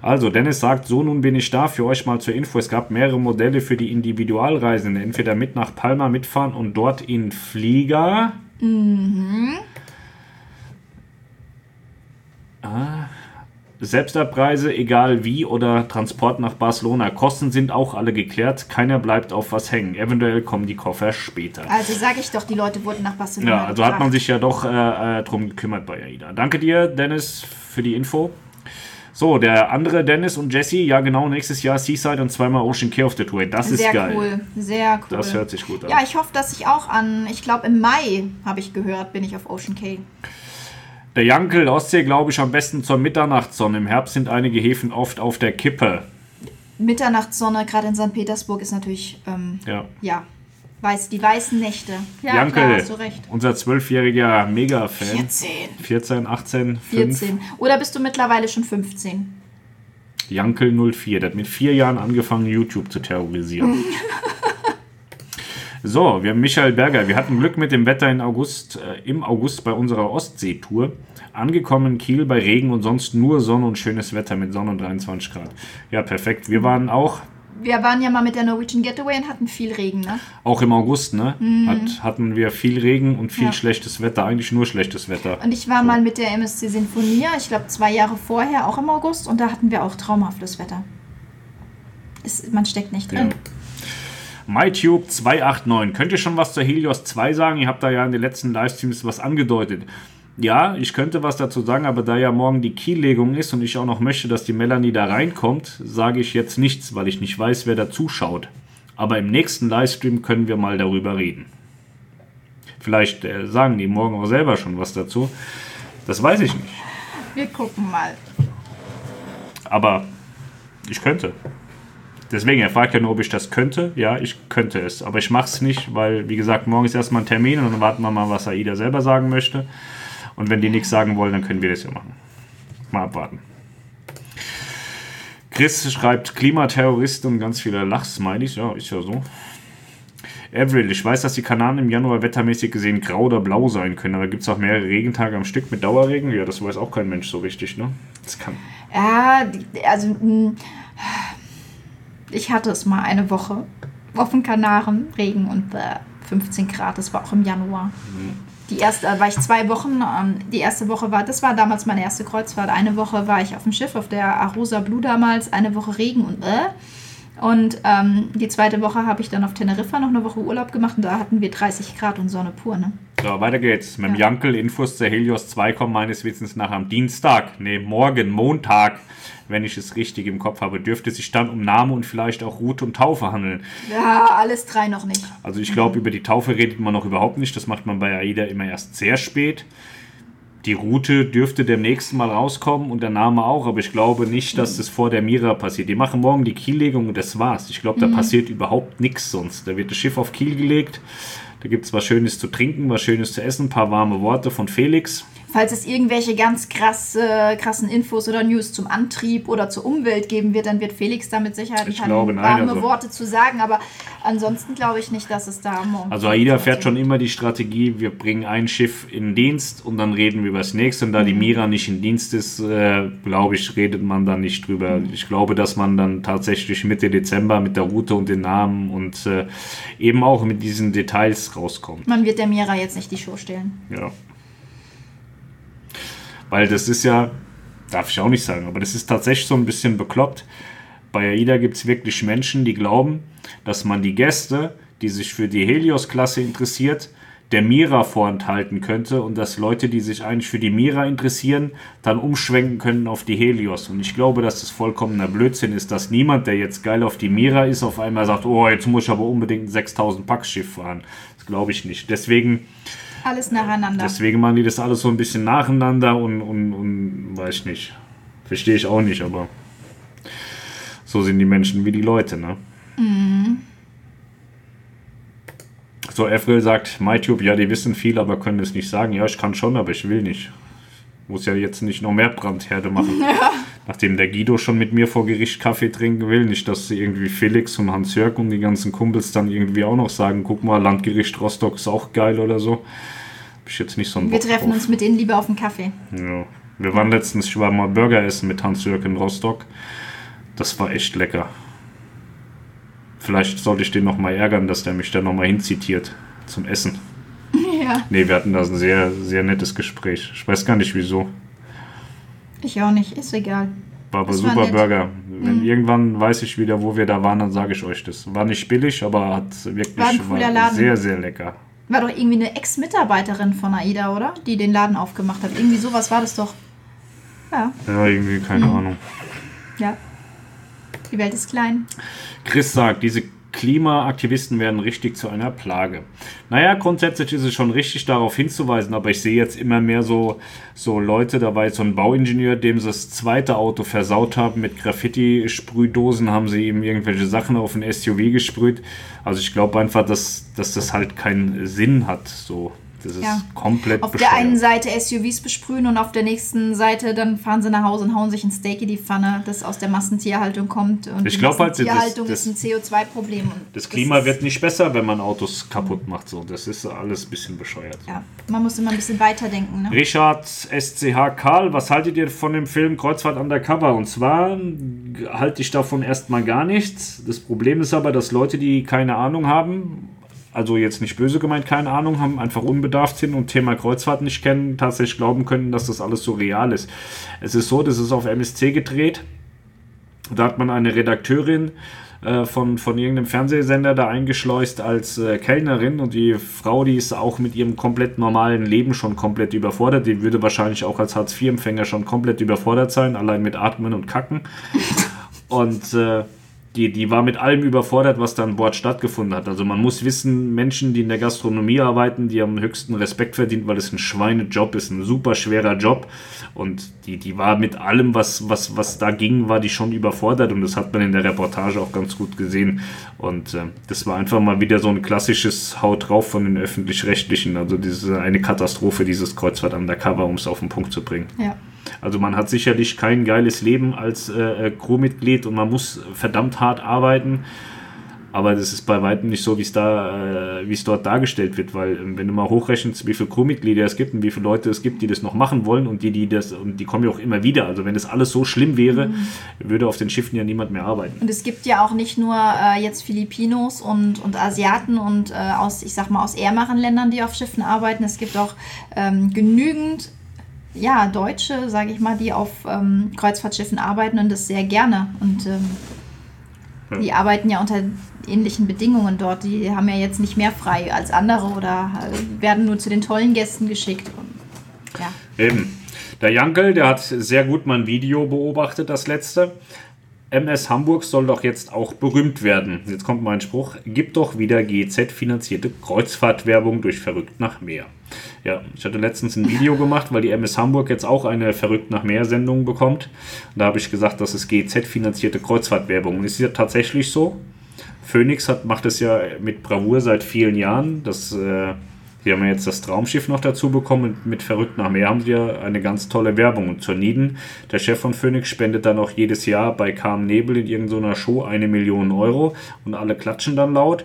Also, Dennis sagt, so nun bin ich da für euch mal zur Info. Es gab mehrere Modelle für die Individualreisenden. Entweder mit nach Palma mitfahren und dort in Flieger. Ah. Selbstabreise, egal wie, oder Transport nach Barcelona. Kosten sind auch alle geklärt. Keiner bleibt auf was hängen. Eventuell kommen die Koffer später. Also sage ich doch, die Leute wurden nach Barcelona Ja, also hat man gebracht. sich ja doch äh, äh, drum gekümmert bei AIDA. Danke dir, Dennis, für die Info. So, der andere Dennis und Jesse, ja genau, nächstes Jahr Seaside und zweimal Ocean Care auf der Tour. Das ist Sehr geil. cool, sehr cool. Das hört sich gut an. Ja, ich hoffe, dass ich auch an, ich glaube im Mai, habe ich gehört, bin ich auf Ocean Cay. Der Jankel, Ostsee, glaube ich, am besten zur Mitternachtssonne. Im Herbst sind einige Häfen oft auf der Kippe. Mitternachtssonne, gerade in St. Petersburg, ist natürlich, ähm, Ja. ja, weiß, die weißen Nächte. Ja, Jankel, klar, hast du recht. unser zwölfjähriger Mega-Fan. 14. 14, 18, 5. 14. Oder bist du mittlerweile schon 15? Jankel 04. Der hat mit vier Jahren angefangen, YouTube zu terrorisieren. *laughs* so, wir haben Michael Berger. Wir hatten Glück mit dem Wetter in August, äh, im August bei unserer Ostseetour. Angekommen in Kiel bei Regen und sonst nur Sonne und schönes Wetter mit Sonne und 23 Grad. Ja, perfekt. Wir waren auch, Wir waren ja mal mit der Norwegian Getaway und hatten viel Regen, ne? auch im August, ne? Hat, hatten wir viel Regen und viel Ja. schlechtes Wetter. Eigentlich nur schlechtes Wetter. Und ich war mal mit der MSC Sinfonia, ich glaube zwei Jahre vorher, auch im August, und da hatten wir auch traumhaftes Wetter. Es, man steckt nicht Ja. drin. MyTube 289. Könnt ihr schon was zur Helios 2 sagen? Ihr habt da ja in den letzten Livestreams was angedeutet. Ja, ich könnte was dazu sagen, aber da ja morgen die Kiellegung ist und ich auch noch möchte, dass die Melanie da reinkommt, sage ich jetzt nichts, weil ich nicht weiß, wer da zuschaut. Aber im nächsten Livestream können wir mal darüber reden. Vielleicht äh, sagen die morgen auch selber schon was dazu. Das weiß ich nicht. Wir gucken mal. Aber ich könnte. Deswegen, er fragt ja nur, ob ich das könnte. Ja, ich könnte es. Aber ich mache es nicht, weil, wie gesagt, morgen ist erstmal ein Termin und dann warten wir mal, was AIDA selber sagen möchte. Und wenn die nichts sagen wollen, dann können wir das ja machen. Mal abwarten. Chris schreibt Klimaterroristen und ganz viele Lachsmilies. Ja, ist ja so. Avril, ich weiß, dass die Kanaren im Januar wettermäßig gesehen grau oder blau sein können, aber gibt es auch mehrere Regentage am Stück mit Dauerregen? Ja, das weiß auch kein Mensch so richtig, ne? Das kann. Ja, also mh, ich hatte es mal eine Woche auf den Kanaren, Regen und äh, 15 Grad, das war auch im Januar. Die erste, da war ich zwei Wochen, ähm, die erste Woche war, das war damals meine erste Kreuzfahrt. Eine Woche war ich auf dem Schiff, auf der Arosa Blue damals, eine Woche Regen und äh. Und ähm, die zweite Woche habe ich dann auf Teneriffa noch eine Woche Urlaub gemacht und da hatten wir 30 Grad und Sonne pur, ne? So, weiter geht's. Mit dem Ja. Jankel, Infos zur Helios 2 kommen meines Wissens nach am Dienstag. Ne, morgen, Montag, wenn ich es richtig im Kopf habe, dürfte sich dann um Name und vielleicht auch Route und Taufe handeln. Ja, alles drei noch nicht. Also ich glaube, über die Taufe redet man noch überhaupt nicht. Das macht man bei AIDA immer erst sehr spät. Die Route dürfte demnächst mal rauskommen und der Name auch, aber ich glaube nicht, dass das vor der Mira passiert. Die machen morgen die Kiellegung und das war's. Ich glaube, da passiert überhaupt nichts sonst. Da wird das Schiff auf Kiel gelegt. Da gibt es was Schönes zu trinken, was Schönes zu essen, ein paar warme Worte von Felix. Falls es irgendwelche ganz krasse, krassen Infos oder News zum Antrieb oder zur Umwelt geben wird, dann wird Felix da mit Sicherheit Ich glaube, nein, warme also- Worte zu sagen. Aber ansonsten glaube ich nicht, dass es da morgen. Also AIDA fährt schon immer die Strategie, wir bringen ein Schiff in Dienst und dann reden wir über das nächste. Und da die Mira nicht in Dienst ist, äh, glaube ich, redet man da nicht drüber. Ich glaube, dass man dann tatsächlich Mitte Dezember mit der Route und den Namen und äh, eben auch mit diesen Details rauskommt. Man wird der Mira jetzt nicht die Show stellen. Ja. Weil das ist ja, darf ich auch nicht sagen, aber das ist tatsächlich so ein bisschen bekloppt. Bei AIDA gibt es wirklich Menschen, die glauben, dass man die Gäste, die sich für die Helios-Klasse interessiert, der Mira vorenthalten könnte und dass Leute, die sich eigentlich für die Mira interessieren, dann umschwenken können auf die Helios. Und ich glaube, dass das vollkommener Blödsinn ist, dass niemand, der jetzt geil auf die Mira ist, auf einmal sagt, oh, jetzt muss ich aber unbedingt ein 6000 Pack-Schiff fahren. Das glaube ich nicht. Deswegen Alles nacheinander. Deswegen machen die das alles so ein bisschen nacheinander und, und, und weiß ich nicht. Verstehe ich auch nicht, aber so sind die Menschen wie die Leute, ne? So, Efrel sagt, MyTube, ja, die wissen viel, aber können es nicht sagen. Ja, ich kann schon, aber ich will nicht. Muss ja jetzt nicht noch mehr Brandherde machen. *laughs* Nachdem der Guido schon mit mir vor Gericht Kaffee trinken will, nicht, dass irgendwie Felix und Hans-Jörg und die ganzen Kumpels dann irgendwie auch noch sagen, guck mal, Landgericht Rostock ist auch geil oder so. Hab ich jetzt nicht so einen Wir Bock treffen drauf. uns mit denen lieber auf einen Kaffee. Ja. Wir waren letztens, ich war mal Burger essen mit Hans-Jörg in Rostock. Das war echt lecker. Vielleicht sollte ich den nochmal ärgern, dass der mich da nochmal hinzitiert zum Essen. *laughs* Ja, Nee, wir hatten da ein sehr, sehr nettes Gespräch. Ich weiß gar nicht wieso. Ich auch nicht. Ist egal. War aber Das war super. Mhm. Burger. Wenn irgendwann weiß ich wieder, wo wir da waren, dann sage ich euch das. War nicht billig, aber hat wirklich War Laden. sehr, sehr lecker. War doch irgendwie eine Ex-Mitarbeiterin von AIDA, oder? Die den Laden aufgemacht hat. Irgendwie sowas war das doch. Ja, Ja, irgendwie, keine Mhm. Ahnung. ja. Die Welt ist klein. Chris sagt, diese Klimaaktivisten werden richtig zu einer Plage. Naja, grundsätzlich ist es schon richtig, darauf hinzuweisen, aber ich sehe jetzt immer mehr so, so Leute, da war jetzt so ein Bauingenieur, dem sie das zweite Auto versaut haben mit Graffiti-Sprühdosen, haben sie ihm irgendwelche Sachen auf ein SUV gesprüht. Also ich glaube einfach, dass, dass das halt keinen Sinn hat. So, das ist Ja. komplett Auf bescheuert. der einen Seite SUVs besprühen und auf der nächsten Seite dann fahren sie nach Hause und hauen sich ein Steak in die Pfanne, das aus der Massentierhaltung kommt. Und Ich die glaub halt, das- Massentierhaltung das- ist ein CO2-Problem. und das Klima ist- wird nicht besser, wenn man Autos kaputt macht. So, das ist alles ein bisschen bescheuert. Ja, man muss immer ein bisschen weiterdenken. Ne? Richard SCH Karl, was haltet ihr von dem Film Kreuzfahrt Undercover? Und zwar halte ich davon erstmal gar nichts. Das Problem ist aber, dass Leute, die keine Ahnung haben, also jetzt nicht böse gemeint, keine Ahnung haben, einfach unbedarft sind und Thema Kreuzfahrt nicht kennen, tatsächlich glauben können, dass das alles so real ist. Es ist so, das ist auf MSC gedreht. Da hat man eine Redakteurin äh, von, von irgendeinem Fernsehsender da eingeschleust als äh, Kellnerin und die Frau, die ist auch mit ihrem komplett normalen Leben schon komplett überfordert. Die würde wahrscheinlich auch als Hartz-IV-Empfänger schon komplett überfordert sein, allein mit Atmen und Kacken. *laughs* Und äh, die, die war mit allem überfordert, was da an Bord stattgefunden hat. Also man muss wissen, Menschen, die in der Gastronomie arbeiten, die haben höchsten Respekt verdient, weil es ein Schweinejob ist, ein super schwerer Job. Und die, die war mit allem, was, was, was da ging, war die schon überfordert. Und das hat man in der Reportage auch ganz gut gesehen. Und äh, das war einfach mal wieder so ein klassisches Haut drauf von den Öffentlich-Rechtlichen. Also diese eine Katastrophe, dieses Kreuzfahrt Undercover, um es auf den Punkt zu bringen. Ja. Also man hat sicherlich kein geiles Leben als äh, äh, Crewmitglied und man muss verdammt hart arbeiten. Aber das ist bei weitem nicht so, wie es da, äh, wie es dort dargestellt wird, weil ähm, wenn du mal hochrechnest, wie viele Crewmitglieder es gibt und wie viele Leute es gibt, die das noch machen wollen und die, die das, und die kommen ja auch immer wieder. Also wenn das alles so schlimm wäre, mhm. würde auf den Schiffen ja niemand mehr arbeiten. Und es gibt ja auch nicht nur äh, jetzt Filipinos und, und Asiaten und äh, aus, ich sag mal, aus ärmeren Ländern, die auf Schiffen arbeiten. Es gibt auch ähm, genügend ja, Deutsche, sage ich mal, die auf ähm, Kreuzfahrtschiffen arbeiten und das sehr gerne. Und ähm, ja. die arbeiten ja unter ähnlichen Bedingungen dort. Die haben ja jetzt nicht mehr frei als andere oder äh, werden nur zu den tollen Gästen geschickt. Und, ja. Eben. Der Jankel, der hat sehr gut mein Video beobachtet, das letzte. MS Hamburg soll doch jetzt auch berühmt werden. Jetzt kommt mein Spruch. Gibt doch wieder GZ-finanzierte Kreuzfahrtwerbung durch Verrückt nach Meer. Ja, ich hatte letztens ein Video gemacht, weil die MS Hamburg jetzt auch eine Verrückt nach Meer Sendung bekommt. Und da habe ich gesagt, das ist GZ-finanzierte Kreuzfahrtwerbung. Und ist ja tatsächlich so. Phoenix hat, macht es ja mit Bravour seit vielen Jahren. Das äh, Sie haben ja jetzt das Traumschiff noch dazu bekommen. Mit Verrückt nach Meer haben sie ja eine ganz tolle Werbung. Und zur Nieden, der Chef von Phoenix, spendet dann auch jedes Jahr bei Calm Nebel in irgendeiner Show eine Million Euro und alle klatschen dann laut.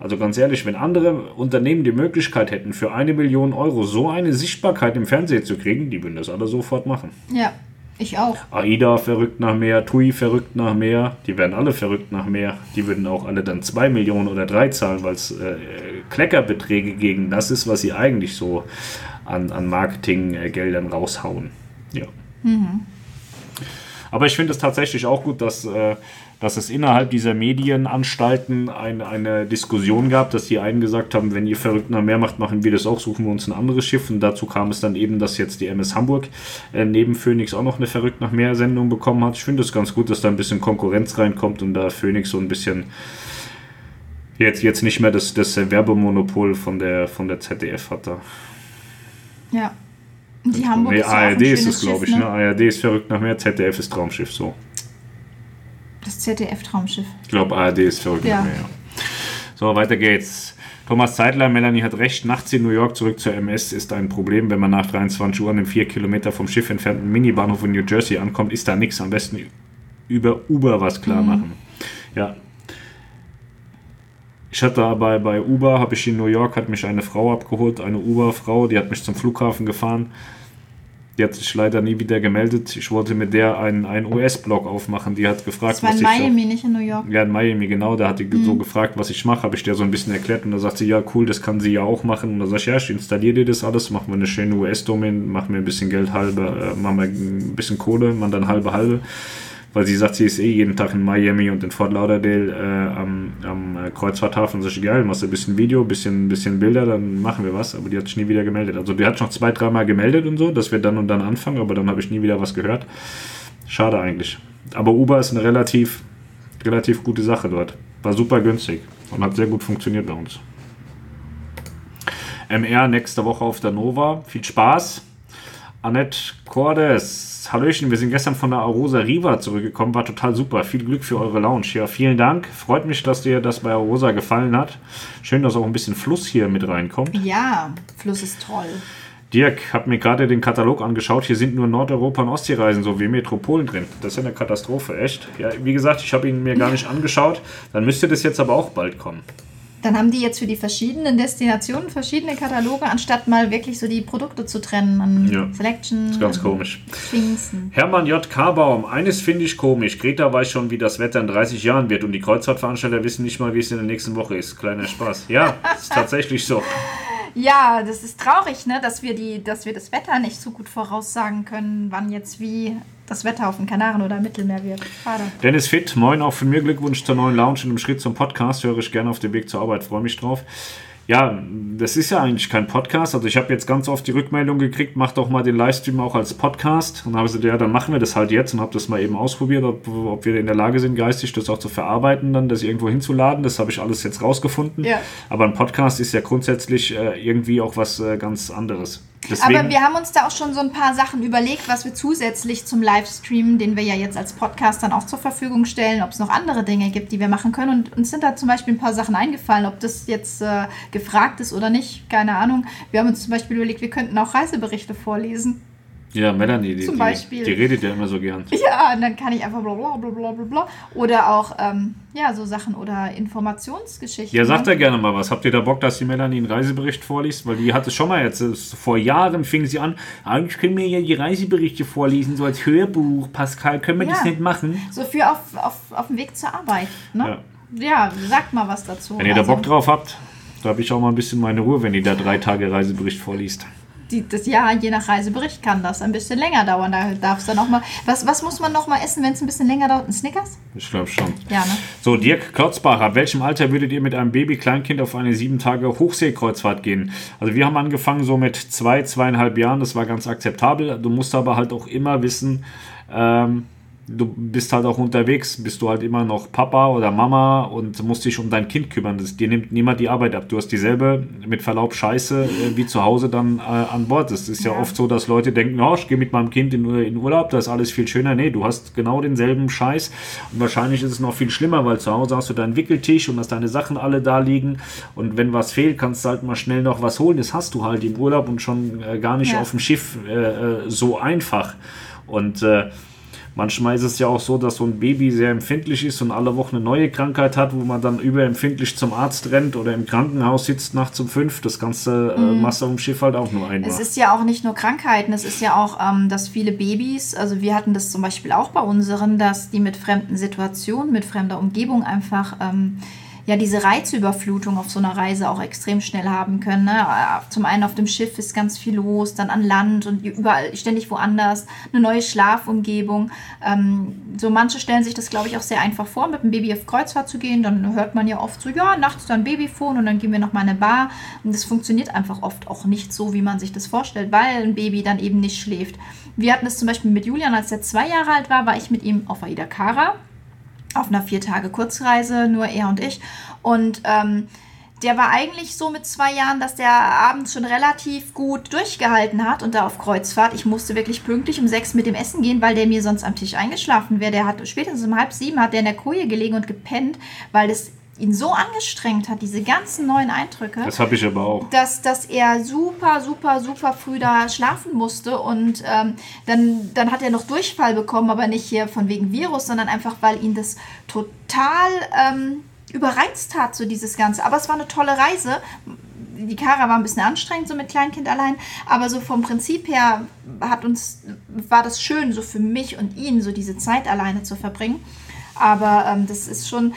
Also ganz ehrlich, wenn andere Unternehmen die Möglichkeit hätten, für eine Million Euro so eine Sichtbarkeit im Fernsehen zu kriegen, die würden das alle sofort machen. Ja, ich auch. AIDA verrückt nach mehr, TUI verrückt nach mehr, die werden alle verrückt nach mehr. Die würden auch alle dann 2 Millionen oder 3 zahlen, weil es äh, Kleckerbeträge gegen das ist, was sie eigentlich so an, an Marketinggeldern raushauen. Ja. Mhm. Aber ich finde es tatsächlich auch gut, dass, äh, dass es innerhalb dieser Medienanstalten ein, eine Diskussion gab, dass die einen gesagt haben, wenn ihr verrückt nach mehr macht, machen wir das auch, suchen wir uns ein anderes Schiff. Und dazu kam es dann eben, dass jetzt die MS Hamburg äh, neben Phoenix auch noch eine verrückt nach mehr Sendung bekommen hat. Ich finde es ganz gut, dass da ein bisschen Konkurrenz reinkommt und da Phoenix so ein bisschen jetzt, jetzt nicht mehr das, das Werbemonopol von der, von der ZDF hat da. Ja, die Hamburg nee, ist ARD ist es, glaube ich. Ne? ne? ARD ist verrückt nach mehr, ZDF ist Traumschiff so. Das ZDF-Traumschiff. Ich glaube, ARD ist verrückt ja. mehr, ja. So, weiter geht's. Thomas Zeitler, Melanie hat recht, nachts in New York zurück zur MS ist ein Problem. Wenn man nach 23 Uhr an einem 4 Kilometer vom Schiff entfernten Minibahnhof in New Jersey ankommt, ist da nichts. Am besten über Uber was klar mhm. machen. Mhm. Ja, ich hatte aber bei Uber, habe ich in New York, hat mich eine Frau abgeholt, eine Uber-Frau, die hat mich zum Flughafen gefahren. Die hat sich leider nie wieder gemeldet. Ich wollte mit der einen, einen US-Blog aufmachen. Die hat gefragt, das war in Miami, nicht in New York. Ja, in Miami, genau. Da hat die mhm. so gefragt, was ich mache. Habe ich der so ein bisschen erklärt. Und da sagt sie, ja, cool, das kann sie ja auch machen. Und da sage ich, ja, ich installiere dir das alles, machen wir eine schöne US-Domain, machen wir ein bisschen Geld halbe, äh, machen wir ein bisschen Kohle, man dann halbe halbe weil sie sagt, sie ist eh jeden Tag in Miami und in Fort Lauderdale äh, am, am äh, Kreuzfahrthafen. Und so, geil, machst du ein bisschen Video, ein bisschen, bisschen Bilder, dann machen wir was. Aber die hat sich nie wieder gemeldet. Also die hat sich noch zwei, dreimal gemeldet und so, dass wir dann und dann anfangen, aber dann habe ich nie wieder was gehört. Schade eigentlich. Aber Uber ist eine relativ, relativ gute Sache dort. War super günstig und hat sehr gut funktioniert bei uns. MR nächste Woche auf der Nova. Viel Spaß. Annette Cordes Hallöchen, wir sind gestern von der Arosa Riva zurückgekommen, war total super. Viel Glück für eure Lounge. Ja, vielen Dank. Freut mich, dass dir das bei Arosa gefallen hat. Schön, dass auch ein bisschen Fluss hier mit reinkommt. Ja, Fluss ist toll. Dirk, hab mir gerade den Katalog angeschaut. Hier sind nur Nordeuropa- und Ostseereisen sowie Metropolen drin. Das ist ja eine Katastrophe, echt. Ja, wie gesagt, ich habe ihn mir gar nicht angeschaut. Dann müsste das jetzt aber auch bald kommen. Dann haben die jetzt für die verschiedenen Destinationen verschiedene Kataloge, anstatt mal wirklich so die Produkte zu trennen. An ja, Selection. Das ist ganz komisch. Pfingsten. Hermann J. Karbaum, eines finde ich komisch. Greta weiß schon, wie das Wetter in 30 Jahren wird und die Kreuzfahrtveranstalter wissen nicht mal, wie es in der nächsten Woche ist. Kleiner Spaß. Ja, ist *laughs* tatsächlich so. Ja, das ist traurig, ne, dass wir, die, dass wir das Wetter nicht so gut voraussagen können, wann jetzt wie das Wetter auf den Kanaren oder Mittelmeer wird. Schade. Dennis Fit, moin auch von mir. Glückwunsch zur neuen Lounge und im Schritt zum Podcast. Höre ich gerne auf dem Weg zur Arbeit. Freue mich drauf. Ja, das ist ja eigentlich kein Podcast. Also ich habe jetzt ganz oft die Rückmeldung gekriegt, mach doch mal den Livestream auch als Podcast. Und dann habe ich gesagt, ja, dann machen wir das halt jetzt und habe das mal eben ausprobiert, ob, ob, wir in der Lage sind, geistig das auch zu verarbeiten, dann das irgendwo hinzuladen. Das habe ich alles jetzt rausgefunden. Ja. Aber ein Podcast ist ja grundsätzlich äh, irgendwie auch was äh, ganz anderes. Deswegen, Aber wir haben uns da auch schon so ein paar Sachen überlegt, was wir zusätzlich zum Livestream, den wir ja jetzt als Podcast dann auch zur Verfügung stellen, ob es noch andere Dinge gibt, die wir machen können. Und uns sind da zum Beispiel ein paar Sachen eingefallen, ob das jetzt äh, gefragt ist oder nicht, keine Ahnung. Wir haben uns zum Beispiel überlegt, wir könnten auch Reiseberichte vorlesen. Ja, Melanie, die, Zum Beispiel. Die, die, redet ja immer so gern. *laughs* Ja, und dann kann ich einfach bla bla bla bla bla Oder auch, ähm, ja, so Sachen oder Informationsgeschichten. Ja, sagt ja gerne mal was. Habt ihr da Bock, dass die Melanie einen Reisebericht vorliest? Weil die hat es schon mal jetzt, vor Jahren fing sie an, eigentlich können wir ja die Reiseberichte vorlesen, so als Hörbuch. Pascal, können wir ja. das nicht machen? So für auf, auf, auf dem Weg zur Arbeit, ne? Ja. ja sagt mal was dazu. Wenn ihr da also Bock drauf habt, da habe ich auch mal ein bisschen meine Ruhe, wenn ihr da drei Tage Reisebericht vorliest die, das Jahr, je nach Reisebericht, kann das ein bisschen länger dauern. Da darf es dann auch mal. Was, was muss man noch mal essen, wenn es ein bisschen länger dauert? Ein Snickers? Ich glaube schon. Ja, ne? So, Dirk Klotzbach, ab welchem Alter würdet ihr mit einem Baby-Kleinkind auf eine sieben Tage Hochseekreuzfahrt gehen? Also, wir haben angefangen so mit zwei, zweieinhalb Jahren. Das war ganz akzeptabel. Du musst aber halt auch immer wissen, ähm, du bist halt auch unterwegs, bist du halt immer noch Papa oder Mama und musst dich um dein Kind kümmern. Das, dir nimmt niemand die Arbeit ab. Du hast dieselbe, mit Verlaub, Scheiße äh, wie zu Hause dann äh, an Bord. Es ist ja. ja. oft so, dass Leute denken, oh, ich gehe mit meinem Kind in, in Urlaub, da ist alles viel schöner. Nee, du hast genau denselben Scheiß. Und wahrscheinlich ist es noch viel schlimmer, weil zu Hause hast du deinen Wickeltisch und hast deine Sachen alle da liegen. Und wenn was fehlt, kannst du halt mal schnell noch was holen. Das hast du halt im Urlaub und schon äh, gar nicht ja. auf dem Schiff äh, äh, so einfach. Und äh, Manchmal ist es ja auch so, dass so ein Baby sehr empfindlich ist und alle Wochen eine neue Krankheit hat, wo man dann überempfindlich zum Arzt rennt oder im Krankenhaus sitzt nachts um fünf. Das ganze äh, mhm. Masse um Schiff halt auch nur einmal. Es ist ja auch nicht nur Krankheiten, es ist ja auch, ähm, dass viele Babys, also wir hatten das zum Beispiel auch bei unseren, dass die mit fremden Situationen, mit fremder Umgebung einfach ähm, ja diese Reizüberflutung auf so einer Reise auch extrem schnell haben können. Ne? Zum einen auf dem Schiff ist ganz viel los, dann an Land und überall ständig woanders, eine neue Schlafumgebung. Ähm, so manche stellen sich das, glaube ich, auch sehr einfach vor, mit dem Baby auf Kreuzfahrt zu gehen. Dann hört man ja oft so, ja, nachts dann Babyphone und dann gehen wir noch mal in eine Bar. Und das funktioniert einfach oft auch nicht so, wie man sich das vorstellt, weil ein Baby dann eben nicht schläft. Wir hatten es zum Beispiel mit Julian, als er zwei Jahre alt war, war ich mit ihm auf Aida Kara auf einer vier Tage Kurzreise, nur er und ich. Und ähm, der war eigentlich so mit zwei Jahren, dass der abends schon relativ gut durchgehalten hat und da auf Kreuzfahrt. Ich musste wirklich pünktlich um sechs mit dem Essen gehen, weil der mir sonst am Tisch eingeschlafen wäre. Der hat spätestens um halb sieben hat der in der Koje gelegen und gepennt, weil das ihn so angestrengt hat, diese ganzen neuen Eindrücke. Das habe ich aber auch. Dass, dass er super, super, super früh da schlafen musste und ähm, dann, dann hat er noch Durchfall bekommen, aber nicht hier von wegen Virus, sondern einfach, weil ihn das total ähm, überreizt hat, so dieses Ganze. Aber es war eine tolle Reise. Die Kara war ein bisschen anstrengend, so mit Kleinkind allein, aber so vom Prinzip her hat uns, war das schön, so für mich und ihn, so diese Zeit alleine zu verbringen. Aber ähm, das ist schon,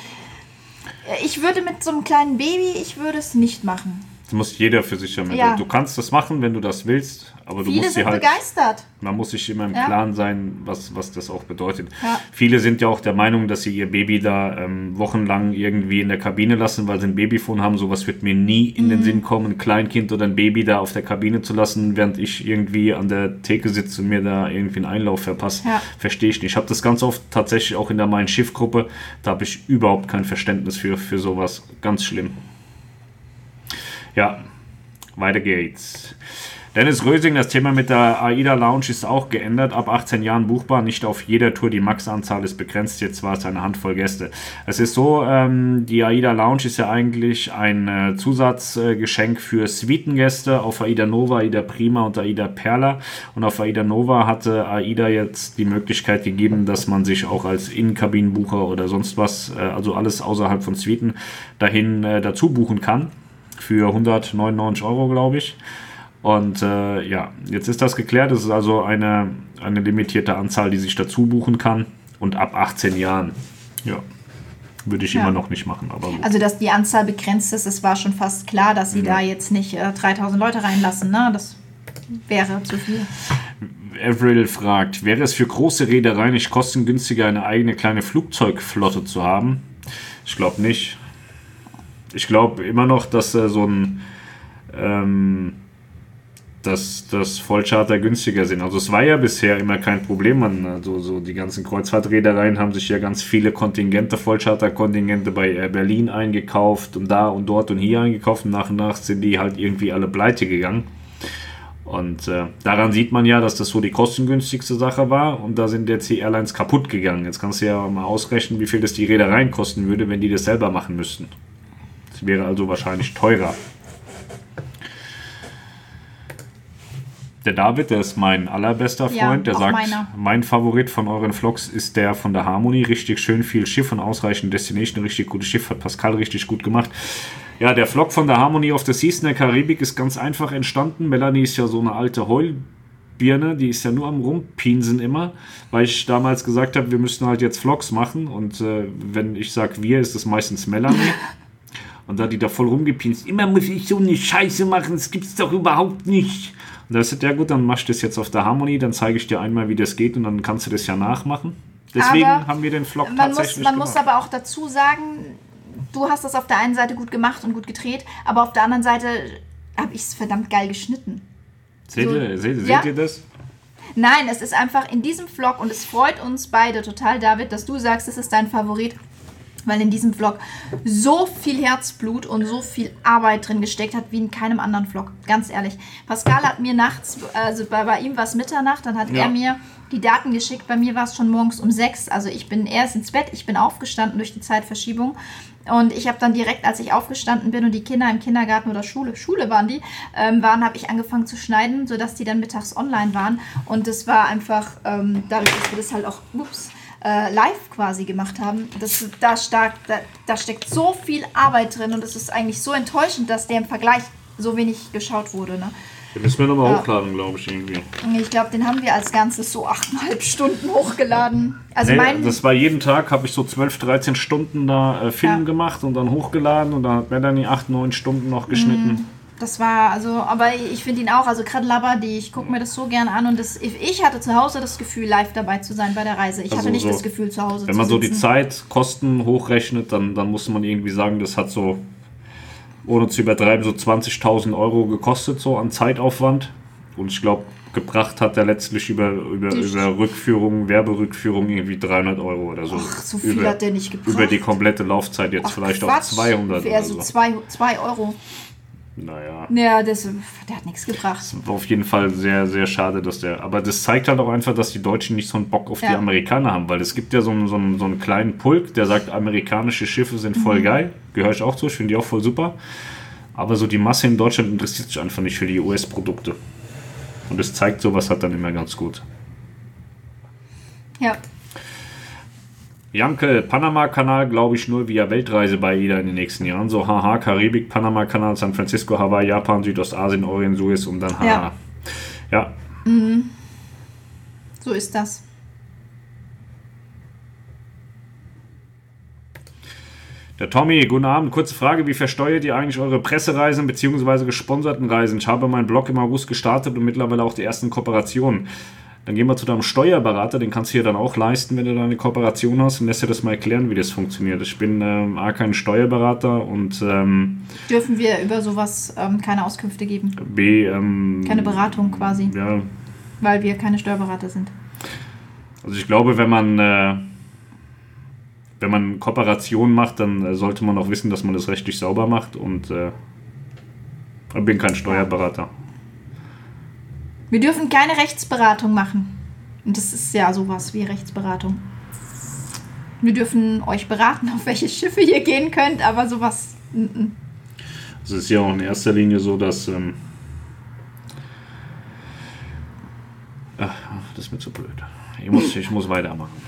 ich würde mit so einem kleinen Baby, ich würde es nicht machen. Das muss jeder für sich damit. Ja. Du kannst das machen, wenn du das willst, aber Viele du musst sind halt. begeistert. Man muss sich immer im ja. Klaren sein, was, was das auch bedeutet. Ja. Viele sind ja auch der Meinung, dass sie ihr Baby da ähm, wochenlang irgendwie in der Kabine lassen, weil sie ein Babyphone haben. Sowas wird mir nie in mhm. den Sinn kommen, ein Kleinkind oder ein Baby da auf der Kabine zu lassen, während ich irgendwie an der Theke sitze und mir da irgendwie einen Einlauf verpasse. Ja. Verstehe ich nicht. Ich habe das ganz oft tatsächlich auch in der Mein Schiff-Gruppe. Da habe ich überhaupt kein Verständnis für, für sowas. Ganz schlimm. Ja, weiter geht's. Dennis Rösing, das Thema mit der AIDA Lounge ist auch geändert. Ab 18 Jahren buchbar, nicht auf jeder Tour. Die Maxanzahl ist begrenzt. Jetzt war es eine Handvoll Gäste. Es ist so, ähm, die AIDA Lounge ist ja eigentlich ein äh, Zusatzgeschenk äh, für Suitengäste auf AIDA Nova, AIDA Prima und AIDA Perla. Und auf AIDA Nova hatte AIDA jetzt die Möglichkeit gegeben, dass man sich auch als Innenkabinenbucher oder sonst was, äh, also alles außerhalb von Suiten, dahin äh, dazu buchen kann für 199 Euro, glaube ich. Und äh, ja, jetzt ist das geklärt. Es ist also eine, eine limitierte Anzahl, die sich dazu buchen kann. Und ab 18 Jahren, ja, würde ich ja. immer noch nicht machen. Aber gut. Also, dass die Anzahl begrenzt ist, es war schon fast klar, dass sie ja. da jetzt nicht äh, 3000 Leute reinlassen. Ne? Das wäre zu viel. Avril fragt, wäre es für große Reedereien nicht kostengünstiger, eine eigene kleine Flugzeugflotte zu haben? Ich glaube nicht. Ich glaube immer noch, dass äh, so ein ähm, dass das Vollcharter günstiger sind. Also es war ja bisher immer kein Problem. Man, also so die ganzen Kreuzfahrtreedereien haben sich ja ganz viele Kontingente, Vollcharter-Kontingente bei Berlin eingekauft und da und dort und hier eingekauft. Und nach und nach sind die halt irgendwie alle pleite gegangen. Und äh, daran sieht man ja, dass das so die kostengünstigste Sache war und da sind jetzt die Airlines kaputt gegangen. Jetzt kannst du ja mal ausrechnen, wie viel das die Reedereien kosten würde, wenn die das selber machen müssten. Wäre also wahrscheinlich teurer. Der David, der ist mein allerbester Freund, Ja, der sagt, meiner. mein Favorit von euren Vlogs ist der von der Harmony. Richtig schön viel Schiff und ausreichend Destination. Richtig gutes Schiff, hat Pascal richtig gut gemacht. Ja, der Vlog von der Harmony of the Seas in der Karibik ist ganz einfach entstanden. Melanie ist ja so eine alte Heulbirne, die ist ja nur am Rumpinsen immer, weil ich damals gesagt habe, wir müssen halt jetzt Vlogs machen und äh, wenn ich sage wir, ist das meistens Melanie. *laughs* Und da hat die da voll rumgepinst. Immer muss ich so eine Scheiße machen, das gibt's doch überhaupt nicht. Und da ist ja gut, dann machst du das jetzt auf der Harmony, dann zeige ich dir einmal, wie das geht und dann kannst du das ja nachmachen. Deswegen Aber haben wir den Vlog Man, muss, tatsächlich man muss gemacht. aber auch dazu sagen, du hast das auf der einen Seite gut gemacht und gut gedreht, aber auf der anderen Seite habe ich es verdammt geil geschnitten. Seht so- ihr, seht, Ja. seht ihr das? Nein, es ist einfach in diesem Vlog und es freut uns beide total, David, dass du sagst, es ist dein Favorit, weil in diesem Vlog so viel Herzblut und so viel Arbeit drin gesteckt hat wie in keinem anderen Vlog. Ganz ehrlich. Pascal hat mir nachts, also bei, bei ihm war es Mitternacht, dann hat Ja. er mir die Daten geschickt. Bei mir war es schon morgens um sechs. Also ich bin erst ins Bett, ich bin aufgestanden durch die Zeitverschiebung. Und ich habe dann direkt, als ich aufgestanden bin und die Kinder im Kindergarten oder Schule, Schule waren die, ähm, waren, habe ich angefangen zu schneiden, sodass die dann mittags online waren. Und das war einfach, ähm, dadurch, dass wir das halt auch, ups, äh, live quasi gemacht haben, das, da, stark, da, da steckt so viel Arbeit drin und es ist eigentlich so enttäuschend, dass der im Vergleich so wenig geschaut wurde. Ne? Den müssen wir nochmal Ja. hochladen, glaube ich, irgendwie. Ich glaube, den haben wir als Ganzes so achteinhalb Stunden hochgeladen. Also Nee, mein, das war jeden Tag, habe ich so 12, 13 Stunden da äh, Film Ja. gemacht und dann hochgeladen und dann hat Melanie 8, 9 Stunden noch geschnitten. Das war, also, aber ich finde ihn auch, also gerade Labadi, ich gucke mir das so gern an und das, ich hatte zu Hause das Gefühl, live dabei zu sein bei der Reise. Ich Also hatte nicht so, das Gefühl, zu Hause Wenn zu man so die sitzen. Zeit, Kosten hochrechnet, dann, dann muss man irgendwie sagen, das hat so, ohne zu übertreiben, so 20.000 Euro gekostet, so an Zeitaufwand. Und ich glaube, gebracht hat er letztlich über, über, Die- über Rückführung, Werberückführung irgendwie 300 Euro oder so. Ach, so viel über, hat der nicht gebracht. Über die komplette Laufzeit jetzt Ach, vielleicht Quatsch. auch 200 Wäre oder so so. zwei, zwei Euro. Naja. Ja, das, der hat nichts gebracht. War auf jeden Fall sehr, sehr schade, dass der. Aber das zeigt halt auch einfach, dass die Deutschen nicht so einen Bock auf die Ja. Amerikaner haben, weil es gibt ja so einen, so, einen, so einen kleinen Pulk, der sagt, amerikanische Schiffe sind voll Mhm. geil. Gehöre ich auch zu, ich finde die auch voll super. Aber so die Masse in Deutschland interessiert sich einfach nicht für die US-Produkte. Und das zeigt sowas halt dann immer ganz gut. Ja. Janke, Panama-Kanal glaube ich nur via Weltreise bei jeder in den nächsten Jahren. So haha, Karibik, Panama-Kanal, San Francisco, Hawaii, Japan, Südostasien, Orient, Suez und dann haha. Ja. ja. So ist das. Der Tommy, guten Abend. Kurze Frage, wie versteuert ihr eigentlich eure Pressereisen bzw. gesponserten Reisen? Ich habe meinen Blog im August gestartet und mittlerweile auch die ersten Kooperationen. Dann gehen wir zu deinem Steuerberater, den kannst du dir dann auch leisten, wenn du da eine Kooperation hast und lässt dir das mal erklären, wie das funktioniert. Ich bin ähm, A, kein Steuerberater und ähm, Dürfen wir über sowas ähm, keine Auskünfte geben? B, ähm, Keine Beratung quasi, ja, weil wir keine Steuerberater sind. also ich glaube, wenn man, äh, wenn man Kooperation macht, dann äh, sollte man auch wissen, dass man das rechtlich sauber macht und äh, ich bin kein Steuerberater. Wir dürfen keine Rechtsberatung machen. Und das ist ja sowas wie Rechtsberatung. Wir dürfen euch beraten, *laughs* auf welche Schiffe ihr gehen könnt, aber sowas. mm, mm. Es ist ja auch in erster Linie so, dass. Ähm ach, das ist mir zu blöd. Ich muss, ich muss weitermachen.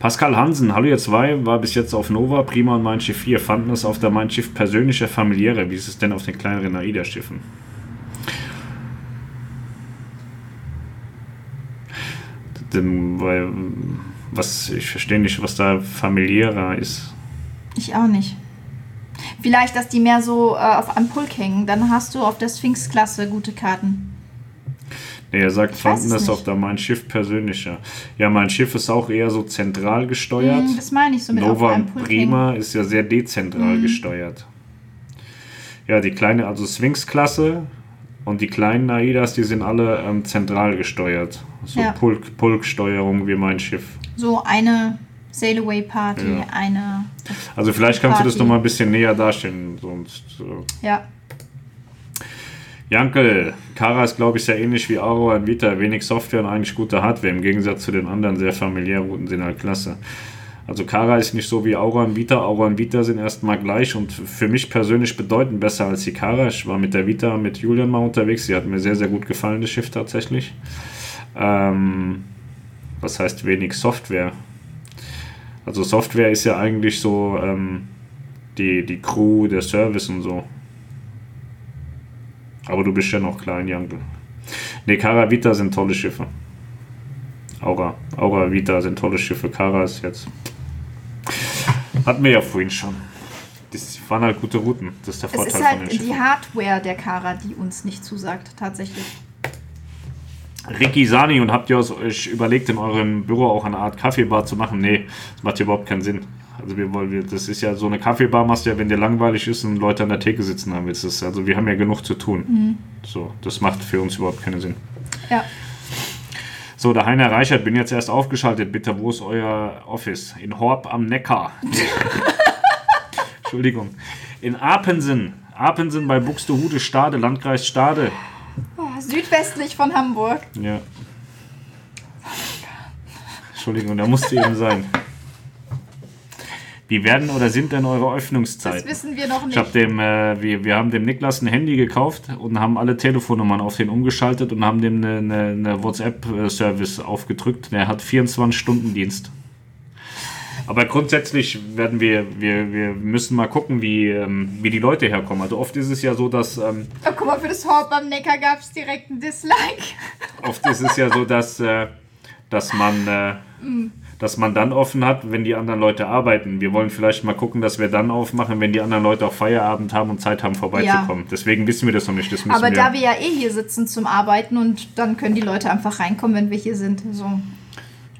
Pascal Hansen, hallo ihr zwei, war bis jetzt auf Nova, Prima und Mein Schiff 4. Fanden es auf der Mein Schiff persönlicher, familiärer? Wie ist es denn auf den kleineren AIDA-Schiffen? Denn, weil, was, ich verstehe nicht, was da familiärer ist. Ich auch nicht. Vielleicht, dass die mehr so äh, auf einem Pulk hängen. Dann hast du auf der Sphinx-Klasse gute Karten. Nee, er sagt, fanden das auf der Mein Schiff persönlicher. Ja, mein Schiff ist auch eher so zentral gesteuert. Hm, das meine ich so mit Nova Prima ist ja sehr dezentral Mhm. gesteuert. Ja, die kleine, also Sphinx-Klasse und die kleinen AIDAs, die sind alle ähm, zentral gesteuert. So Ja. Pulk, Pulk-Steuerung wie mein Schiff. So eine Sail Away Party, Ja. eine. Also vielleicht kannst du das Party. noch mal ein bisschen näher darstellen. Sonst, äh. Ja. Jankel, Kara ist glaube ich sehr ähnlich wie Auro und Vita. Wenig Software und eigentlich gute Hardware. Im Gegensatz zu den anderen sehr familiär Routen sind halt klasse. Also Kara ist nicht so wie Aura und Vita. Aura und Vita sind erstmal gleich und für mich persönlich bedeutend besser als die Kara. Ich war mit der Vita mit Julian mal unterwegs. Sie hat mir sehr, sehr gut gefallen, das Schiff tatsächlich. Ähm, was heißt wenig Software? Also Software ist ja eigentlich so ähm, die, die Crew, der Service und so. Aber du bist ja noch klein, Jankel. Ne, Kara Vita sind tolle Schiffe. Aura, Aura Vita sind tolle Schiffe. Kara ist jetzt. Hatten wir ja vorhin schon. Das waren halt gute Routen. Das ist der Es Vorteil ist von den halt Schiffen. die Hardware der Kara, die uns nicht zusagt, tatsächlich. Ricky Sani, und habt ihr euch überlegt, in eurem Büro auch eine Art Kaffeebar zu machen? Nee, das macht überhaupt keinen Sinn. Also wir wollen, das ist ja so eine Kaffeebar, machst du ja, wenn dir langweilig ist und Leute an der Theke sitzen haben willst. Ist, also wir haben ja genug zu tun. So, das macht für uns überhaupt keinen Sinn. Ja. So, der Heiner Reichert, bin jetzt erst aufgeschaltet. Bitte, wo ist euer Office? In Horb am Neckar. *laughs* Entschuldigung. In Apensen. Apensen bei Buxtehude, Stade, Landkreis Stade. Oh, südwestlich von Hamburg. Ja. Entschuldigung, da musste eben sein. Wie werden oder sind denn eure Das Öffnungszeiten? wissen wir noch Ich nicht. hab dem, äh, wir, wir haben dem Niklas ein Handy gekauft und haben alle Telefonnummern auf den umgeschaltet und haben dem eine, eine, eine WhatsApp-Service aufgedrückt. Der hat 24-Stunden-Dienst. Aber grundsätzlich werden wir, wir, wir müssen mal gucken, wie, ähm, wie die Leute herkommen. Also oft ist es ja so, dass ähm, Oh, guck mal, für das Hort am Neckar gab es direkt ein Dislike. Oft ist es ja so, dass, äh, dass, man, äh, *laughs* dass man dann offen hat, wenn die anderen Leute arbeiten. Wir wollen vielleicht mal gucken, dass wir dann aufmachen, wenn die anderen Leute auch Feierabend haben und Zeit haben, vorbeizukommen. Deswegen wissen wir das noch nicht. Das Aber wir, da wir ja eh hier sitzen zum Arbeiten und dann können die Leute einfach reinkommen, wenn wir hier sind. So.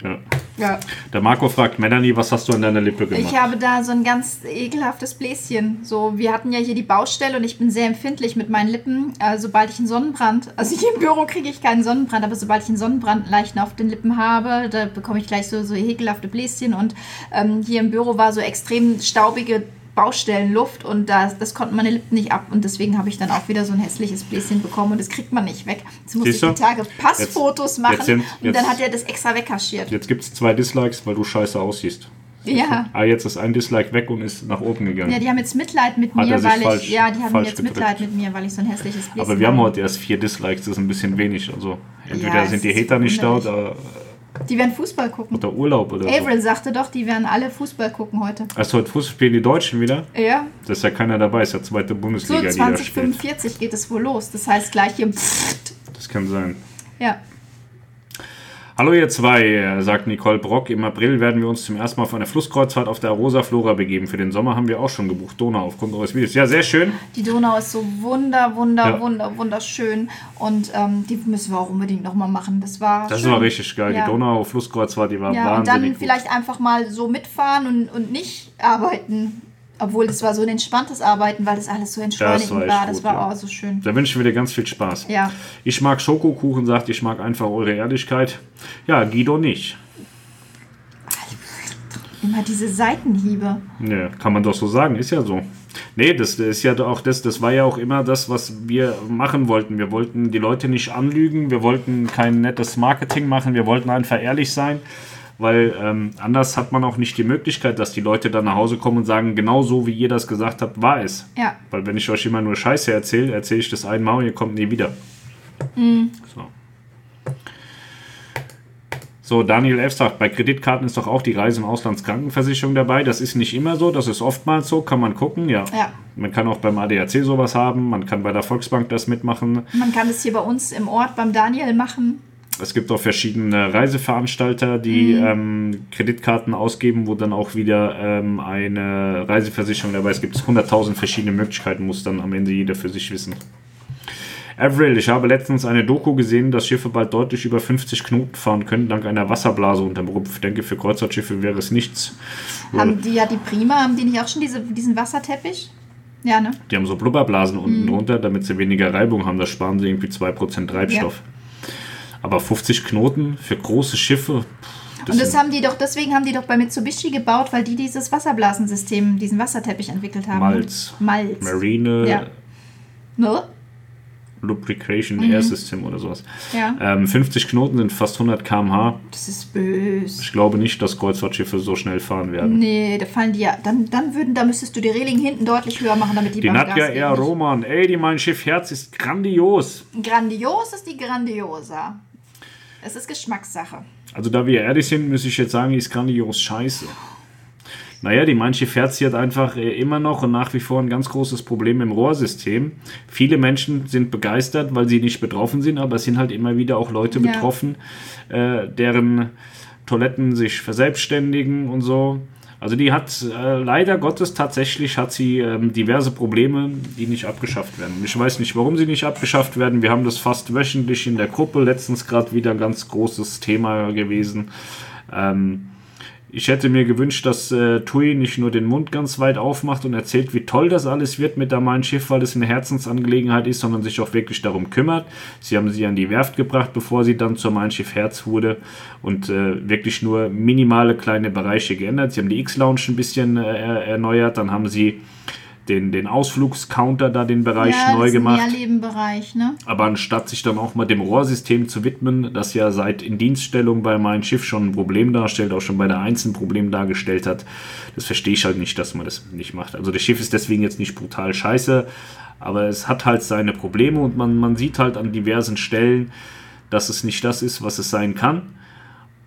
ja. Ja. Der Marco fragt, Melanie, was hast du an deiner Lippe gemacht? Ich habe da so ein ganz ekelhaftes Bläschen. So, wir hatten ja hier die Baustelle und ich bin sehr empfindlich mit meinen Lippen. Äh, sobald ich einen Sonnenbrand, also hier im Büro kriege ich keinen Sonnenbrand, aber sobald ich einen Sonnenbrand leicht auf den Lippen habe, da bekomme ich gleich so, so ekelhafte Bläschen. Und ähm, hier im Büro war so extrem staubige Baustellenluft und das, das konnten meine Lippen nicht ab und deswegen habe ich dann auch wieder so ein hässliches Bläschen bekommen und das kriegt man nicht weg. Jetzt muss ich die Tage Passfotos Jetzt- machen jetzt sind- und dann jetzt- hat er das extra wegkaschiert. Jetzt gibt es zwei Dislikes, weil du scheiße aussiehst. Ja. Ah, jetzt ist ein Dislike weg und ist nach oben gegangen. Ja, die haben jetzt Mitleid mit Hat mir, weil ich. falsch- ja, die haben jetzt gedrückt. Mitleid mit mir, weil ich so ein hässliches Bläschen Aber wir haben habe. heute erst vier Dislikes, das ist ein bisschen wenig. Also entweder Ja, sind die Hater nicht da oder, Die werden Fußball gucken. oder Urlaub oder so. Avril sagte doch, die werden alle Fußball gucken heute. Also heute Fußball spielen die Deutschen wieder. Ja, Das ist ja keiner dabei, ist ja zweite so Bundesliga, spielt. 2045 geht es wohl los. Das heißt gleich hier. Das kann sein. Ja. Hallo ihr zwei, äh, sagt Nicole Brock. Im April werden wir uns zum ersten Mal auf eine Flusskreuzfahrt auf der Arosa Flora begeben. Für den Sommer haben wir auch schon gebucht. Donau aufgrund eures Videos. Ja, sehr schön. Die Donau ist so wunder, wunder, Ja. wunder, wunderschön. Und ähm, die müssen wir auch unbedingt nochmal machen. Das war. Das schön. war richtig geil. Ja. Die Donau Flusskreuzfahrt, die war Ja, und wahnsinnig dann gut. vielleicht einfach mal so mitfahren und, und nicht arbeiten. Obwohl das war so ein entspanntes Arbeiten, weil das alles so entschleunigend war war. echt Das gut, war ja. auch so schön. Da wünschen wir dir ganz viel Spaß. Ja. Ich mag Schokokuchen, sagt, ich mag einfach eure Ehrlichkeit. Ja, Guido nicht. Immer diese Seitenhiebe. Ja, kann man doch so sagen, ist ja so. Nee, das, das ist ja auch das, das war ja auch immer das, was wir machen wollten. Wir wollten die Leute nicht anlügen, wir wollten kein nettes Marketing machen, wir wollten einfach ehrlich sein, weil ähm, anders hat man auch nicht die Möglichkeit, dass die Leute dann nach Hause kommen und sagen, genau so wie ihr das gesagt habt, war es. Ja. Weil wenn ich euch immer nur Scheiße erzähle, erzähle ich das einmal und ihr kommt nie wieder. So. So, Daniel F. sagt, bei Kreditkarten ist doch auch die Reise- und Auslandskrankenversicherung dabei. Das ist nicht immer so, das ist oftmals so, kann man gucken, ja. Ja. Man kann auch beim ADAC sowas haben, man kann bei der Volksbank das mitmachen. Man kann das hier bei uns im Ort beim Daniel machen. Es gibt auch verschiedene Reiseveranstalter, die Mhm. ähm, Kreditkarten ausgeben, wo dann auch wieder ähm, eine Reiseversicherung dabei ist. Es gibt 100.000 verschiedene Möglichkeiten, muss dann am Ende jeder für sich wissen. Avril, ich habe letztens eine Doku gesehen, dass Schiffe bald deutlich über 50 Knoten fahren können, dank einer Wasserblase unterm Rumpf. Ich denke, für Kreuzfahrtschiffe wäre es nichts. Haben die ja die Prima, haben die nicht auch schon diese, diesen Wasserteppich? Ja, ne? Die haben so Blubberblasen unten drunter, damit sie weniger Reibung haben. Da sparen sie irgendwie 2% Treibstoff. Aber 50 Knoten für große Schiffe. pff, Und das haben die doch, deswegen haben die doch bei Mitsubishi gebaut, weil die dieses Wasserblasensystem, diesen Wasserteppich entwickelt haben. Malz. Malz. Marine Ja. Ne? Lubrication Mhm. Air System oder sowas. Ja. Ähm, 50 Knoten sind fast 100 km/h. Das ist böse. Ich glaube nicht, dass Kreuzfahrtschiffe so schnell fahren werden. Nee, da fallen die ja. Dann, dann würden, da müsstest du die Reling hinten deutlich höher machen, damit die, Die Nadja Air Roman, ey, die mein Schiff Herz ist grandios. Grandios ist die Grandiosa. Es ist Geschmackssache. Also da wir ehrlich sind, muss ich jetzt sagen, ist grandios scheiße. Naja, die Herz hier hat einfach äh, immer noch und nach wie vor ein ganz großes Problem im Rohrsystem. Viele Menschen sind begeistert, weil sie nicht betroffen sind, aber es sind halt immer wieder auch Leute Ja. betroffen, äh, deren Toiletten sich verselbstständigen und so. Also die hat äh, leider Gottes tatsächlich hat sie ähm, diverse Probleme, die nicht abgeschafft werden. Ich weiß nicht, warum sie nicht abgeschafft werden. Wir haben das fast wöchentlich in der Gruppe. Letztens gerade wieder ein ganz großes Thema gewesen. Ähm, ich hätte mir gewünscht, dass äh, Tui nicht nur den Mund ganz weit aufmacht und erzählt, wie toll das alles wird mit der Mein Schiff, weil es eine Herzensangelegenheit ist, sondern sich auch wirklich darum kümmert. Sie haben sie an die Werft gebracht, bevor sie dann zur Mein Schiff Herz wurde und äh, wirklich nur minimale kleine Bereiche geändert. Sie haben die X-Lounge ein bisschen äh, er- erneuert, dann haben sie den, den Ausflugscounter da den Bereich ja, neu gemacht. Mehrlebenbereich, ne? Aber anstatt sich dann auch mal dem Rohrsystem zu widmen, das ja seit Indienststellung bei Mein Schiff schon ein Problem darstellt, auch schon bei der Eins ein Problem dargestellt hat, das verstehe ich halt nicht, dass man das nicht macht. Also das Schiff ist deswegen jetzt nicht brutal scheiße, aber es hat halt seine Probleme und man, man sieht halt an diversen Stellen, dass es nicht das ist, was es sein kann.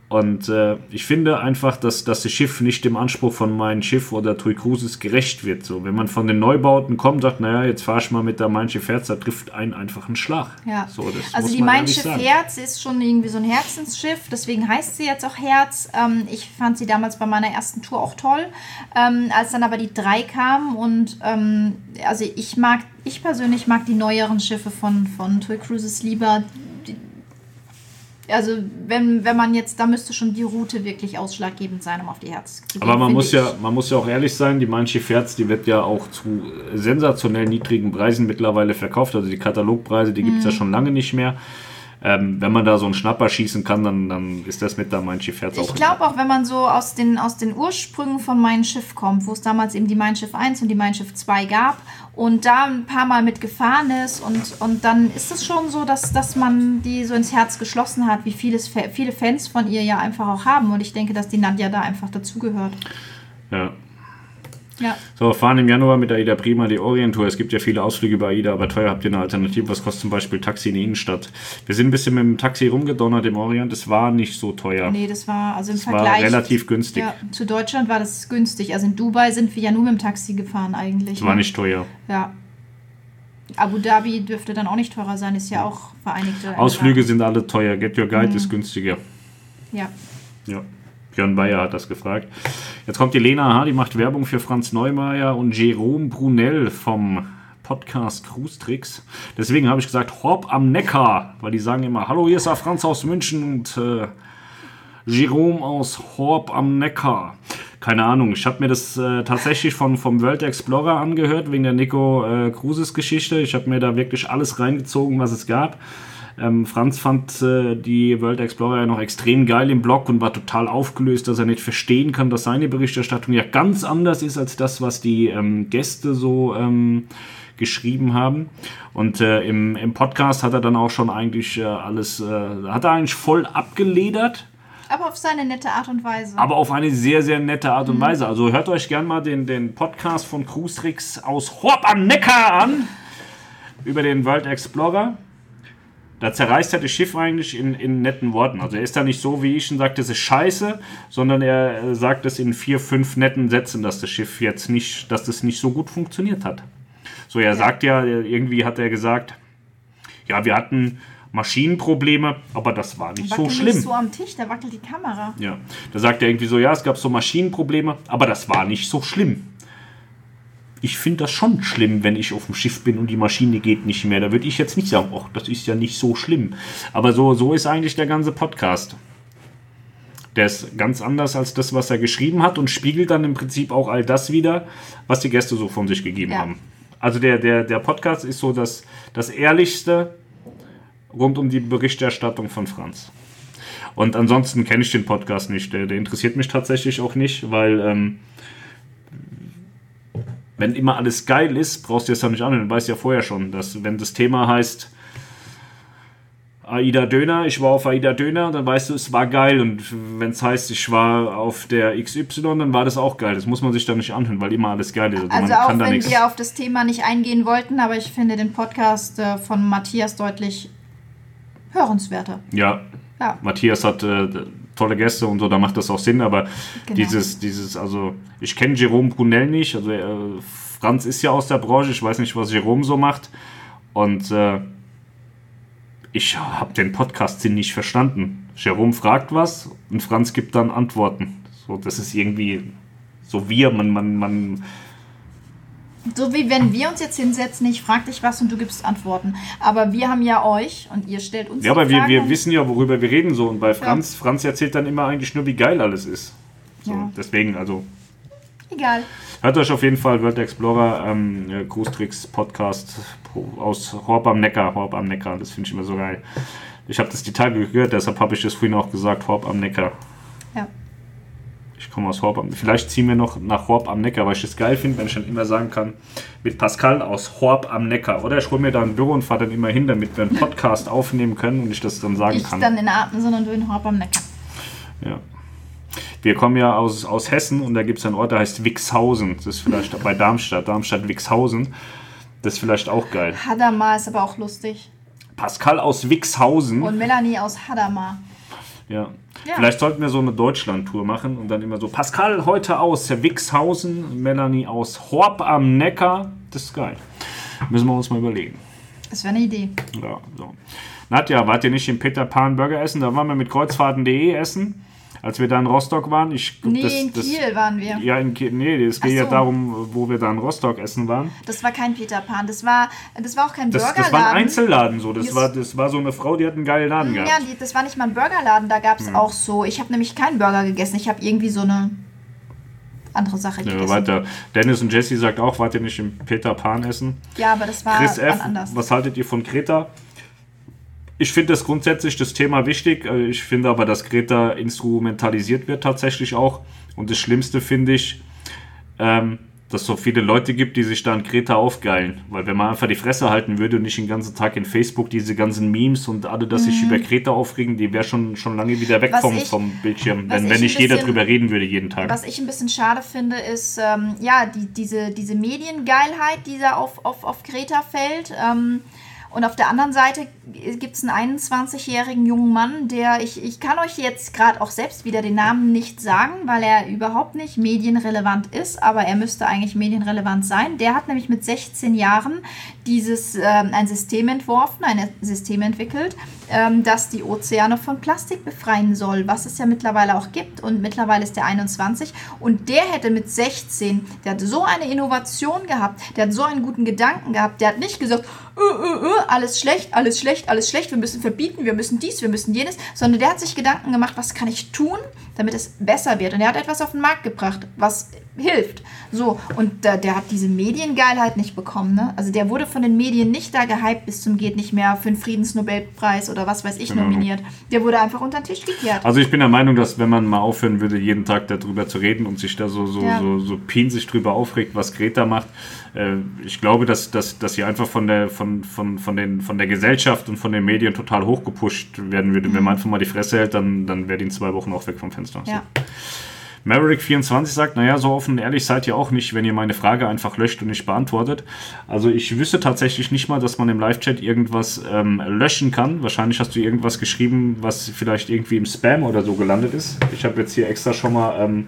Und äh, ich finde einfach, dass, dass das Schiff nicht dem Anspruch von Mein Schiff oder Tui Cruises gerecht wird. So, wenn man von den Neubauten kommt und sagt, naja, jetzt fahr ich mal mit der Mein Schiff Herz, da trifft einen einfach ein Schlag. Ja. So, das also die Mein Schiff sagen. Herz ist schon irgendwie so ein Herzensschiff, deswegen heißt sie jetzt auch Herz. Ähm, ich fand sie damals bei meiner ersten Tour auch toll. Ähm, als dann aber die drei kamen und ähm, also ich mag, ich persönlich mag die neueren Schiffe von, von Toy Cruises lieber. Also wenn, wenn man jetzt, da müsste schon die Route wirklich ausschlaggebend sein, um auf die Herz zu gehen. Aber man muss, ich. ja, man muss ja auch ehrlich sein, die Schiff Herz, die wird ja auch zu sensationell niedrigen Preisen mittlerweile verkauft. Also die Katalogpreise, die Mhm. gibt es ja schon lange nicht mehr. Ähm, wenn man da so einen Schnapper schießen kann, dann, dann ist das mit der Mein Schiff Herz auch. Ich glaube auch, wenn man so aus den, aus den Ursprüngen von Mein Schiff kommt, wo es damals eben die Mein Schiff 1 und die Mein Schiff 2 gab und da ein paar Mal mit gefahren ist und, und dann ist es schon so, dass, dass man die so ins Herz geschlossen hat, wie vieles, viele Fans von ihr ja einfach auch haben und ich denke, dass die Nadja da einfach dazugehört. Ja. Ja. So, fahren im Januar mit der AIDA Prima die Orientour. Es gibt ja viele Ausflüge über AIDA, aber teuer habt ihr eine Alternative. Was kostet zum Beispiel Taxi in die Innenstadt? Wir sind ein bisschen mit dem Taxi rumgedonnert im Orient. Es war nicht so teuer. Nee, das war also im war Vergleich. relativ günstig. ja, zu Deutschland war das günstig. Also in Dubai sind wir ja nur mit dem Taxi gefahren eigentlich. Es war nicht teuer. Ja. Abu Dhabi dürfte dann auch nicht teurer sein, ist ja auch Vereinigte Ausflüge sind alle teuer. Get Your Guide Mhm. ist günstiger. Ja. Ja. Björn Bayer hat das gefragt. Jetzt kommt die Lena H., die macht Werbung für Franz Neumeier und Jerome Brunel vom Podcast Cruise Tricks. Deswegen habe ich gesagt, Horb am Neckar, weil die sagen immer, hallo, hier ist der Franz aus München und äh, Jerome aus Horb am Neckar. Keine Ahnung, ich habe mir das äh, tatsächlich von, vom World Explorer angehört, wegen der Nico äh, Cruises Geschichte. Ich habe mir da wirklich alles reingezogen, was es gab. Ähm, Franz fand äh, die World Explorer ja noch extrem geil im Blog und war total aufgelöst, dass er nicht verstehen kann, dass seine Berichterstattung ja ganz anders ist als das, was die ähm, Gäste so ähm, geschrieben haben. Und äh, im, im Podcast hat er dann auch schon eigentlich äh, alles, äh, hat er eigentlich voll abgeledert. Aber auf seine nette Art und Weise. Aber auf eine sehr, sehr nette Art und Weise. Also hört euch gern mal den, den Podcast von Cruise Tricks aus Horb am Neckar an. Über den World Explorer. Da zerreißt er das Schiff eigentlich in, in netten Worten. Also er ist da nicht so, wie ich und sagt, das ist scheiße, sondern er äh, sagt es in vier, fünf netten Sätzen, dass das Schiff jetzt nicht, dass das nicht so gut funktioniert hat. So, er sagt ja, irgendwie hat er gesagt, ja, wir hatten Maschinenprobleme, aber das war nicht so Wackelt schlimm. nicht so am Tisch, da wackelt die Kamera. Ja, da sagt er irgendwie so, ja, es gab so Maschinenprobleme, aber das war nicht so schlimm. Ich finde das schon schlimm, wenn ich auf dem Schiff bin und die Maschine geht nicht mehr. Da würde ich jetzt nicht sagen, ach, das ist ja nicht so schlimm. Aber so, so ist eigentlich der ganze Podcast. Der ist ganz anders als das, was er geschrieben hat und spiegelt dann im Prinzip auch all das wieder, was die Gäste so von sich gegeben Ja. haben. Also der, der, der Podcast ist so das, das Ehrlichste rund um die Berichterstattung von Franz. Und ansonsten kenne ich den Podcast nicht. Der, der, interessiert mich tatsächlich auch nicht, weil ähm, wenn immer alles geil ist, brauchst du es ja nicht an. Du weißt ja vorher schon, dass wenn das Thema heißt Aida Döner, ich war auf Aida Döner, dann weißt du, es war geil. Und wenn es heißt, ich war auf der XY, dann war das auch geil. Das muss man sich dann nicht anhören, weil immer alles geil ist. Also, also auch wenn wir auf das Thema nicht eingehen wollten, aber ich finde den Podcast äh, von Matthias deutlich hörenswerter. Ja. ja. Matthias hat äh, tolle Gäste und so, da macht das auch Sinn, aber genau. dieses, dieses, also ich kenne Jerome Brunel nicht, also äh, Franz ist ja aus der Branche, ich weiß nicht, was Jerome so macht und äh, ich habe den Podcast nicht verstanden. Jerome fragt was und Franz gibt dann Antworten. So, das ist irgendwie so wir, man, man, man. So wie wenn wir uns jetzt hinsetzen, ich frage dich was und du gibst Antworten. Aber wir haben ja euch und ihr stellt uns Ja, aber wir, wir wissen ja, worüber wir reden so. Und bei Franz, ja. Franz erzählt dann immer eigentlich nur, wie geil alles ist. So, ja. Deswegen, also. Egal. Hört euch auf jeden Fall World Explorer ähm, Cruise Podcast aus Horb am Neckar. Horb am Neckar, das finde ich immer so geil. Ich habe das die Tage gehört, deshalb habe ich das vorhin auch gesagt, Horb am Neckar. Ja. Komme aus Horb Vielleicht ziehen wir noch nach Horb am Neckar, weil ich das geil finde, wenn ich dann immer sagen kann, mit Pascal aus Horb am Neckar. Oder ich hole mir da ein Büro und fahre dann immer hin, damit wir einen Podcast *laughs* aufnehmen können und ich das dann sagen ich kann. Nicht dann in Arten, sondern du in Horb am Neckar. Ja. Wir kommen ja aus, aus Hessen und da gibt es einen Ort, der heißt Wixhausen. Das ist vielleicht bei Darmstadt, Darmstadt-Wixhausen. Das ist vielleicht auch geil. Hadamar ist aber auch lustig. Pascal aus Wixhausen. Und Melanie aus Hadamar. Ja. ja. Vielleicht sollten wir so eine Deutschland-Tour machen und dann immer so: Pascal heute aus Wixhausen, Melanie aus Horb am Neckar. Das ist geil. Müssen wir uns mal überlegen. Das wäre eine Idee. Ja, so. Nadja, wart ihr nicht im Peter Pan Burger essen? Da waren wir mit Kreuzfahrten.de essen als wir da in Rostock waren. Ich, nee, das, in Kiel das, waren wir. Ja, in Kiel. Nee, es geht so. ja darum, wo wir da in Rostock essen waren. Das war kein Peter Pan. Das war, das war auch kein das, Burgerladen. Das war ein Einzelladen so. Das, war, das war so eine Frau, die hat einen geilen Laden ja, gehabt. Ja, das war nicht mal ein Burgerladen. Da gab es hm. auch so. Ich habe nämlich keinen Burger gegessen. Ich habe irgendwie so eine andere Sache gegessen. Ja, weiter. Dennis und Jesse sagt auch, wart ihr nicht im Peter Pan essen? Ja, aber das war Chris F., anders. Was haltet ihr von Kreta? Ich finde das grundsätzlich das Thema wichtig. Äh, ich finde aber, dass Greta instrumentalisiert wird tatsächlich auch. Und das Schlimmste finde ich, ähm, dass es so viele Leute gibt, die sich da an Greta aufgeilen. Weil wenn man einfach die Fresse halten würde und nicht den ganzen Tag in Facebook diese ganzen Memes und alle, dass mhm. sich über Greta aufregen, die wäre schon, schon lange wieder weg vom, ich, vom Bildschirm, wenn, wenn nicht jeder drüber reden würde jeden Tag. Was ich ein bisschen schade finde, ist, ähm, ja, die, diese, diese Mediengeilheit, die da auf, auf, auf Greta fällt. Ähm, und auf der anderen Seite gibt es einen 21-jährigen jungen Mann, der, ich, ich kann euch jetzt gerade auch selbst wieder den Namen nicht sagen, weil er überhaupt nicht medienrelevant ist, aber er müsste eigentlich medienrelevant sein. Der hat nämlich mit 16 Jahren dieses, äh, ein System entworfen, ein System entwickelt, ähm, das die Ozeane von Plastik befreien soll, was es ja mittlerweile auch gibt. Und mittlerweile ist der 21 und der hätte mit 16, der hat so eine Innovation gehabt, der hat so einen guten Gedanken gehabt, der hat nicht gesagt, uh, uh, uh, alles schlecht, alles schlecht, alles schlecht, wir müssen verbieten, wir müssen dies, wir müssen jenes, sondern der hat sich Gedanken gemacht, was kann ich tun, damit es besser wird. Und er hat etwas auf den Markt gebracht, was hilft. So, und äh, der hat diese Mediengeilheit nicht bekommen. Ne? Also der wurde von den Medien nicht da gehypt bis zum geht nicht mehr für den Friedensnobelpreis oder was weiß ich genau. nominiert. Der wurde einfach unter den Tisch gekehrt. Also ich bin der Meinung, dass wenn man mal aufhören würde, jeden Tag darüber zu reden und sich da so, so, ja. so, so pinsig drüber aufregt, was Greta macht, äh, ich glaube, dass, dass, dass sie einfach von der, von, von, von, den, von der Gesellschaft und von den Medien total hochgepusht werden würde. Mhm. Wenn man einfach mal die Fresse hält, dann, dann wäre die in zwei Wochen auch weg vom Fenster. Ja. So. Maverick24 sagt, naja, so offen und ehrlich seid ihr auch nicht, wenn ihr meine Frage einfach löscht und nicht beantwortet. Also ich wüsste tatsächlich nicht mal, dass man im Live-Chat irgendwas ähm, löschen kann. Wahrscheinlich hast du irgendwas geschrieben, was vielleicht irgendwie im Spam oder so gelandet ist. Ich habe jetzt hier extra schon mal ähm,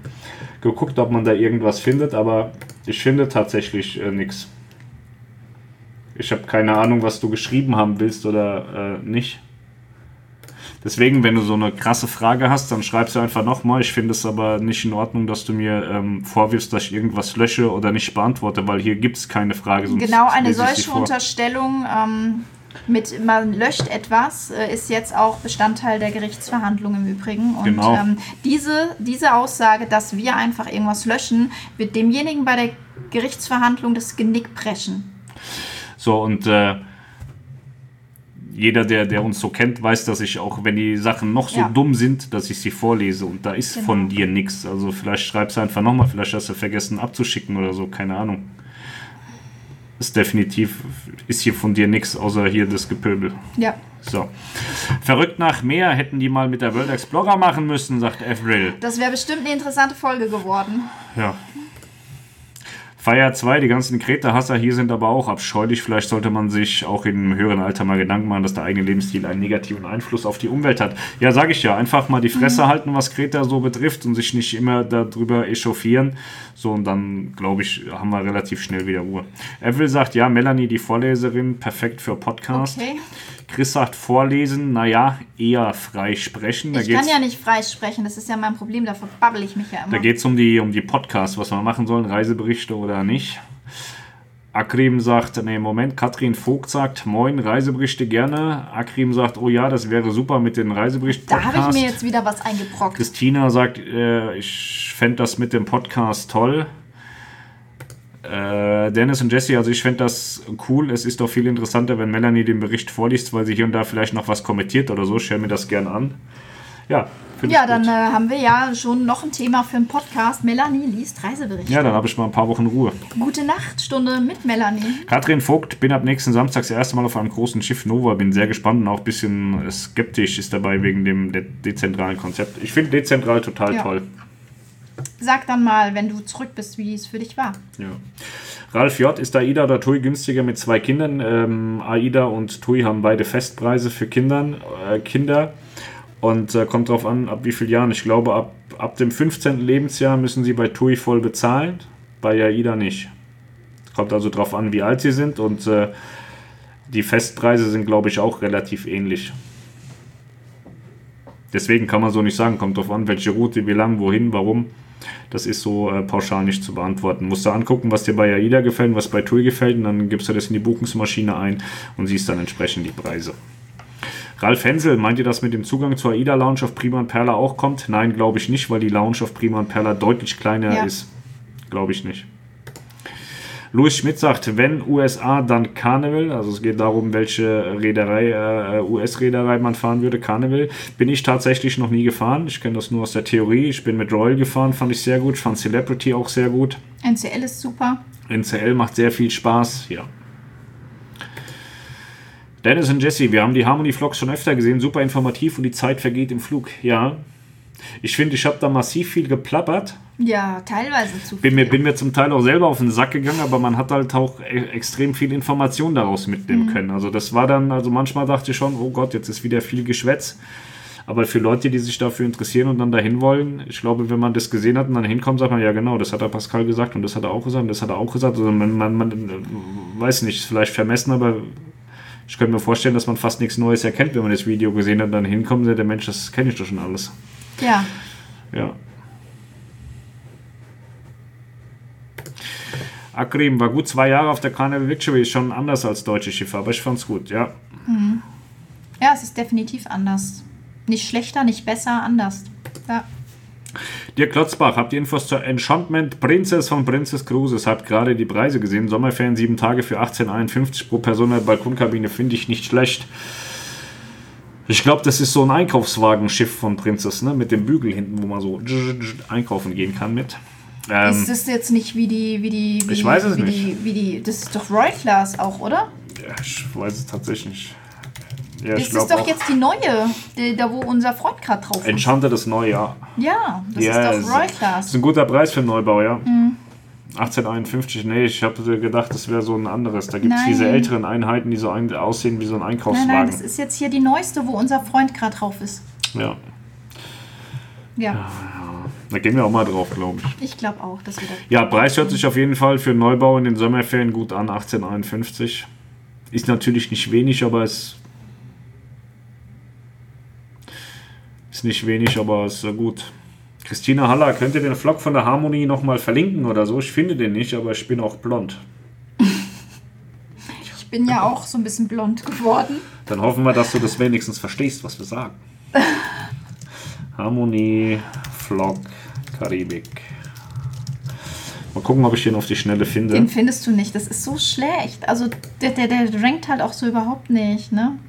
geguckt, ob man da irgendwas findet, aber ich finde tatsächlich äh, nichts. Ich habe keine Ahnung, was du geschrieben haben willst oder äh, nicht. Deswegen, wenn du so eine krasse Frage hast, dann schreib sie einfach nochmal. Ich finde es aber nicht in Ordnung, dass du mir ähm, vorwirfst, dass ich irgendwas lösche oder nicht beantworte, weil hier gibt es keine Frage. Genau, eine solche Unterstellung ähm, mit man löscht etwas äh, ist jetzt auch Bestandteil der Gerichtsverhandlung im Übrigen. Und genau. ähm, diese, diese Aussage, dass wir einfach irgendwas löschen, wird demjenigen bei der Gerichtsverhandlung das Genick preschen. So, und äh, jeder, der, der uns so kennt, weiß, dass ich auch, wenn die Sachen noch so Ja. dumm sind, dass ich sie vorlese und da ist Genau. von dir nichts. Also vielleicht schreibst du einfach nochmal, vielleicht hast du vergessen abzuschicken oder so, keine Ahnung. Ist definitiv, ist hier von dir nichts, außer hier das Gepöbel. Ja. So. Verrückt nach mehr hätten die mal mit der World Explorer machen müssen, sagt Avril. Das wäre bestimmt eine interessante Folge geworden. Ja. Feier 2, die ganzen Kreta-Hasser hier sind aber auch abscheulich. Vielleicht sollte man sich auch im höheren Alter mal Gedanken machen, dass der eigene Lebensstil einen negativen Einfluss auf die Umwelt hat. Ja, sage ich ja. Einfach mal die Fresse halten, was Kreta so betrifft und sich nicht immer darüber echauffieren. So, und dann, glaube ich, haben wir relativ schnell wieder Ruhe. Avril sagt, ja, Melanie, die Vorleserin, perfekt für Podcast. Okay. Chris sagt, vorlesen, naja, eher frei sprechen. Da Ich kann ja nicht frei sprechen, das ist ja mein Problem, da verbabbel ich mich ja Da immer. geht es um die, um die Podcasts, was wir machen sollen, Reiseberichte oder nicht. Akrim sagt, nee, Moment, Katrin Vogt sagt, moin, Reiseberichte gerne. Akrim sagt, oh ja, das wäre super mit den Da Reisebericht-Podcast. habe ich mir jetzt wieder was eingebrockt. Christina sagt, äh, ich fände das mit dem Podcast toll. Äh, Dennis und Jesse, also ich fände das cool. Es ist doch viel interessanter, wenn Melanie den Bericht vorliest, weil sie hier und da vielleicht noch was kommentiert oder so. Ich mir das gern an. Ja, Ja, dann äh, haben wir ja schon noch ein Thema für einen Podcast. Melanie liest Reiseberichte. Ja, dann habe ich mal ein paar Wochen Ruhe. Gute Nachtstunde mit Melanie. Katrin Vogt, bin ab nächsten Samstag das erste Mal auf einem großen Schiff Nova, bin sehr gespannt und auch ein bisschen skeptisch ist dabei wegen dem de dezentralen Konzept. Ich finde dezentral total Ja. toll. Sag dann mal, wenn du zurück bist, wie es für dich war. Ja. Ralf J. Ist AIDA oder TUI günstiger mit zwei Kindern? Ähm, AIDA und TUI haben beide Festpreise für Kindern, äh, Kinder und äh, kommt darauf an, ab wie vielen Jahren. Ich glaube, ab, ab dem 15. Lebensjahr müssen sie bei TUI voll bezahlen, bei AIDA nicht. Kommt also darauf an, wie alt sie sind und äh, die Festpreise sind, glaube ich, auch relativ ähnlich. Deswegen kann man so nicht sagen, kommt drauf an, welche Route, wie lang, wohin, warum. Das ist so äh, pauschal nicht zu beantworten. Musst du angucken, was dir bei AIDA gefällt, was bei TUI gefällt, und dann gibst du das in die Buchungsmaschine ein und siehst dann entsprechend die Preise. Ralf Hensel, meint ihr, dass mit dem Zugang zur AIDA Lounge auf Prima und Perla auch kommt? Nein, glaube ich nicht, weil die Lounge auf Prima und Perla deutlich kleiner Ja. ist. Glaube ich nicht. Louis Schmidt sagt, wenn USA, dann Carnival. Also es geht darum, welche Reederei, äh, US-Reederei man fahren würde. Carnival bin ich tatsächlich noch nie gefahren. Ich kenne das nur aus der Theorie. Ich bin mit Royal gefahren, fand ich sehr gut. Fand Celebrity auch sehr gut. NCL ist super. NCL macht sehr viel Spaß. Ja. Dennis und Jesse, wir haben die Harmony Vlogs schon öfter gesehen. Super informativ und die Zeit vergeht im Flug. Ja. Ich finde, ich habe da massiv viel geplappert. Ja, teilweise zu viel. Bin mir, bin mir zum Teil auch selber auf den Sack gegangen, aber man hat halt auch e extrem viel Information daraus mitnehmen können. Also das war dann, also manchmal dachte ich schon, oh Gott, jetzt ist wieder viel Geschwätz. Aber für Leute, die sich dafür interessieren und dann dahin wollen, ich glaube, wenn man das gesehen hat und dann hinkommt, sagt man, ja genau, das hat der Pascal gesagt und das hat er auch gesagt und das hat er auch gesagt. Also man, man, man äh, weiß nicht, ist vielleicht vermessen, aber ich könnte mir vorstellen, dass man fast nichts Neues erkennt, wenn man das Video gesehen hat und dann hinkommt und sagt, der Mensch, das kenne ich doch schon alles. Ja, Ja. Akrim war gut zwei Jahre auf der Carnival Victory, ist schon anders als deutsche Schiffe, aber ich fand's gut, ja. ja, es ist definitiv anders. Nicht schlechter, nicht besser, anders. Ja. Dirk Klotzbach, habt ihr Infos zur Enchantment Princess von Princess Cruises? Habt gerade die Preise gesehen. Sommerferien sieben Tage für 18,51 pro Person in der Balkonkabine finde ich nicht schlecht. Ich glaube, das ist so ein Einkaufswagenschiff von Princess, ne? Mit dem Bügel hinten, wo man so einkaufen gehen kann mit. Ähm, ist das jetzt nicht wie die, wie die, wie Ich die, weiß es wie nicht. Die, wie die, das ist doch Royal Class auch, oder? ja, ich weiß es tatsächlich nicht. Ja, Das ist doch auch. jetzt die neue, die, da wo unser Freund gerade drauf ist. Enchanted ist neu, ja. Ja, das Ja, ist doch Royal Das Class. ist ein guter Preis für einen Neubau, ja. Mhm. 1851, nee, ich habe gedacht, das wäre so ein anderes. Da gibt es Nein. diese älteren Einheiten, die so ein, aussehen wie so ein Nein, Einkaufswagen. nein, das ist jetzt hier die neueste, wo unser Freund gerade drauf ist. ja, Ja, da gehen wir auch mal drauf, glaube ich. ich glaube auch, dass wir da. Ja, Preis hört sich auf jeden Fall für Neubau in den Sommerferien gut an, 1851. Ist natürlich nicht wenig, aber es ist nicht wenig, aber es ist gut. Christina Haller, könnt ihr den Vlog von der Harmonie nochmal verlinken oder so? Ich finde den nicht, aber ich bin auch blond. *laughs* Ich bin ja auch so ein bisschen blond geworden. Dann hoffen wir, dass du das wenigstens verstehst, was wir sagen. *laughs* Harmonie, Vlog, Karibik. Mal gucken, ob ich den auf die Schnelle finde. Den findest du nicht. Das ist so schlecht. Also der, der, der rankt halt auch so überhaupt nicht, ne?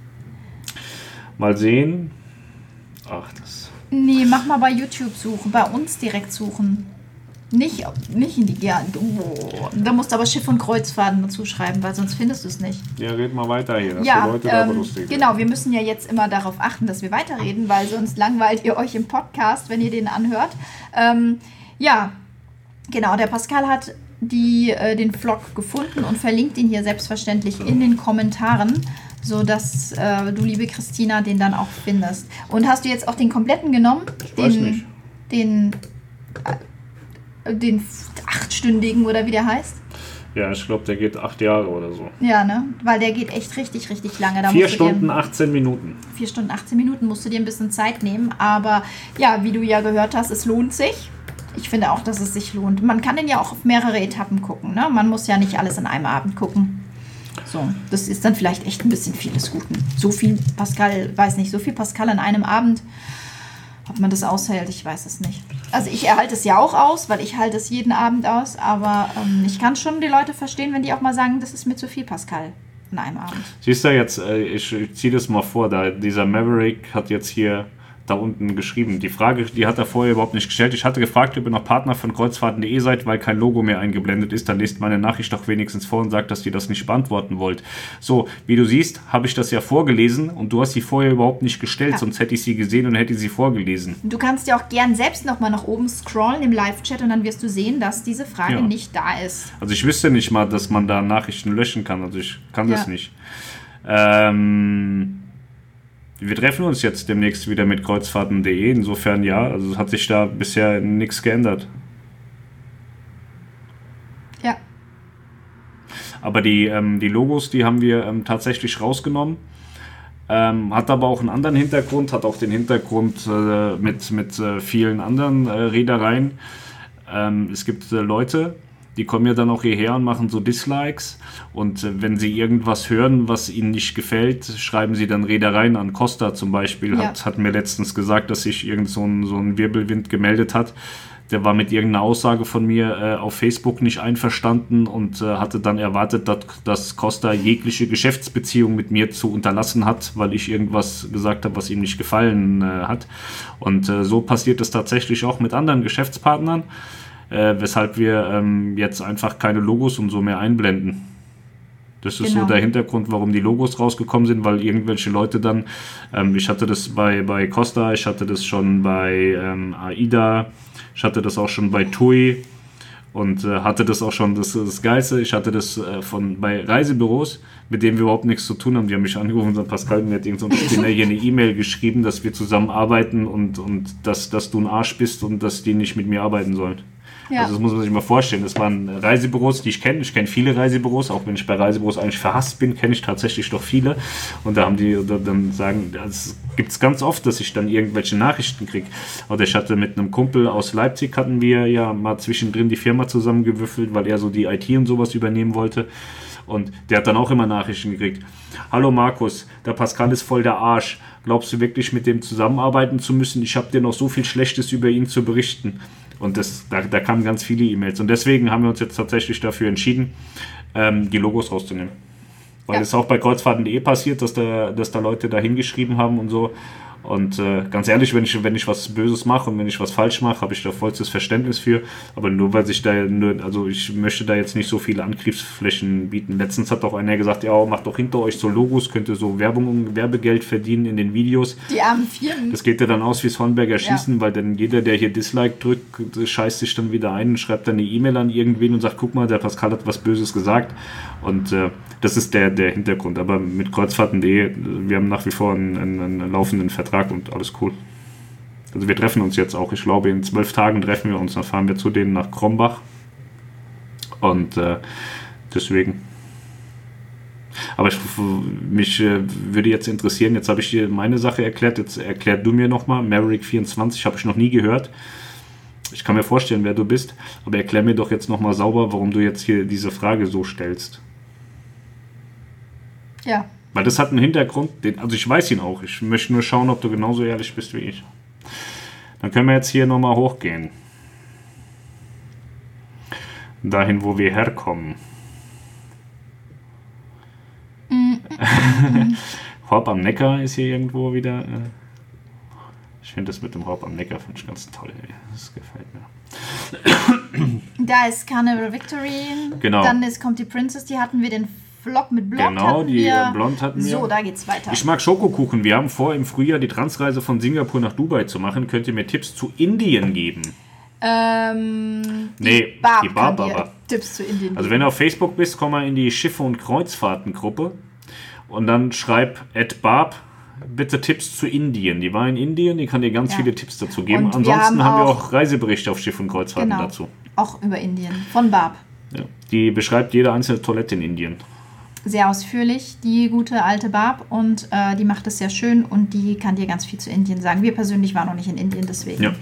Mal sehen. Ach, das. Nee, mach mal bei YouTube suchen. Bei uns direkt suchen. Nicht, nicht in die. Ja, oh, da musst du aber Schiff- und Kreuzfahrten dazu schreiben, weil sonst findest du es nicht. Ja, red mal weiter hier. dass Ja, die Leute ähm, lustig genau, wir müssen ja jetzt immer darauf achten, dass wir weiterreden, weil sonst langweilt ihr euch im Podcast, wenn ihr den anhört. Ähm, ja, genau, der Pascal hat die, äh, den Vlog gefunden und verlinkt ihn hier selbstverständlich in den Kommentaren, sodass äh, du, liebe Christina, den dann auch findest. Und hast du jetzt auch den kompletten genommen? Ich weiß den, nicht. Den, äh, den achtstündigen oder wie der heißt? Ja, ich glaube, der geht acht Jahre oder so. Ja, ne? Weil der geht echt richtig, richtig lange. Da Vier du dir- Stunden, 18 Minuten. 4 Stunden 18 Minuten musst du dir ein bisschen Zeit nehmen. Aber ja, wie du ja gehört hast, es lohnt sich. Ich finde auch, dass es sich lohnt. Man kann den ja auch auf mehrere Etappen gucken. Ne? Man muss ja nicht alles in einem Abend gucken. So, das ist dann vielleicht echt ein bisschen viel des Guten. So viel Pascal, weiß nicht, so viel Pascal an einem Abend. Ob man das aushält, ich weiß es nicht. Also ich erhalte es ja auch aus, weil ich halte es jeden Abend aus. Aber ähm, ich kann schon die Leute verstehen, wenn die auch mal sagen, das ist mir zu viel Pascal an einem Abend. Siehst du jetzt, äh, ich, ich ziehe das mal vor, da dieser Maverick hat jetzt hier da unten geschrieben. Die Frage, die hat er vorher überhaupt nicht gestellt. Ich hatte gefragt, ob ihr noch Partner von Kreuzfahrten.de seid, weil kein Logo mehr eingeblendet ist. Dann lest meine Nachricht doch wenigstens vor und sagt, dass ihr das nicht beantworten wollt. So, wie du siehst, habe ich das ja vorgelesen und du hast sie vorher überhaupt nicht gestellt, Ja. sonst hätte ich sie gesehen und hätte sie vorgelesen. Du kannst ja auch gern selbst nochmal nach oben scrollen im Live-Chat und dann wirst du sehen, dass diese Frage Ja. nicht da ist. Also ich wüsste nicht mal, dass man da Nachrichten löschen kann. Also ich kann das Ja. nicht. Ähm, wir treffen uns jetzt demnächst wieder mit kreuzfahrten.de. Insofern ja, also hat sich da bisher nichts geändert. Ja. Aber die, ähm, die Logos, die haben wir ähm, tatsächlich rausgenommen. Ähm, hat aber auch einen anderen Hintergrund, hat auch den Hintergrund äh, mit, mit äh, vielen anderen äh, Reedereien. Ähm, es gibt äh, Leute, die kommen ja dann auch hierher und machen so Dislikes. Und äh, wenn sie irgendwas hören, was ihnen nicht gefällt, schreiben sie dann Reedereien an. Costa zum Beispiel Ja. hat, hat mir letztens gesagt, dass sich irgend so ein, so ein Wirbelwind gemeldet hat. Der war mit irgendeiner Aussage von mir äh, auf Facebook nicht einverstanden und äh, hatte dann erwartet, dass, dass Costa jegliche Geschäftsbeziehung mit mir zu unterlassen hat, weil ich irgendwas gesagt habe, was ihm nicht gefallen äh, hat. Und äh, so passiert es tatsächlich auch mit anderen Geschäftspartnern, äh, weshalb wir ähm, jetzt einfach keine Logos und so mehr einblenden. Das ist Genau. so der Hintergrund, warum die Logos rausgekommen sind, weil irgendwelche Leute dann, ähm, ich hatte das bei, bei Costa, ich hatte das schon bei ähm, AIDA, ich hatte das auch schon bei TUI und äh, hatte das auch schon, das, das Geilste, ich hatte das äh, von bei Reisebüros, mit denen wir überhaupt nichts zu tun haben. Die haben mich angerufen und gesagt, Pascal, mir hat irgend so Spinner hier eine E-Mail geschrieben, dass wir zusammenarbeiten und, und dass, dass du ein Arsch bist und dass die nicht mit mir arbeiten sollen. Ja. Also das muss man sich mal vorstellen. Das waren Reisebüros, die ich kenne. Ich kenne viele Reisebüros, auch wenn ich bei Reisebüros eigentlich verhasst bin, kenne ich tatsächlich doch viele. Und da haben die da- dann sagen, das gibt es ganz oft, dass ich dann irgendwelche Nachrichten kriege. Oder ich hatte mit einem Kumpel aus Leipzig, hatten wir ja mal zwischendrin die Firma zusammengewürfelt, weil er so die IT und sowas übernehmen wollte. Und der hat dann auch immer Nachrichten gekriegt. Hallo Markus, der Pascal ist voll der Arsch. Glaubst du wirklich mit dem zusammenarbeiten zu müssen? Ich habe dir noch so viel Schlechtes über ihn zu berichten. Und das, da, da kamen ganz viele E-Mails. Und deswegen haben wir uns jetzt tatsächlich dafür entschieden, ähm, die Logos rauszunehmen. Weil Ja. es auch bei kreuzfahrten.de passiert, dass da, dass da Leute da hingeschrieben haben und so. Und äh, ganz ehrlich, wenn ich, wenn ich was Böses mache und wenn ich was falsch mache, habe ich da vollstes Verständnis für. Aber nur weil sich da nur, also ich möchte da jetzt nicht so viele Angriffsflächen bieten. Letztens hat auch einer gesagt, ja, macht doch hinter euch so Logos, könnt ihr so Werbung und Werbegeld verdienen in den Videos. Die armen Firmen. Das geht ja dann aus wie Hornberger Schießen, weil dann jeder, der hier Dislike drückt, scheißt sich dann wieder ein und schreibt dann eine E-Mail an irgendwen und sagt, guck mal, der Pascal hat was Böses gesagt. Und äh, das ist der, der Hintergrund. Aber mit Kreuzfahrten.de, wir haben nach wie vor einen, einen, einen laufenden Vertrag und alles cool. Also wir treffen uns jetzt auch. Ich glaube, in zwölf Tagen treffen wir uns. Dann fahren wir zu denen nach Krombach. Und äh, deswegen. Aber ich, mich äh, würde jetzt interessieren, jetzt habe ich dir meine Sache erklärt, jetzt erklär du mir nochmal, Maverick 24 habe ich noch nie gehört. Ich kann mir vorstellen, wer du bist, aber erklär mir doch jetzt nochmal sauber, warum du jetzt hier diese Frage so stellst. Ja. Weil das hat einen Hintergrund, den, also ich weiß ihn auch. Ich möchte nur schauen, ob du genauso ehrlich bist wie ich. Dann können wir jetzt hier nochmal hochgehen. dahin, wo wir herkommen. *laughs* Horb am Neckar ist hier irgendwo wieder. Äh, ich finde das mit dem Horb am Neckar finde ich ganz toll. Ey. Das gefällt mir. Da ist Carnival Victory. Genau. Dann ist, kommt die Princess, die hatten wir den Vlog mit Blond. Genau, die wir. Blond hatten wir. So, da geht's weiter. Ich mag Schokokuchen. Wir haben vor, im Frühjahr die Transreise von Singapur nach Dubai zu machen. Könnt ihr mir Tipps zu Indien geben? ähm, Nee, Barb die Barb kann dir aber. Tipps zu Indien. Also wenn du auf Facebook bist, komm mal in die Schiffe- und Kreuzfahrtengruppe und dann schreib at Barb bitte Tipps zu Indien. Die war in Indien, die kann dir ganz Ja. viele Tipps dazu geben. Und wir Ansonsten haben haben, wir auch- auch Reiseberichte auf Schiff- und Kreuzfahrten genau. dazu. Auch über Indien. Von Barb. Ja. Die beschreibt jede einzelne Toilette in Indien. Sehr ausführlich, die gute alte Barb. Und äh, die macht es sehr schön und die kann dir ganz viel zu Indien sagen. Wir persönlich waren noch nicht in Indien, deswegen. Ja.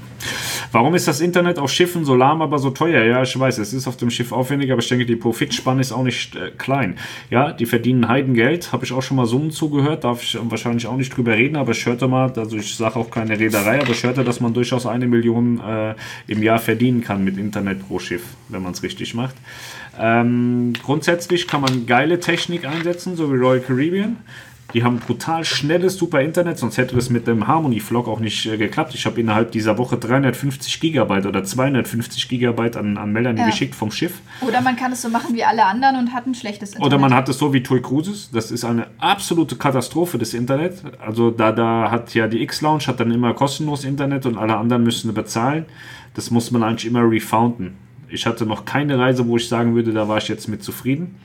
Warum ist das Internet auf Schiffen so lahm, aber so teuer? Ja, ich weiß, es ist auf dem Schiff aufwendig, aber ich denke, die Profitspanne ist auch nicht äh, klein. Ja, die verdienen Heidengeld, habe ich auch schon mal Summen zugehört, darf ich wahrscheinlich auch nicht drüber reden, aber ich hörte mal, also ich sage auch keine Reederei, aber ich hörte, dass man durchaus eine Million äh, im Jahr verdienen kann mit Internet pro Schiff, wenn man es richtig macht. Ähm, grundsätzlich kann man geile Technik einsetzen, so wie Royal Caribbean. Die haben brutal schnelles, super Internet, sonst hätte das mit dem Harmony-Vlog auch nicht äh, geklappt. Ich habe innerhalb dieser Woche 350 Gigabyte oder 250 Gigabyte an, an Melanie Ja. geschickt vom Schiff. Oder man kann es so machen wie alle anderen und hat ein schlechtes Internet. Oder man hat es so wie Tui Cruises. Das ist eine absolute Katastrophe, das Internet. Also da, da hat ja die X-Lounge hat dann immer kostenlos Internet und alle anderen müssen bezahlen. Das muss man eigentlich immer refounden. Ich hatte noch keine Reise, wo ich sagen würde, da war ich jetzt mit zufrieden.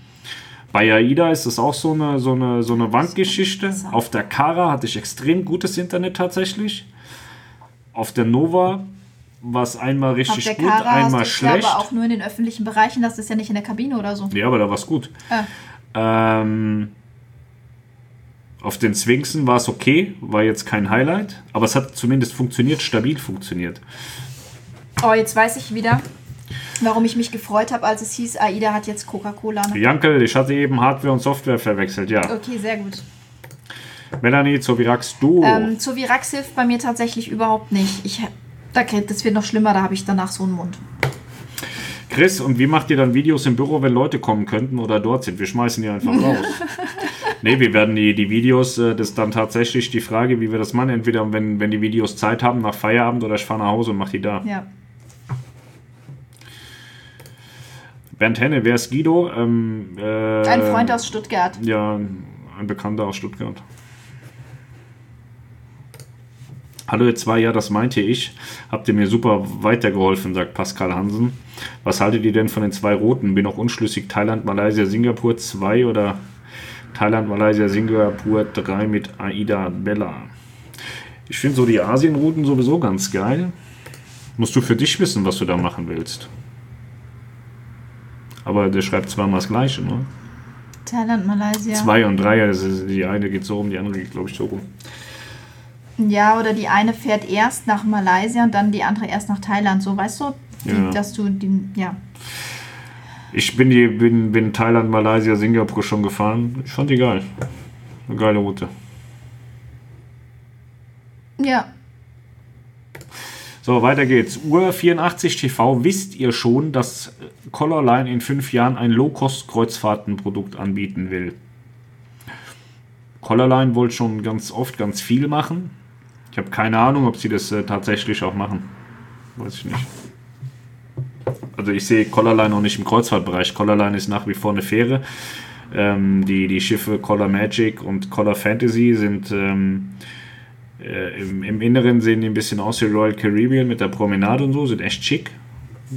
Bei AIDA ist es auch so eine, so eine, so eine Wandgeschichte. Auf der Cara hatte ich extrem gutes Internet tatsächlich. Auf der Nova war es einmal richtig gut, hast einmal schlecht. aber auch nur in den öffentlichen Bereichen, das ist ja nicht in der Kabine oder so. Ja, aber da war es gut. Ah. Ähm, auf den Sphinxen war es okay, war jetzt kein Highlight, aber es hat zumindest funktioniert, stabil funktioniert. Oh, jetzt weiß ich wieder, warum ich mich gefreut habe, als es hieß, AIDA hat jetzt Coca-Cola. Ne? Jankel, ich hatte eben Hardware und Software verwechselt, ja. Okay, sehr gut. Melanie, Zovirax, du. Ähm, Zovirax hilft bei mir tatsächlich überhaupt nicht. Ich, da, krieg- das wird noch schlimmer, da habe ich danach so einen Mund. Chris, und wie macht ihr dann Videos im Büro, wenn Leute kommen könnten oder dort sind? Wir schmeißen die einfach raus. *laughs* nee, wir werden die, die Videos, äh, das ist dann tatsächlich die Frage, wie wir das machen. Entweder, wenn, wenn die Videos Zeit haben, nach Feierabend oder ich fahre nach Hause und mache die da. Ja. Bernd Henne, wer ist Guido? Ähm, äh, Ein Freund aus Stuttgart. Ja, ein Bekannter aus Stuttgart. Hallo ihr zwei, ja, das meinte ich. Habt ihr mir super weitergeholfen, sagt Pascal Hansen. Was haltet ihr denn von den zwei Roten? Bin auch unschlüssig. Thailand, Malaysia, Singapur 2 oder Thailand, Malaysia, Singapur 3 mit Aida Bella. Ich finde so die Asienrouten sowieso ganz geil. Musst du für dich wissen, was du da machen willst. Aber der schreibt zweimal das Gleiche, ne? Thailand, Malaysia. Zwei und drei, also die eine geht so rum, die andere geht, glaube ich, so rum. Ja, oder die eine fährt erst nach Malaysia und dann die andere erst nach Thailand. So, weißt du? Die, Ja. Dass du die, ja. Ich bin, die, bin, bin Thailand, Malaysia, Singapur schon gefahren. Ich fand die geil. Eine geile Route. Ja. So, weiter geht's. Ur84 TV, wisst ihr schon, dass Colorline in fünf Jahren ein Low-Cost-Kreuzfahrtenprodukt anbieten will? Colorline wollte schon ganz oft ganz viel machen. Ich habe keine Ahnung, ob sie das äh, tatsächlich auch machen. Weiß ich nicht. Also ich sehe Colorline noch nicht im Kreuzfahrtbereich. Colorline ist nach wie vor eine Fähre. Ähm, die, die Schiffe Color Magic und Color Fantasy sind ähm, äh, im, im Inneren sehen die ein bisschen aus wie Royal Caribbean mit der Promenade und so, sind echt schick.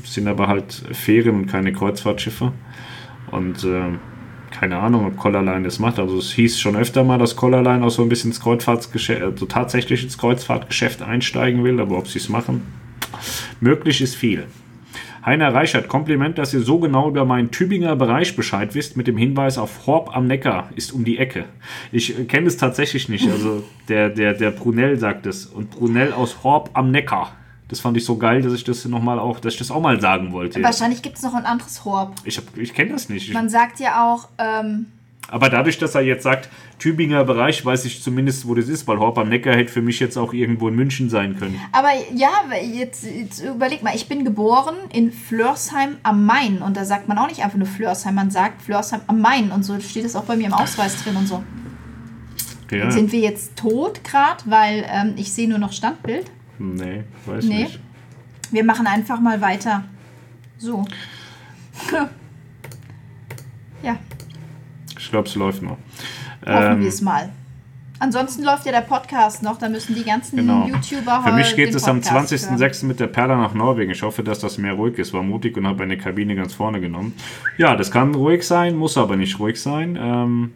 Sind aber halt Fähren und keine Kreuzfahrtschiffe. Und ähm, keine Ahnung, ob Colorline das macht. Also es hieß schon öfter mal, dass Colorline auch so ein bisschen ins Kreuzfahrtgeschäft, also tatsächlich ins Kreuzfahrtgeschäft einsteigen will, aber ob sie es machen, möglich ist viel. Heiner Reichert, Kompliment, dass ihr so genau über meinen Tübinger Bereich Bescheid wisst, mit dem Hinweis auf Horb am Neckar ist um die Ecke. Ich äh, kenne es tatsächlich nicht. Also der, der, der Brunel sagt es. Und Brunel aus Horb am Neckar. Das fand ich so geil, dass ich das noch mal auch, dass ich das auch mal sagen wollte. Wahrscheinlich gibt es noch ein anderes Horb. Ich, hab- ich kenne das nicht. Ich, Man sagt ja auch, ähm, Aber dadurch, dass er jetzt sagt, Tübinger Bereich, weiß ich zumindest, wo das ist, weil Horb am Neckar hätte für mich jetzt auch irgendwo in München sein können. Aber ja, jetzt, jetzt überleg mal, ich bin geboren in Flörsheim am Main und da sagt man auch nicht einfach nur Flörsheim, man sagt Flörsheim am Main und so steht es auch bei mir im Ausweis drin und so. Ja. Sind wir jetzt tot gerade, weil ähm, ich sehe nur noch Standbild? Nee, weiß Nee. nicht. Wir machen einfach mal weiter. So. *laughs* ja, Ich glaube, es läuft noch. hoffen Ähm, wir es mal. Ansonsten läuft ja der Podcast noch, da müssen die ganzen Genau. YouTuber Für mich heu- geht es am Podcast 20.06. mit der Perla nach Norwegen. Ich hoffe, dass das mehr ruhig ist. War mutig und habe eine Kabine ganz vorne genommen. Ja, das kann ruhig sein, muss aber nicht ruhig sein. Ähm,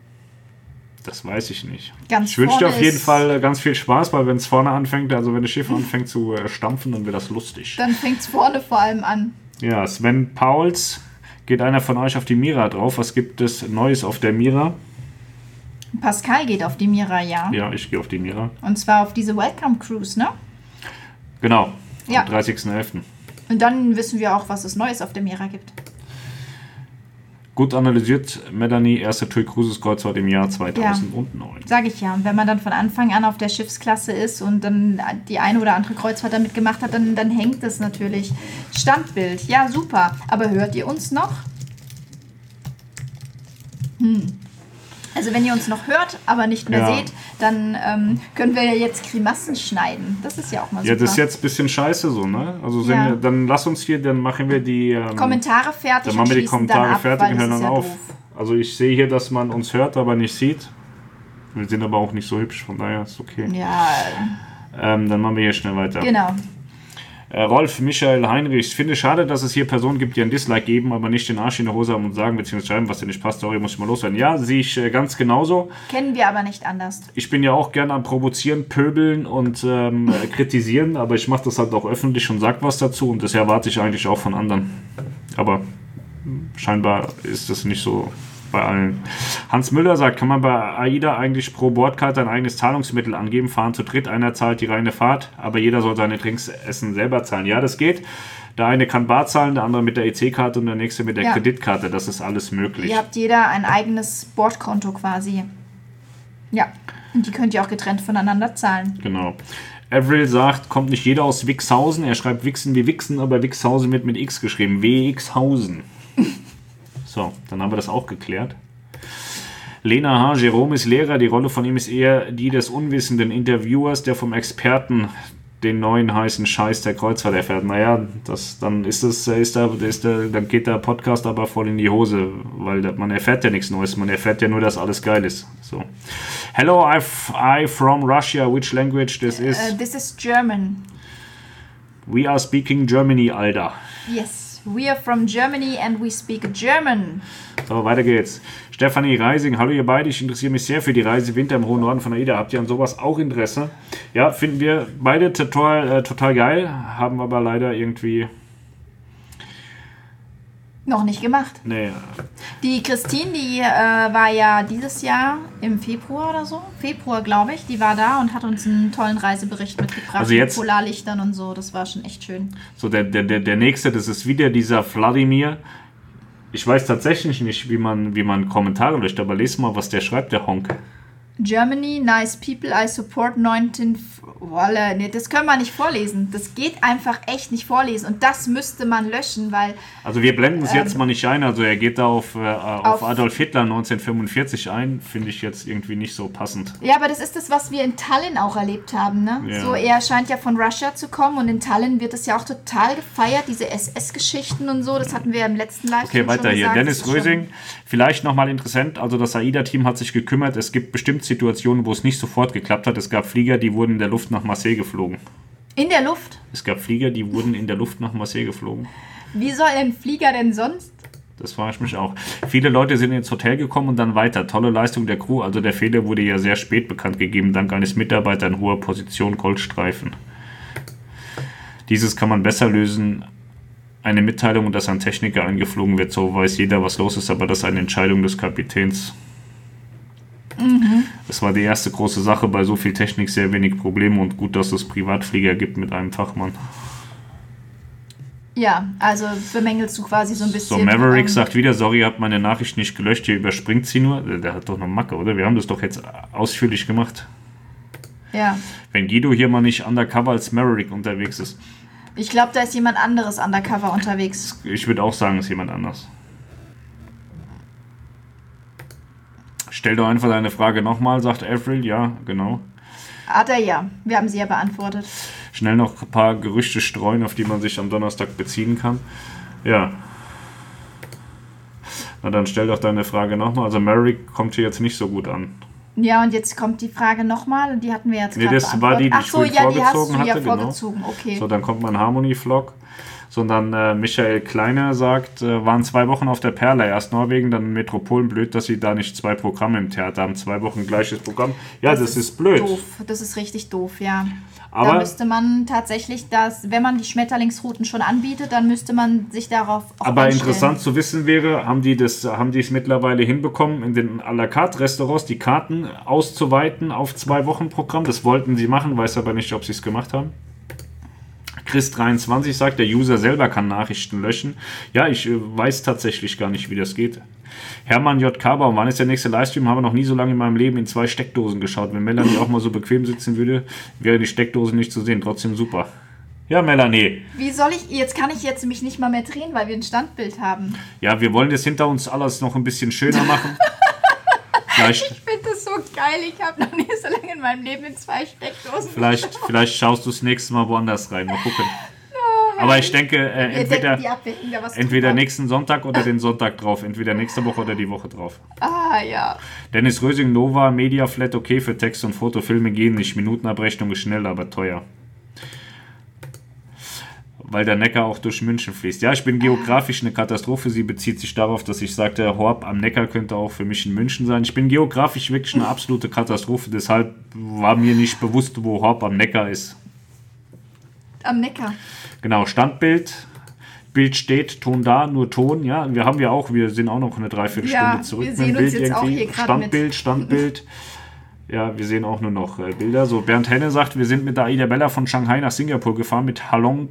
das weiß ich nicht. Ganz ich wünsche dir auf jeden Fall äh, ganz viel Spaß, weil wenn es vorne anfängt, also wenn das Schiff anfängt zu äh, stampfen, dann wird das lustig. Dann fängt es vorne vor allem an. Ja, Sven Pauls. Geht einer von euch auf die Mira drauf? Was gibt es Neues auf der Mira? Pascal geht auf die Mira, ja. Ja, ich gehe auf die Mira. Und zwar auf diese Welcome Cruise, ne? Genau. Ja. Am 30.11. Und dann wissen wir auch, was es Neues auf der Mira gibt. Gut analysiert, Melanie, erste TUI Cruises Kreuzfahrt im Jahr 2009. Sage ich ja. Und wenn man dann von Anfang an auf der Schiffsklasse ist und dann die eine oder andere Kreuzfahrt damit gemacht hat, dann, dann hängt es natürlich. Standbild, ja, super. Aber hört ihr uns noch? Hm. Also wenn ihr uns noch hört, aber nicht mehr Ja. seht, dann ähm, können wir ja jetzt Grimassen schneiden. Das ist ja auch mal super. Ja, das ist jetzt ein bisschen scheiße so, ne? Also Ja. wir, dann lass uns hier, dann machen wir die, ähm, Kommentare fertig dann machen wir die Kommentare ab, fertig und hören dann ja auf. doof. Also ich sehe hier, dass man uns hört, aber nicht sieht. Wir sind aber auch nicht so hübsch, von daher ist okay. Ja, Ähm, dann machen wir hier schnell weiter. genau. Äh, Rolf Michael Heinrich, ich finde schade, dass es hier Personen gibt, die ein Dislike geben, aber nicht den Arsch in der Hose haben und sagen bzw. schreiben, was dir nicht passt. Sorry, muss ich mal loswerden. Ja, sehe ich äh, ganz genauso. Kennen wir aber nicht anders. Ich bin ja auch gern am Provozieren, Pöbeln und ähm, äh, Kritisieren, aber ich mache das halt auch öffentlich und sag was dazu und das erwarte ich eigentlich auch von anderen. Aber scheinbar ist das nicht so bei allen. Hans Müller sagt, kann man bei AIDA eigentlich pro Bordkarte ein eigenes Zahlungsmittel angeben? Fahren zu dritt, einer zahlt die reine Fahrt, aber jeder soll seine Drinks essen selber zahlen. Ja, das geht. Der eine kann bar zahlen, der andere mit der EC-Karte und der nächste mit der Ja. Kreditkarte. Das ist alles möglich. Ihr habt jeder ein eigenes Bordkonto quasi. Ja. Und die könnt ihr auch getrennt voneinander zahlen. Genau. Avril sagt, kommt nicht jeder aus Wixhausen. Er schreibt Wichsen wie Wichsen, aber Wixhausen wird mit X geschrieben. Wixhausen. *laughs* So, dann haben wir das auch geklärt. Lena H. Jerome ist Lehrer. Die Rolle von ihm ist eher die des unwissenden Interviewers, der vom Experten den neuen heißen Scheiß der Kreuzfahrt erfährt. Naja, das, dann ist das, ist da, ist da, dann geht der Podcast aber voll in die Hose, weil man erfährt ja nichts Neues. Man erfährt ja nur, dass alles geil ist. So. Hello, I, I from Russia. Which language this is? Uh, this is German. We are speaking Germany, Alter. Yes. We are from Germany and we speak German. So, weiter geht's. Stefanie Reising, hallo ihr beide, ich interessiere mich sehr für die Reise Winter im hohen Norden von AIDA. Habt ihr an sowas auch Interesse? Ja, finden wir beide total, äh, total geil, haben aber leider irgendwie, Noch nicht gemacht. nee, Die Christine, die äh, war ja dieses Jahr im Februar oder so, Februar glaube ich, die war da und hat uns einen tollen Reisebericht mitgebracht Also jetzt- mit Polarlichtern und so. Das war schon echt schön. so der, der, der, der nächste, das ist wieder dieser Wladimir. Ich weiß tatsächlich nicht, wie man, wie man Kommentare löscht, aber lese mal, was der schreibt, der Honk. Germany, nice people, I support 19. F- Wolle. Nee, das können wir nicht vorlesen. Das geht einfach echt nicht vorlesen. Und das müsste man löschen, weil Also wir blenden es jetzt mal nicht ein, also er geht da auf, äh, auf, Auf- Adolf Hitler 1945 ein, finde ich jetzt irgendwie nicht so passend. Ja, aber das ist das, was wir in Tallinn auch erlebt haben. Ne? Ja. So, er scheint ja von Russia zu kommen und in Tallinn wird es ja auch total gefeiert, diese SS-Geschichten und so. Das hatten wir im letzten Live Okay, weiter hier. gesagt. Dennis ist schon- Rösing, vielleicht nochmal interessant. Also, das AIDA-Team hat sich gekümmert. Es gibt bestimmt Situationen, wo es nicht sofort geklappt hat. Es gab Flieger, die wurden in der Luft nach Marseille geflogen. In der Luft? Es gab Flieger, die wurden in der Luft nach Marseille geflogen. Wie soll ein Flieger denn sonst? Das frage ich mich auch. Viele Leute sind ins Hotel gekommen und dann weiter. Tolle Leistung der Crew. Also, der Fehler wurde ja sehr spät bekannt gegeben, dank eines Mitarbeiters in hoher Position Goldstreifen. Dieses kann man besser lösen. Eine Mitteilung, dass ein Techniker eingeflogen wird, so weiß jeder, was los ist, aber das ist eine Entscheidung des Kapitäns. Es war die erste große Sache, bei so viel Technik sehr wenig Probleme und gut, dass es Privatflieger gibt mit einem Fachmann. Ja, also bemängelst du quasi so ein bisschen. So, Maverick ähm, sagt wieder, sorry, hab meine Nachricht nicht gelöscht, hier überspringt sie nur. Äh, Der hat doch noch Macke, oder? Wir haben das doch jetzt ausführlich gemacht. Ja. Wenn Guido hier mal nicht undercover als Maverick unterwegs ist. Ich glaube, da ist jemand anderes undercover unterwegs. Ich würde auch sagen, es ist jemand anders. Stell doch einfach deine Frage nochmal, sagt Avril. Ja, genau. Hat er ja. Wir haben sie ja beantwortet. Schnell noch ein paar Gerüchte streuen, auf die man sich am Donnerstag beziehen kann. Ja. Na dann stell doch deine Frage nochmal. Also Maverick kommt hier jetzt nicht so gut an. Ja, und jetzt kommt die Frage nochmal und die hatten wir jetzt Nee, gerade das war die, die Ach so, ja, die hast du ja hatte, genau. vorgezogen. Okay. So, dann kommt mein Harmony-Vlog. So, und dann äh, Michael Kleiner sagt, äh, waren zwei Wochen auf der Perle, erst Norwegen, dann Metropolen. Blöd, dass sie da nicht zwei Programme im Theater haben. Zwei Wochen gleiches Programm. Ja, das, ist, blöd. Doof. Das ist richtig doof, ja. Da Aber müsste man tatsächlich das, wenn man die Schmetterlingsrouten schon anbietet, dann müsste man sich darauf auch Aber einstellen. interessant zu wissen wäre, haben die das, haben die es mittlerweile hinbekommen, in den à la carte Restaurants die Karten auszuweiten auf zwei Wochen Programm. Das wollten sie machen, weiß aber nicht, ob sie es gemacht haben. Chris23 sagt, der User selber kann Nachrichten löschen. Ja, ich äh, weiß tatsächlich gar nicht, wie das geht. Hermann J. Baum, wann ist der nächste Livestream? Habe noch nie so lange in meinem Leben in zwei Steckdosen geschaut. Wenn Melanie auch mal so bequem sitzen würde, wäre die Steckdose nicht zu sehen. Trotzdem super. Ja, Melanie. Wie soll ich, jetzt kann ich jetzt mich nicht mal mehr drehen, weil wir ein Standbild haben. Ja, wir wollen das hinter uns alles noch ein bisschen schöner machen. *laughs* Vielleicht, Ich finde das so geil. Ich habe noch nie so lange in meinem Leben in zwei Steckdosen vielleicht, vielleicht schaust du das nächste Mal woanders rein. Mal gucken. *laughs* Aber ich denke, äh, entweder, entweder nächsten Sonntag oder den Sonntag drauf. Entweder nächste Woche oder die Woche drauf. Ah, ja. Dennis Rösing, Nova, Media Flat, okay für Text und Foto, Filme gehen nicht. Minutenabrechnung ist schnell, aber teuer. Weil der Neckar auch durch München fließt. Ja, ich bin geografisch eine Katastrophe. Sie bezieht sich darauf, dass ich sagte, Horb am Neckar könnte auch für mich in München sein. Ich bin geografisch wirklich eine absolute Katastrophe. Deshalb war mir nicht bewusst, wo Horb am Neckar ist. Am Neckar. Genau, Standbild. Bild steht, Ton da, nur Ton. Ja, wir haben ja auch, wir sind auch noch eine Dreiviertelstunde Ja, zurück. wir mit sehen uns jetzt auch hier gerade Standbild, mit. Standbild. Ja, wir sehen auch nur noch äh, Bilder. So, Bernd Henne sagt, wir sind mit der Aida Bella von Shanghai nach Singapur gefahren mit Halong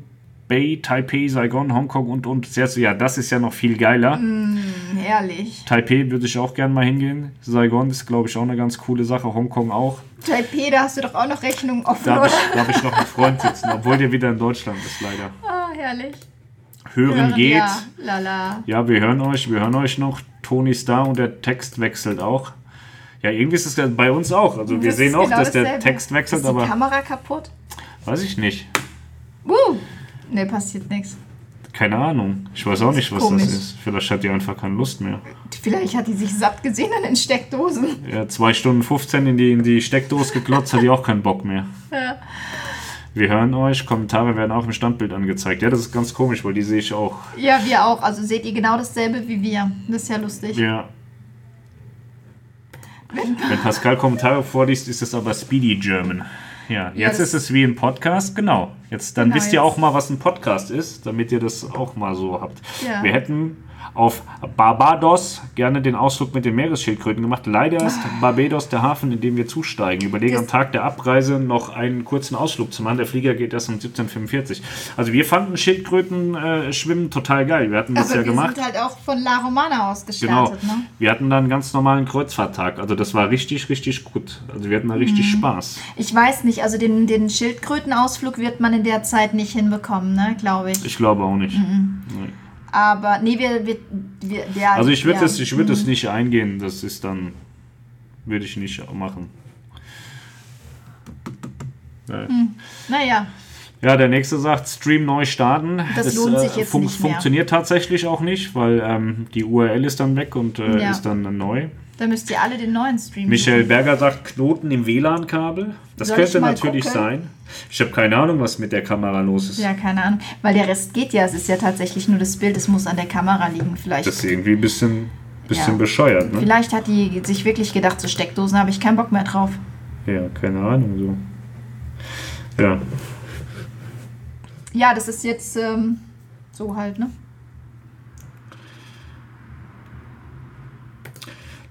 Bay, Taipei, Saigon, Hongkong und und ja, das ist ja noch viel geiler. Mm. Herrlich. Taipei würde ich auch gern mal hingehen. Saigon ist, glaube ich, auch eine ganz coole Sache. Hongkong auch. Taipei, da hast du doch auch noch Rechnungen offen, Da habe ich, hab ich noch einen *laughs* Freund sitzen, obwohl der wieder in Deutschland ist, leider. Ah, herrlich. Hören, geht. Ja, lala. Ja, wir hören euch, wir hören euch noch. Toni ist da und der Text wechselt auch. Ja, irgendwie ist es ja bei uns auch. Also wir Das sehen ist auch, genau dass der dasselbe. Text wechselt, Ist die aber Kamera kaputt? weiß ich nicht. Uh. Ne, passiert nichts. Keine Ahnung. Ich weiß auch nicht, was Komisch. das ist. Vielleicht hat die einfach keine Lust mehr. Vielleicht hat die sich satt gesehen an den Steckdosen. Ja, 2 Stunden 15 in die, in die Steckdose geklotzt, hat die auch keinen Bock mehr. Ja. Wir hören euch, Kommentare werden auch im Standbild angezeigt. Ja, das ist ganz komisch, weil die sehe ich auch. Ja, wir auch. Also seht ihr genau dasselbe wie wir. Das ist ja lustig. Ja. Wenn Pascal Kommentare vorliest, ist es aber Speedy German. Ja, jetzt das- ist es wie ein Podcast, genau. Jetzt, dann Genau, wisst ihr jetzt- auch mal, was ein Podcast ist, damit ihr das auch mal so habt. Ja. Wir hätten auf Barbados gerne den Ausflug mit den Meeresschildkröten gemacht. Leider ist Barbados der Hafen, in dem wir zusteigen. Überlegen Das- am Tag der Abreise noch einen kurzen Ausflug zu machen. Der Flieger geht erst um 17.45 Also wir fanden Schildkröten äh, schwimmen total geil. Wir hatten das Aber ja wir gemacht. sind halt auch von La Romana aus Genau. gestartet, ne? Wir hatten dann einen ganz normalen Kreuzfahrttag. Also das war richtig, richtig gut. Also wir hatten da richtig Mhm. Spaß. Ich weiß nicht, also den, den Schildkrötenausflug wird man in der Zeit nicht hinbekommen, ne, glaube ich. Ich glaube auch nicht. Mhm. Nee. Aber nee, wir, wir, wir der, Also ich würde ja. es ich würd es nicht eingehen. Das ist dann, würde ich nicht machen. Nee. Naja, Ja, der nächste sagt, Stream neu starten. Das lohnt sich jetzt nicht mehr. funktioniert tatsächlich auch nicht, weil ähm, die URL ist dann weg und äh, Ja. ist dann neu. Da müsst ihr alle den neuen Stream Michael. Berger sagt, Knoten im WLAN-Kabel. Das Soll könnte natürlich gucken? sein. Ich habe keine Ahnung, was mit der Kamera los ist. Ja, keine Ahnung. Weil der Rest geht ja. Es ist ja tatsächlich nur das Bild. Es muss an der Kamera liegen. Vielleicht, Das ist irgendwie ein bisschen, bisschen Ja. bescheuert, ne? vielleicht hat die sich wirklich gedacht, so Steckdosen habe ich keinen Bock mehr drauf. Ja, keine Ahnung so. Ja. Ja, das ist jetzt ähm, so halt, ne?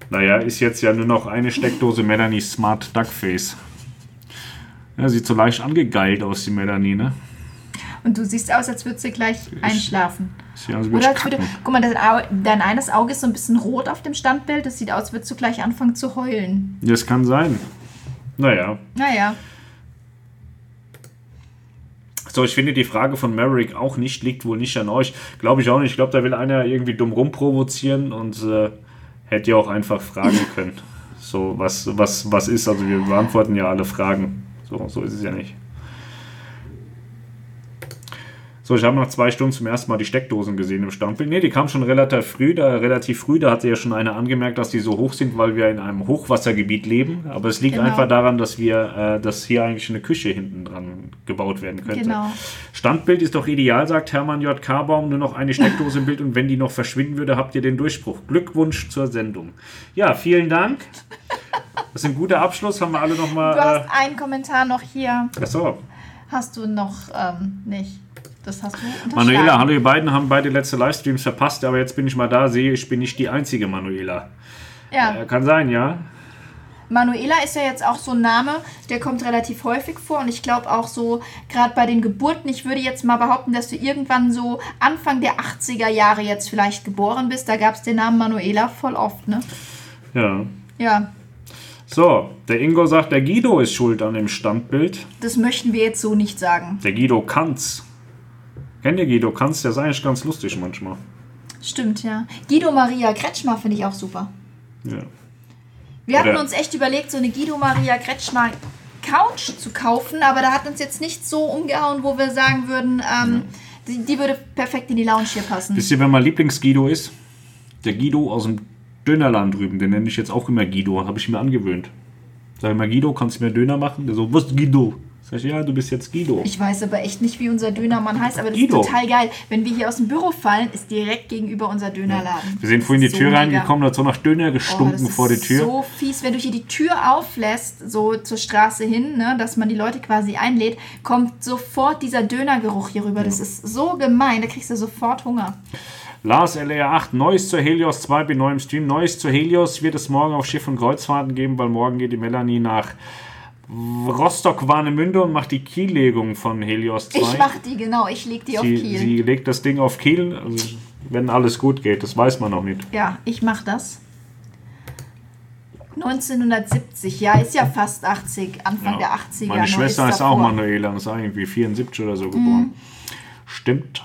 Naja, ist jetzt ja nur noch eine Steckdose Melanie Smart Duckface. Ja, sieht so leicht angegeilt aus, die Melanie, ne? Und du siehst aus, als würdest du gleich einschlafen. Sieht aus, als würde Oder als würde, guck mal, dein, dein eines Auge ist so ein bisschen rot auf dem Standbild. Das sieht aus, als würdest du gleich anfangen zu heulen. Das kann sein. Naja. Naja, So, ich finde die Frage von Maverick auch nicht, liegt wohl nicht an euch. Glaube ich auch nicht. Ich glaube, da will einer irgendwie dumm rumprovozieren und äh, hätte ja auch einfach fragen können. So, was, was, was ist? Also wir beantworten ja alle Fragen. So, so ist es ja nicht. So, ich habe nach zwei Stunden zum ersten Mal die Steckdosen gesehen im Standbild. Ne, die kam schon relativ früh. Da, relativ früh, da hat ja schon einer angemerkt, dass die so hoch sind, weil wir in einem Hochwassergebiet leben. Aber es liegt Genau. einfach daran, dass wir, äh, dass hier eigentlich eine Küche hinten dran gebaut werden könnte. genau. Standbild ist doch ideal, sagt Hermann J. K. Baum. Nur noch eine Steckdose im Bild und wenn die noch verschwinden würde, habt ihr den Durchbruch. Glückwunsch zur Sendung. Ja, vielen Dank. Das ist ein guter Abschluss. Haben wir alle Du nochmal. Äh, hast einen Kommentar noch hier. achso. Hast du noch ähm, nicht. Das hast du. Manuela, hallo, ihr beiden haben beide letzte Livestreams verpasst, aber jetzt bin ich mal da, sehe ich, bin nicht die einzige Manuela. Ja, Äh, kann sein, ja? Manuela ist ja jetzt auch so ein Name, der kommt relativ häufig vor und ich glaube auch so, gerade bei den Geburten, ich würde jetzt mal behaupten, dass du irgendwann so Anfang der 80er Jahre jetzt vielleicht geboren bist. Da gab es den Namen Manuela voll oft, ne? Ja. Ja, So, der Ingo sagt, der Guido ist schuld an dem Standbild. das möchten wir jetzt so nicht sagen. Der Guido Kanz. Kennt ihr Guido Kanz? Der ist eigentlich ganz lustig manchmal. Stimmt, ja. Guido Maria Kretschmer finde ich auch super. Ja. Wir hatten uns echt überlegt, so eine Guido Maria Kretschmer Couch zu kaufen, aber da hat uns jetzt nicht so umgehauen, wo wir sagen würden, ähm, die, die würde perfekt in die Lounge hier passen. Wisst ihr, wer mein Lieblings-Guido ist? Der Guido aus dem Dönerland drüben. Den nenne ich jetzt auch immer Guido. Habe ich mir angewöhnt. Sag ich mal, Guido, kannst du mir Döner machen? Der so, was Guido? Sag ich, ja, du bist jetzt Guido. Ich weiß aber echt nicht, wie unser Dönermann heißt, aber das Guido. ist total geil. Wenn wir hier aus dem Büro fallen, ist direkt gegenüber unser Dönerladen. Wir sind vorhin die So Tür mega. reingekommen, da hat so nach Döner Oh, gestunken das vor die ist Tür. so fies, wenn du hier die Tür auflässt, so zur Straße hin, ne, dass man die Leute quasi einlädt, kommt sofort dieser Dönergeruch hier rüber. Das ist so gemein, da kriegst du sofort Hunger. Lars LR8, Neues zur Helios 2 bei neuem Stream. Neues zur Helios wird es morgen auf Schiff und Kreuzfahrten geben, weil morgen geht die Melanie nach Rostock-Warnemünde und macht die Kiellegung von Helios 2. Ich mach die, genau, ich leg die auf sie, Kiel. sie legt das Ding auf Kiel, also wenn alles gut geht, das weiß man noch nicht. Ja, ich mach das. 1970, ja, ist ja fast 80, Anfang der 80er. Meine Schwester ist ist auch. Mhm. Manuela und ist irgendwie 74 oder so geboren. Stimmt.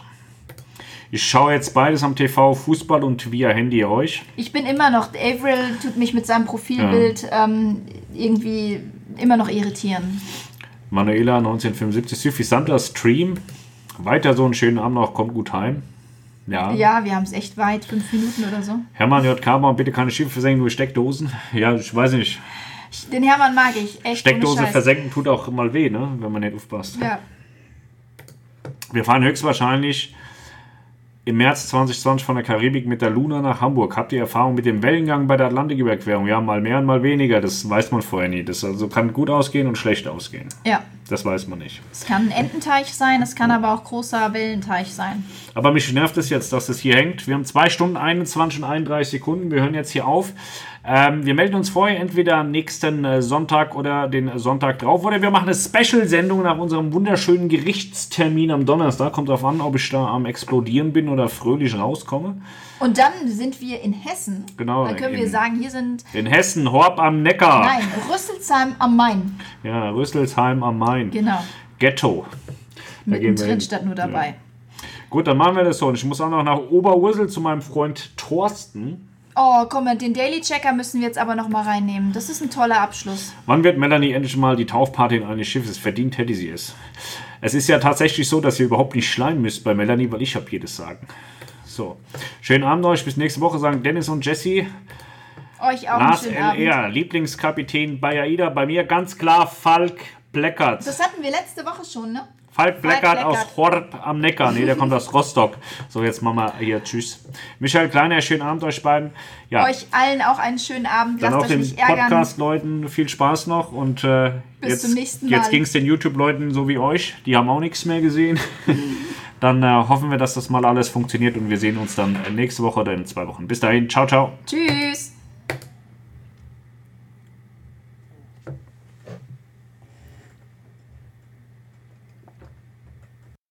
Ich schaue jetzt beides am TV, Fußball und via Handy euch. Ich bin immer noch, Avril tut mich mit seinem Profilbild ähm, irgendwie immer noch irritieren. Manuela 1975, Suffisanter Stream. Weiter so einen schönen Abend noch, kommt gut heim. Ja. Ja, wir haben es echt weit, fünf Minuten oder so. Hermann J. Baum, bitte keine Schiffe versenken, nur Steckdosen. Ja, ich weiß nicht. Ich- Den Hermann mag ich, echt. Steckdose versenken tut auch mal weh, ne? wenn man nicht aufpasst. Ja. Wir fahren höchstwahrscheinlich im März 2020 von der Karibik mit der Luna nach Hamburg. Habt ihr Erfahrung mit dem Wellengang bei der Atlantiküberquerung? Ja, mal mehr und mal weniger. Das weiß man vorher nie. Das also kann gut ausgehen und schlecht ausgehen. ja. Das weiß man nicht. Es kann ein Ententeich sein, es kann aber auch großer Wellenteich sein. Aber mich nervt es jetzt, dass das hier hängt. Wir haben 2 Stunden 21 und 31 Sekunden. Wir hören jetzt hier auf. Ähm, wir melden uns vorher entweder am nächsten äh, Sonntag oder den Sonntag drauf. Oder wir machen eine Special-Sendung nach unserem wunderschönen Gerichtstermin am Donnerstag. Kommt darauf an, ob ich da am Explodieren bin oder fröhlich rauskomme. Und dann sind wir in Hessen. Genau, Dann können wir sagen, hier sind, In Hessen, Horb am Neckar. nein, Rüsselsheim am Main. Ja, Rüsselsheim am Main. Genau. Ghetto. Da gehen wir Mittendrin hin. statt nur dabei. Gut, dann machen wir das so. Und ich muss auch noch nach Oberursel zu meinem Freund Thorsten. Oh, komm den Daily Checker müssen wir jetzt aber noch mal reinnehmen. Das ist ein toller Abschluss. Wann wird Melanie endlich mal die Taufpatin eines Schiffes? Verdient hätte sie es. Es ist ja tatsächlich so, dass ihr überhaupt nicht schleimen müsst bei Melanie, weil ich habe jedes Sagen. So. Schönen Abend euch. Bis nächste Woche sagen Dennis und Jesse. Euch auch Lars schönen Abend. LR, Lieblingskapitän bei AIDA. Bei mir ganz klar Falk Bleckert. Das hatten wir letzte Woche schon, ne? Falk Bleckert aus Horb am Neckar. Nee, der kommt aus Rostock. So, jetzt machen wir hier Tschüss. Michael Kleiner, schönen Abend euch beiden. Ja, Euch allen auch einen schönen Abend. dann Lasst auch euch den. Podcast-Leuten viel Spaß noch und äh, Bis jetzt, zum nächsten jetzt Mal. ging es den YouTube-Leuten so wie euch, die haben auch nichts mehr gesehen. *laughs* dann äh, hoffen wir, dass das mal alles funktioniert und wir sehen uns dann nächste Woche oder in zwei Wochen. Bis dahin, ciao, ciao. Tschüss.